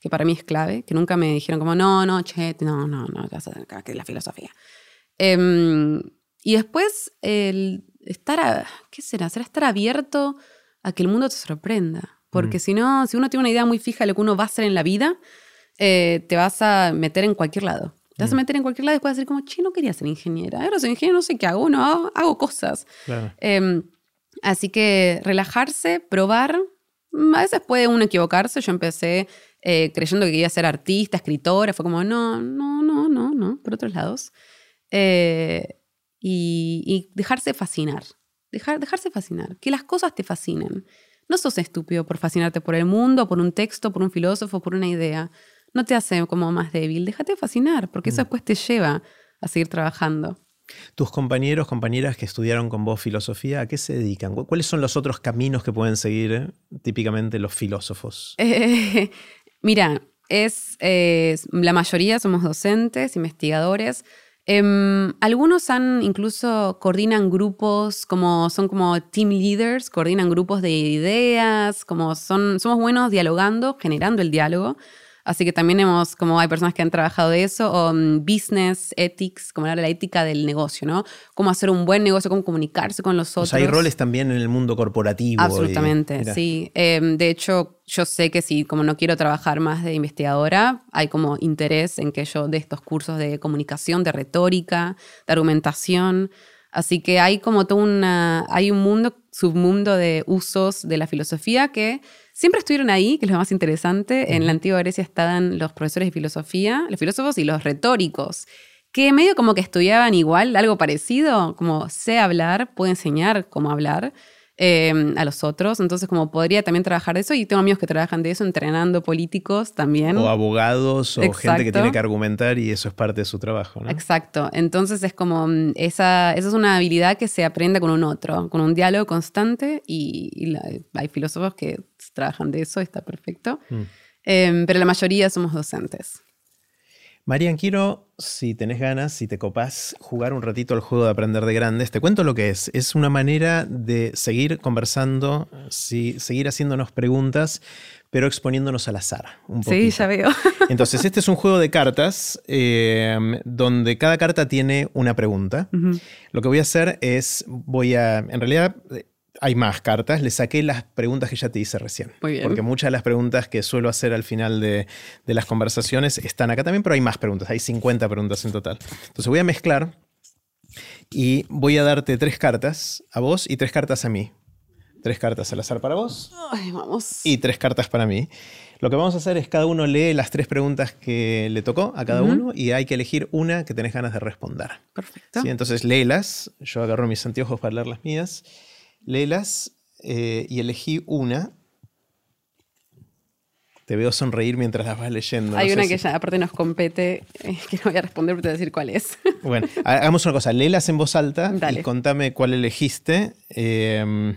que para mí es clave, que nunca me dijeron como, no, no, che, no, no, no, que es la filosofía. Em, y después el estar, ¿qué será? Será estar abierto a que el mundo te sorprenda. Porque mm. si no, si uno tiene una idea muy fija de lo que uno va a hacer en la vida, eh, te vas a meter en cualquier lado. Te vas a mm. meter en cualquier lado y después decir como, che, no quería ser ingeniera. Ahora soy ingeniero, no sé qué hago, no, hago, cosas. Claro. Em, Así que relajarse, probar. A veces puede uno equivocarse. Yo empecé eh, creyendo que quería ser artista, escritora. Fue como, no, no, no, no, no, por otros lados. Eh, y, dejarse fascinar. Dejar, dejarse fascinar. Que las cosas te fascinen. No sos estúpido por fascinarte por el mundo, por un texto, por un filósofo, por una idea. No te hace como más débil. Déjate fascinar, porque eso mm. después te lleva a seguir trabajando. Tus compañeros, compañeras que estudiaron con vos filosofía, ¿a qué se dedican? ¿Cuáles son los otros caminos que pueden seguir eh, típicamente los filósofos? mira, es, la mayoría somos docentes, investigadores. Em, algunos han incluso coordinan grupos, como son como team leaders, coordinan grupos de ideas, como son, somos buenos dialogando, generando el diálogo. Así que también hemos, como hay personas que han trabajado de eso, o mm, business ethics, como la ética del negocio, ¿no? Cómo hacer un buen negocio, cómo comunicarse con los otros. hay roles también en el mundo corporativo. Absolutamente, sí. Em, de hecho, yo sé que si como no quiero trabajar más de investigadora, hay como interés en que yo de estos cursos de comunicación, de retórica, de argumentación. Así que hay como todo una, hay un mundo, submundo de usos de la filosofía que Siempre estuvieron ahí, que es lo más interesante. En la antigua Grecia estaban los profesores de filosofía, los filósofos y los retóricos, que medio como que estudiaban igual, algo parecido, como sé hablar, puedo enseñar cómo hablar. Em, a los otros. Entonces, como podría también trabajar de eso, y tengo amigos que trabajan de eso, entrenando políticos también. O abogados, o gente que tiene que argumentar, y eso es parte de su trabajo. ¿no? Exacto. Entonces, es como mm, esa, esa es una habilidad que se aprende con un otro, con un diálogo constante, y, hay filósofos que trabajan de eso, está perfecto. Mm. Em, pero la mayoría somos docentes. Marian, quiero, si tenés ganas, si te copás, jugar un ratito al juego de aprender de grandes. Te cuento lo que es. Es una manera de seguir conversando, seguir haciéndonos preguntas, pero exponiéndonos al azar. Un sí, ya veo. Entonces, este es un juego de cartas em, donde cada carta tiene una pregunta. Lo que voy a hacer es, voy a, en realidad hay más cartas, le saqué las preguntas que ya te hice recién. Muy bien. Porque muchas de las preguntas que suelo hacer al final de, de las conversaciones están acá también, pero hay más preguntas, hay 50 preguntas en total. Entonces voy a mezclar y voy a darte tres cartas a vos y tres cartas a mí. Tres cartas al azar para vos. vamos. Y tres cartas para mí. Lo que vamos a hacer es cada uno lee las tres preguntas que le tocó a cada uno y hay que elegir una que tenés ganas de responder. Perfecto. ¿Sí? Entonces léelas. Yo agarro mis anteojos para leer las mías. Léelas eh, y elegí una. Te veo sonreír mientras las vas leyendo. Hay una que ya aparte nos compete, eh, que no voy a responder, pero te voy a decir cuál es. Bueno, hagamos una cosa. Léelas en voz alta y contame cuál elegiste. Eh,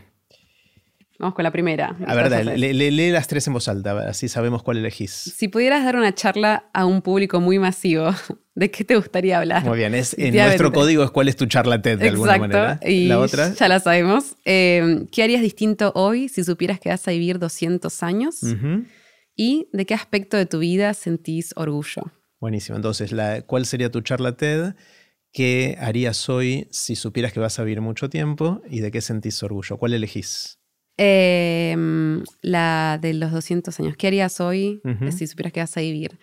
Vamos con la primera. A ver, lee, las tres en voz alta, así sabemos cuál elegís. Si pudieras dar una charla a un público muy masivo, ¿de qué te gustaría hablar? Muy bien, es, en nuestro código es cuál es tu charla TED de alguna manera. Y la otra. Ya la sabemos. Eh, ¿Qué harías distinto hoy si supieras que vas a vivir 200 años? ¿Y de qué aspecto de tu vida sentís orgullo? Buenísimo. Entonces, ¿cuál sería tu charla TED? ¿Qué harías hoy si supieras que vas a vivir mucho tiempo? ¿Y de qué sentís orgullo? ¿Cuál elegís? Em, la de los 200 años. ¿Qué harías hoy si supieras que vas a vivir?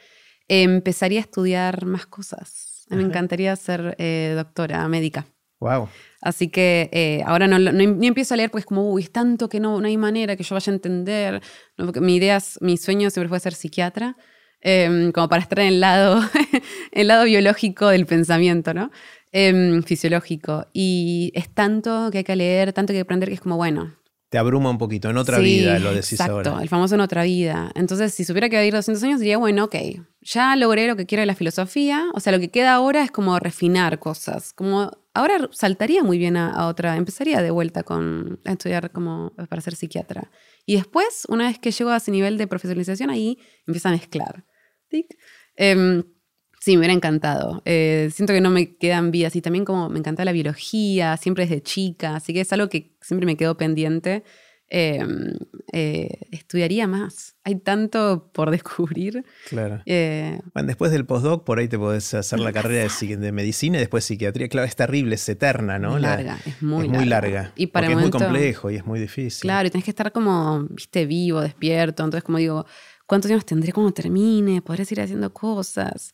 empezaría a estudiar más cosas. Me encantaría ser eh, doctora médica. Wow. Así que eh, ahora no, ni empiezo a leer, pues como, uy, es tanto que no, no hay manera que yo vaya a entender. mi idea, mi sueño siempre fue ser psiquiatra, em, como para estar en el lado, el lado biológico del pensamiento, ¿no? Em, fisiológico. Y es tanto que hay que leer, tanto que hay que aprender, que es como, bueno, te abruma un poquito. En otra vida lo decís exacto, ahora. el famoso en otra vida. Entonces, si supiera que va a ir 200 años, diría, bueno, ok, ya logré lo que quiero de la filosofía. O sea, lo que queda ahora es como refinar cosas. Como ahora saltaría muy bien a, otra, empezaría de vuelta con, a estudiar como para ser psiquiatra. Y después, una vez que llego a ese nivel de profesionalización, ahí empieza a mezclar. Eh, Sí, me hubiera encantado. Eh, siento que no me quedan vías y también como me encanta la biología, siempre desde chica, así que es algo que siempre me quedo pendiente. Em, eh, estudiaría más. Hay tanto por descubrir. Claro. Eh, bueno, después del postdoc, por ahí te podés hacer la carrera de, medicina y después psiquiatría. Claro, es terrible, es eterna, ¿no? Es larga, es muy, es muy larga. Y para porque es muy complejo y es muy difícil. Claro, y tenés que estar como, viste, vivo, despierto. Entonces, como digo, ¿cuántos años tendré cuando termine? ¿Podré seguir haciendo cosas?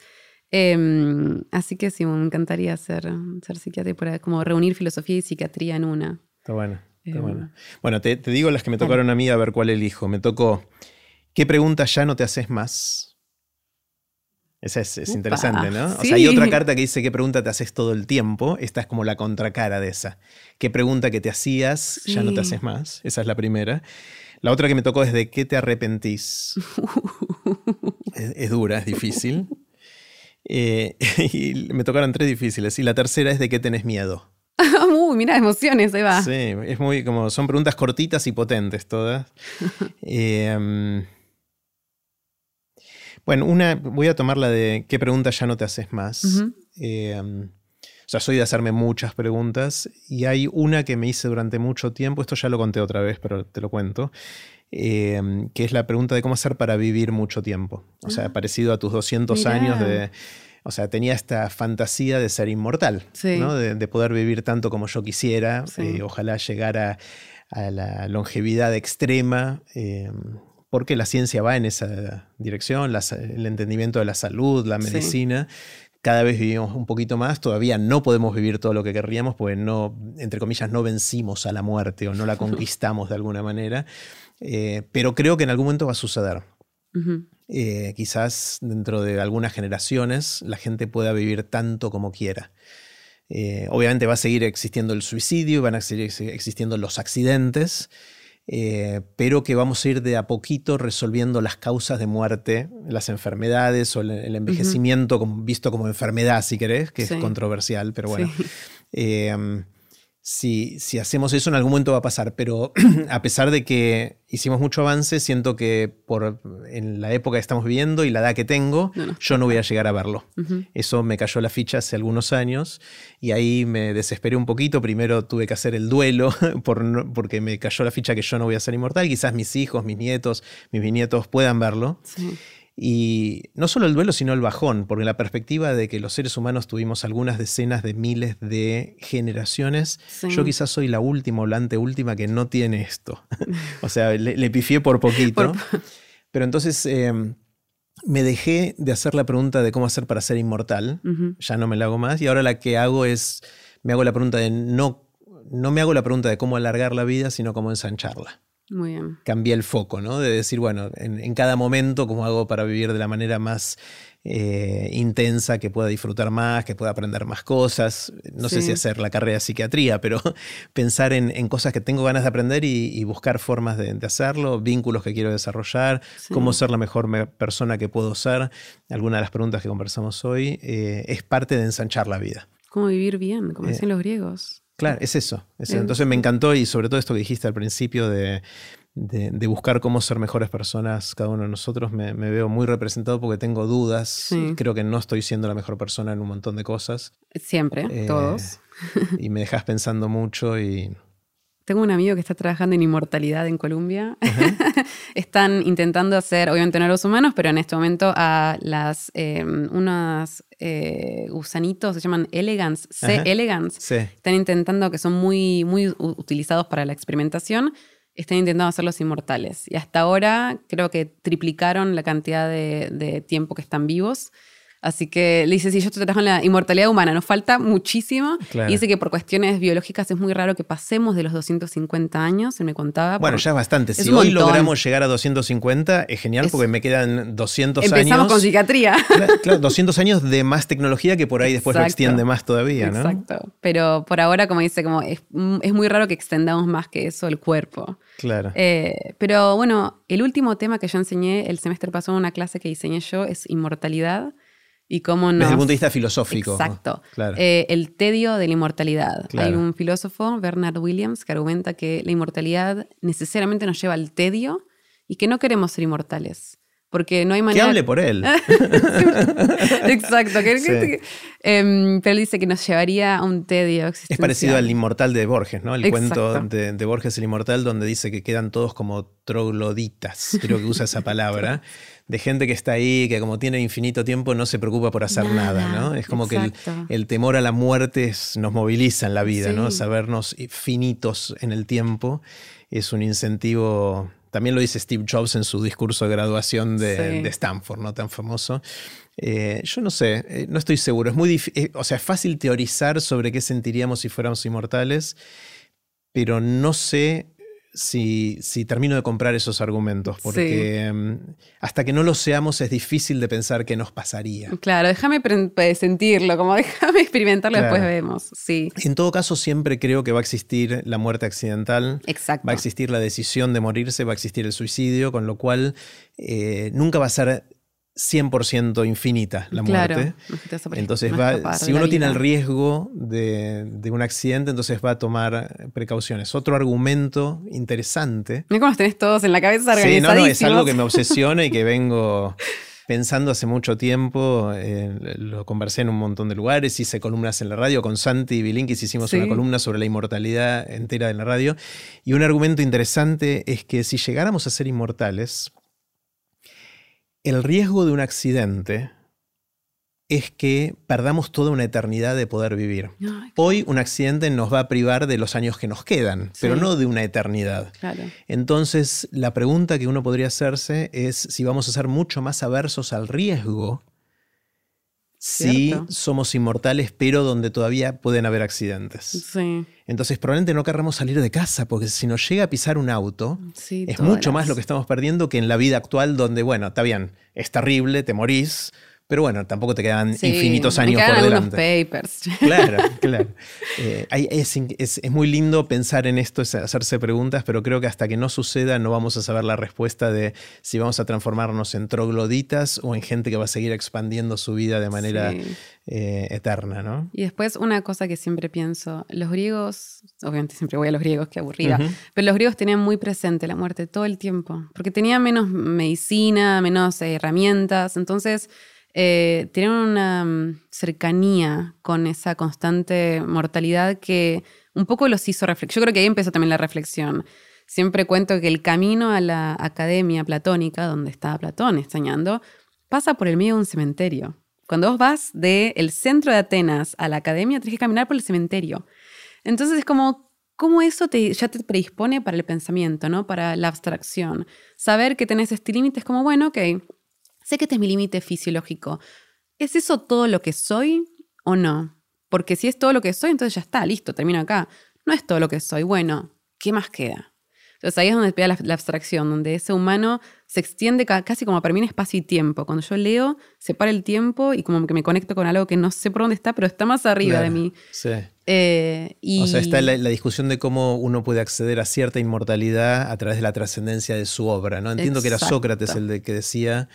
Em, así que sí, me encantaría ser, ser psiquiatra y por como reunir filosofía y psiquiatría en una. Está bueno. Está em, bueno. bueno, te, digo las que me tocaron a mí a ver cuál elijo. Me tocó, ¿qué pregunta ya no te haces más? Esa es, interesante, ¿no? O sea, hay otra carta que dice qué pregunta te haces todo el tiempo. Esta es como la contracara de esa. ¿Qué pregunta que te hacías ya no te haces más? Esa es la primera. La otra que me tocó es de qué te arrepentís. es, dura, es difícil. Eh, y me tocaron tres difíciles. Y la tercera es de qué tenés miedo. Uy, mira, emociones, ahí va. Sí, es muy como, son preguntas cortitas y potentes todas. Em, bueno, una, voy a tomar la de qué pregunta ya no te haces más. Em, o sea, soy de hacerme muchas preguntas y hay una que me hice durante mucho tiempo, esto ya lo conté otra vez, pero te lo cuento, Em, que es la pregunta de cómo hacer para vivir mucho tiempo. O sea, ah. parecido a tus 200 años de... O sea, tenía esta fantasía de ser inmortal, ¿no? de, poder vivir tanto como yo quisiera, eh, ojalá llegar a, la longevidad extrema, em, porque la ciencia va en esa dirección, el entendimiento de la salud, la medicina. Cada vez vivimos un poquito más, todavía no podemos vivir todo lo que querríamos, porque no, entre comillas, no vencimos a la muerte o no la conquistamos de alguna manera. Eh, pero creo que en algún momento va a suceder. Eh, quizás dentro de algunas generaciones la gente pueda vivir tanto como quiera. Eh, obviamente va a seguir existiendo el suicidio, van a seguir existiendo los accidentes, pero que vamos a ir de a poquito resolviendo las causas de muerte, las enfermedades o el, envejecimiento visto como enfermedad, si querés, que es controversial, pero bueno si, si, hacemos eso en algún momento va a pasar, pero a pesar de que hicimos mucho avance, siento que por, en la época que estamos viviendo y la edad que tengo, yo no voy a llegar a verlo. Eso me cayó la ficha hace algunos años y ahí me desesperé un poquito. Primero tuve que hacer el duelo por, porque me cayó la ficha que yo no voy a ser inmortal. Quizás mis hijos, mis nietos, mis bisnietos puedan verlo. Sí. Y no solo el duelo, sino el bajón, porque la perspectiva de que los seres humanos tuvimos algunas decenas de miles de generaciones, yo quizás soy la última o la anteúltima que no tiene esto. o sea, le, pifié por poquito. Pero entonces em, me dejé de hacer la pregunta de cómo hacer para ser inmortal, ya no me la hago más, y ahora la que hago es, me hago la pregunta de no, no me hago la pregunta de cómo alargar la vida, sino cómo ensancharla. Muy bien. Cambié el foco, ¿no? De decir, bueno, en, cada momento, ¿cómo hago para vivir de la manera más eh, intensa, que pueda disfrutar más, que pueda aprender más cosas? No sé si hacer la carrera de psiquiatría, pero pensar en, cosas que tengo ganas de aprender y, buscar formas de, hacerlo, vínculos que quiero desarrollar, cómo ser la mejor persona que puedo ser. Alguna de las preguntas que conversamos hoy eh, es parte de ensanchar la vida. ¿Cómo vivir bien? Como eh, los griegos. Claro, es eso, Entonces me encantó y sobre todo esto que dijiste al principio de, buscar cómo ser mejores personas cada uno de nosotros, me, veo muy representado porque tengo dudas. Creo que no estoy siendo la mejor persona en un montón de cosas. Siempre, eh, todos. y me dejas pensando mucho y tengo un amigo que está trabajando en inmortalidad en Colombia. Están intentando hacer, obviamente no los humanos, pero en este momento a las em, unos eh, gusanitos, se llaman elegans, C elegans. Están intentando, que son muy, muy utilizados para la experimentación, están intentando hacerlos inmortales. Y hasta ahora creo que triplicaron la cantidad de tiempo que están vivos. Así que le dice, sí, yo te trabajo en la inmortalidad humana, nos falta muchísimo. Y dice que por cuestiones biológicas es muy raro que pasemos de los 250 años, él me contaba. Bueno, ya es bastante. si hoy logramos llegar a 250, es genial porque me quedan 200 años. Empezamos con psiquiatría. Claro, 200 años de más tecnología que por ahí después lo extiende más todavía, ¿no? Exacto. Pero por ahora, como dice, como es, muy raro que extendamos más que eso el cuerpo. Claro. Eh, pero bueno, el último tema que yo enseñé el semestre pasado en una clase que diseñé yo es inmortalidad y cómo Desde el punto de vista filosófico. Exacto. Eh, el tedio de la inmortalidad. Hay un filósofo, Bernard Williams, que argumenta que la inmortalidad necesariamente nos lleva al tedio y que no queremos ser inmortales. Porque no hay manera. Que hable por él. Exacto. Em, pero él dice que nos llevaría a un tedio Es parecido al inmortal de Borges, ¿no? El cuento de, de, Borges, el inmortal, donde dice que quedan todos como trogloditas. Creo que usa esa palabra de gente que está ahí, que como tiene infinito tiempo no se preocupa por hacer nada, ¿no? Es como que el, temor a la muerte nos moviliza en la vida, ¿no? Sabernos finitos en el tiempo es un incentivo, también lo dice Steve Jobs en su discurso de graduación de, Stanford, ¿no? Tan famoso. Eh, yo no sé, eh, no estoy seguro. Es muy eh, o sea, es fácil teorizar sobre qué sentiríamos si fuéramos inmortales, pero no sé si, si, termino de comprar esos argumentos, porque mm, hasta que no lo seamos es difícil de pensar qué nos pasaría. Claro, déjame sentirlo, como déjame experimentarlo, después vemos. Sí. En todo caso, siempre creo que va a existir la muerte accidental, Exacto. va a existir la decisión de morirse, va a existir el suicidio, con lo cual eh, nunca va a ser 100% infinita la muerte. entonces, va, si uno tiene el riesgo de, un accidente, entonces va a tomar precauciones. Otro argumento interesante. Mira cómo tenés todos en la cabeza Sí, no, no, es algo que me obsesiona y que vengo pensando hace mucho tiempo. Eh, lo conversé en un montón de lugares, hice columnas en la radio. Con Santi y Bilinkis hicimos una columna sobre la inmortalidad entera en la radio. Y un argumento interesante es que si llegáramos a ser inmortales, el riesgo de un accidente es que perdamos toda una eternidad de poder vivir. Hoy un accidente nos va a privar de los años que nos quedan, pero no de una eternidad. Entonces, la pregunta que uno podría hacerse es si vamos a ser mucho más aversos al riesgo si somos inmortales, pero donde todavía pueden haber accidentes. Entonces probablemente no querramos salir de casa, porque si nos llega a pisar un auto, es mucho más lo que estamos perdiendo que en la vida actual, donde, bueno, está bien, es terrible, te morís, Pero bueno, tampoco te quedan infinitos años por delante. papers. Claro, claro. Eh, es, muy lindo pensar en esto, hacerse preguntas, pero creo que hasta que no suceda no vamos a saber la respuesta de si vamos a transformarnos en trogloditas o en gente que va a seguir expandiendo su vida de manera eh, eterna, ¿no? Y después una cosa que siempre pienso, los griegos, obviamente siempre voy a los griegos, qué aburrida, pero los griegos tenían muy presente la muerte todo el tiempo, porque tenían menos medicina, menos herramientas, entonces eh, tienen una mm, cercanía con esa constante mortalidad que un poco los hizo reflexionar. Yo creo que ahí empezó también la reflexión. Siempre cuento que el camino a la academia platónica, donde estaba Platón enseñando, pasa por el medio de un cementerio. Cuando vos vas del centro de Atenas a la academia, tenés que caminar por el cementerio. Entonces es como, ¿cómo eso te, ya te predispone para el pensamiento, ¿no? para la abstracción? Saber que tenés este límite es como, bueno, ok, sé que este es mi límite fisiológico. ¿Es eso todo lo que soy o no? Porque si es todo lo que soy, entonces ya está, listo, termino acá. No es todo lo que soy. Bueno, ¿qué más queda? Entonces ahí es donde pega la, abstracción, donde ese humano se extiende casi como para mí en espacio y tiempo. Cuando yo leo, se para el tiempo y como que me conecto con algo que no sé por dónde está, pero está más arriba de mí. Sí. Eh, o sea, está la, discusión de cómo uno puede acceder a cierta inmortalidad a través de la trascendencia de su obra. ¿no? Entiendo que era Sócrates el de que decía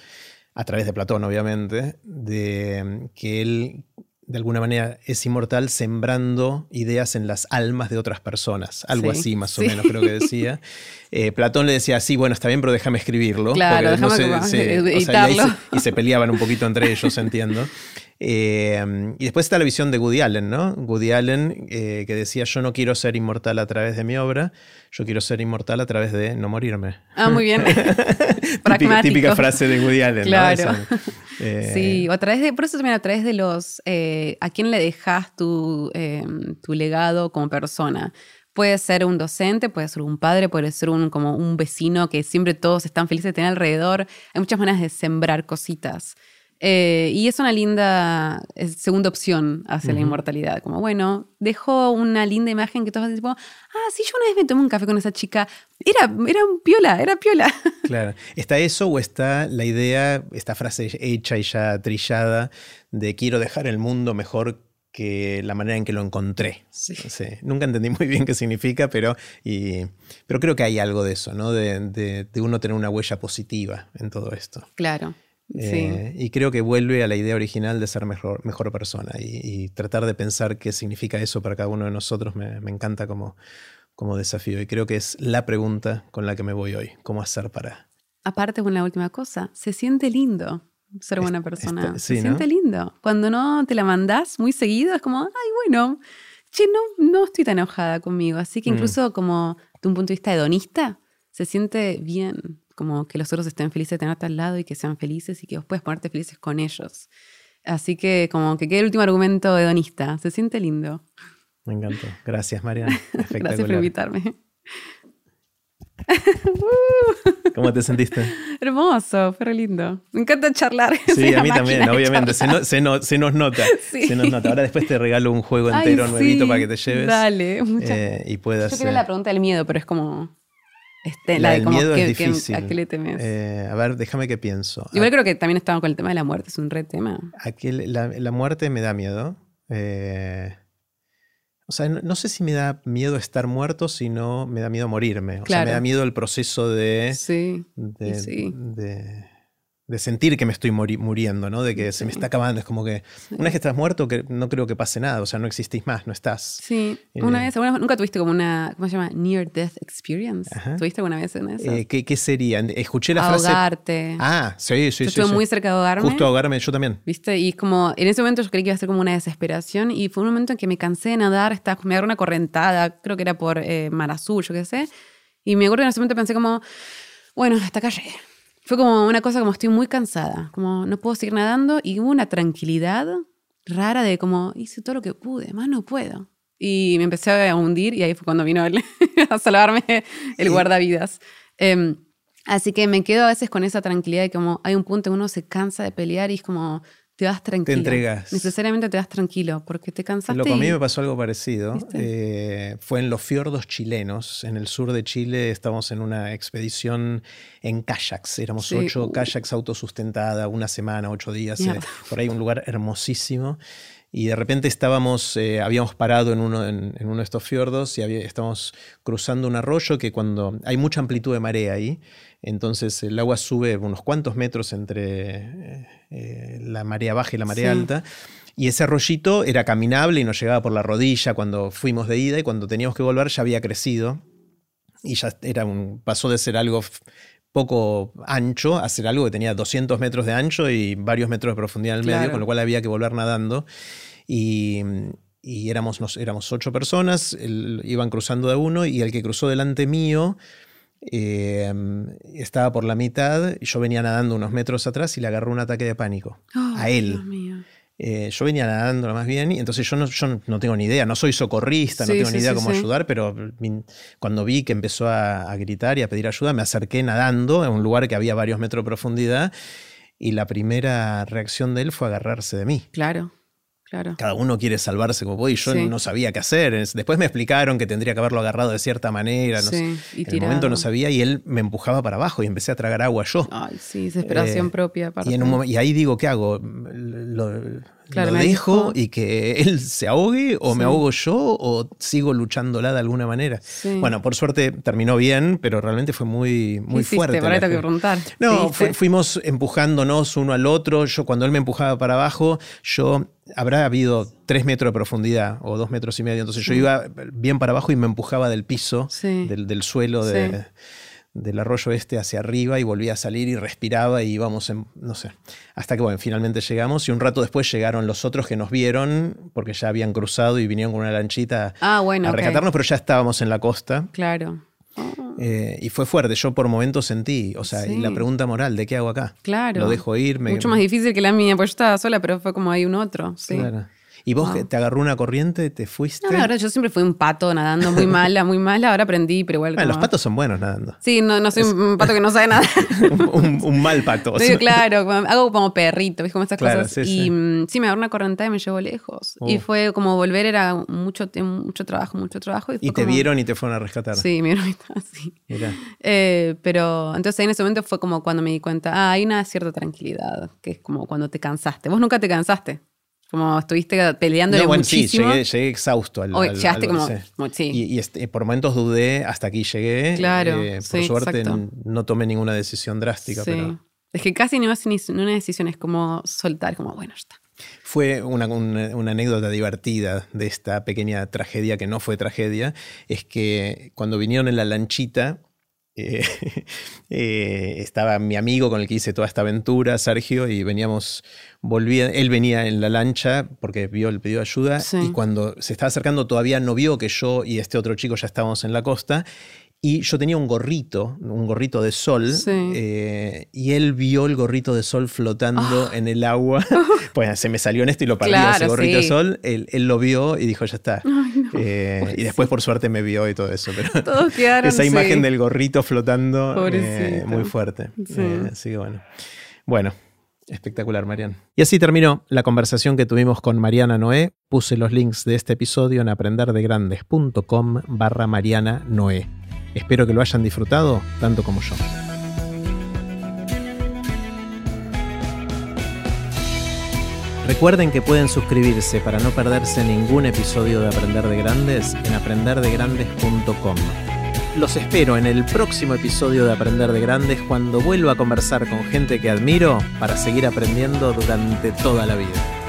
a través de Platón obviamente, de que él de alguna manera es inmortal sembrando ideas en las almas de otras personas, algo así más o menos creo que decía. Eh, Platón le decía, sí, bueno, está bien, pero déjame escribirlo. Claro, y, se, peleaban un poquito entre ellos, entiendo. Eh, y después está la visión de Woody Allen, ¿no? Woody Allen eh, que decía, yo no quiero ser inmortal a través de mi obra, yo quiero ser inmortal a través de no morirme. Ah, muy bien. típica, típica, frase de Woody Allen. Claro. sí, o a través de, por eso también a través de los, a quién le dejas tu, tu legado como persona. Puede ser un docente, puede ser un padre, puede ser un, como un vecino que siempre todos están felices de tener alrededor. Hay muchas maneras de sembrar cositas. Eh, y es una linda segunda opción hacia la inmortalidad. Como, bueno, dejo una linda imagen que todos van tipo, ah, sí, yo una vez me tomé un café con esa chica. Era, era un piola, era piola. Claro. ¿Está eso o está la idea, esta frase hecha y ya trillada de quiero dejar el mundo mejor que la manera en que lo encontré. Sí. Nunca entendí muy bien qué significa, pero, y, pero creo que hay algo de eso, ¿no? De, uno tener una huella positiva en todo esto. Claro. Eh, y creo que vuelve a la idea original de ser mejor, mejor persona y, tratar de pensar qué significa eso para cada uno de nosotros me, encanta como, como desafío. Y creo que es la pregunta con la que me voy hoy, cómo hacer para... Aparte, una última cosa, se siente lindo ser buena persona. Se siente lindo. Cuando no te la mandás muy seguido, es como, ay, bueno, che, no, no estoy tan enojada conmigo. Así que mm. incluso como de un punto de vista hedonista, se siente bien. Como que los otros estén felices de tenerte al lado y que sean felices y que vos puedes ponerte felices con ellos. Así que como que quede el último argumento hedonista. Se siente lindo. Me encantó. Gracias, Mariana. Gracias por invitarme. ¿Cómo te sentiste? Hermoso, pero lindo. Me encanta charlar. Sí, a mí también, obviamente. Se, nos nota. Se nos nota. Ahora después te regalo un juego entero nuevito para que te lleves. Dale, muchas eh, y puedas. Yo quiero la pregunta del miedo, pero es como. Este, la, del miedo es difícil. ¿A qué le temes? Eh, a ver, déjame que pienso. Igual creo que también estaba con el tema de la muerte, es un re tema. la, la, muerte me da miedo. Eh, o sea, no, sé si me da miedo estar muerto, sino me da miedo morirme. O sea, me da miedo el proceso de, sí, de de sentir que me estoy muriendo, ¿no? De que se me está acabando. Es como que una vez que estás muerto, que no creo que pase nada. O sea, no existís más, no estás. Sí. Eh, una vez, nunca tuviste como una, ¿cómo se llama? Near Death Experience. ¿Tuviste alguna vez en eso? Eh, ¿qué, sería? Escuché la frase. Ahogarte. Ah, sí, sí, yo sí. Estuve muy cerca de ahogarme. Justo ahogarme, yo también. ¿Viste? Y como, en ese momento yo creí que iba a ser como una desesperación. Y fue un momento en que me cansé de nadar, estaba, me agarró una correntada, creo que era por eh, Mar Azul, yo qué sé. Y me acuerdo que en ese momento pensé como, bueno, hasta acá llegué fue como una cosa como estoy muy cansada, como no puedo seguir nadando y hubo una tranquilidad rara de como hice todo lo que pude, más no puedo. Y me empecé a hundir y ahí fue cuando vino a salvarme el guardavidas. Em, así que me quedo a veces con esa tranquilidad de como hay un punto en uno se cansa de pelear y es como te das tranquilo. Te entregas. Necesariamente te das tranquilo porque te cansaste. Lo a mí me pasó algo parecido. Eh, fue en los fiordos chilenos, en el sur de Chile. Estábamos en una expedición en kayaks. Éramos ocho uh. kayaks autosustentada, una semana, ocho días. Eh, por ahí un lugar hermosísimo. Y de repente estábamos, eh, habíamos parado en uno, en, uno, de estos fiordos y estábamos cruzando un arroyo que cuando hay mucha amplitud de marea ahí, entonces el agua sube unos cuantos metros entre eh, la marea baja y la marea alta. Y ese arroyito era caminable y nos llegaba por la rodilla cuando fuimos de ida y cuando teníamos que volver ya había crecido y ya era un, pasó de ser algo poco ancho a ser algo que tenía 200 metros de ancho y varios metros de profundidad en el medio, con lo cual había que volver nadando. Y, éramos, nos, éramos ocho personas, iban cruzando de uno y el que cruzó delante mío Em, estaba por la mitad, y yo venía nadando unos metros atrás y le agarró un ataque de pánico a él. Eh, yo venía nadando más bien y entonces yo no, yo no tengo ni idea, no soy socorrista, no tengo ni idea cómo ayudar, pero cuando vi que empezó a, a, gritar y a pedir ayuda, me acerqué nadando en un lugar que había varios metros de profundidad y la primera reacción de él fue agarrarse de mí. Claro. Cada uno quiere salvarse como puede y yo no sabía qué hacer. Después me explicaron que tendría que haberlo agarrado de cierta manera. en el momento no sabía y él me empujaba para abajo y empecé a tragar agua yo. Ay, sí, desesperación eh, propia. Y, y, ahí digo, ¿qué hago? Lo, lo dejo y que él se ahogue o me ahogo yo o sigo luchándola de alguna manera. Bueno, por suerte terminó bien, pero realmente fue muy, muy fuerte. que preguntar. No, fuimos empujándonos uno al otro. Yo cuando él me empujaba para abajo, yo habrá habido tres metros de profundidad o dos metros y medio. Entonces yo iba bien para abajo y me empujaba del piso, del, del, suelo de del arroyo este hacia arriba y volvía a salir y respiraba y íbamos, en, no sé, hasta que bueno, finalmente llegamos y un rato después llegaron los otros que nos vieron porque ya habían cruzado y vinieron con una lanchita ah, bueno, a rescatarnos, pero ya estábamos en la costa. Claro. Eh, y fue fuerte, yo por momentos sentí, o sea, y la pregunta moral, ¿de qué hago acá? Claro. Lo dejo ir. Mucho más difícil que la mía, pues yo estaba sola, pero fue como hay un otro. Sí. Claro. ¿Y vos te agarró una corriente, te fuiste? No, la verdad, yo siempre fui un pato nadando muy mala, muy mala. Ahora aprendí, pero igual. Los patos son buenos nadando. Sí, no, no soy un pato que no sabe nada. un, mal pato. Sí, claro, hago como perrito, ¿ves? Como estas cosas. y mm, sí. me agarró una corriente y me llevó lejos. Y oh. fue como volver, era mucho, mucho trabajo, mucho trabajo. Y, te vieron y te fueron a rescatar. Sí, me vieron y estaba así. Eh, pero entonces en ese momento fue como cuando me di cuenta, ah, hay una cierta tranquilidad, que es como cuando te cansaste. Vos nunca te cansaste. Como estuviste peleando no, bueno, Sí, llegué, exhausto al. llegaste como. sí. Y, este, por momentos dudé, hasta aquí llegué. Claro. Eh, por suerte no tomé ninguna decisión drástica. Pero... Es que casi más ni una decisión, es como soltar, como bueno, ya está. Fue una, una, anécdota divertida de esta pequeña tragedia que no fue tragedia. Es que cuando vinieron en la lanchita, eh, eh, estaba mi amigo con el que hice toda esta aventura, Sergio, y veníamos, volvía, él venía en la lancha porque vio el pedido de ayuda y cuando se estaba acercando todavía no vio que yo y este otro chico ya estábamos en la costa y yo tenía un gorrito, un gorrito de sol, eh, y él vio el gorrito de sol flotando ah. en el agua. pues se me salió en esto y lo perdí ese gorrito de sol. Él, lo vio y dijo, ya está. Eh, y después, por suerte, me vio y todo eso. Pero Todos quedaron, esa imagen del gorrito flotando, eh, muy fuerte. así que bueno. Bueno, Espectacular, Mariana. Y así terminó la conversación que tuvimos con Mariana Noé. Puse los links de este episodio en aprenderdegrandes.com barra Mariana Noé. Espero que lo hayan disfrutado tanto como yo. Recuerden que pueden suscribirse para no perderse ningún episodio de Aprender de Grandes en aprenderdegrandes.com. Los espero en el próximo episodio de Aprender de Grandes cuando vuelva a conversar con gente que admiro para seguir aprendiendo durante toda la vida.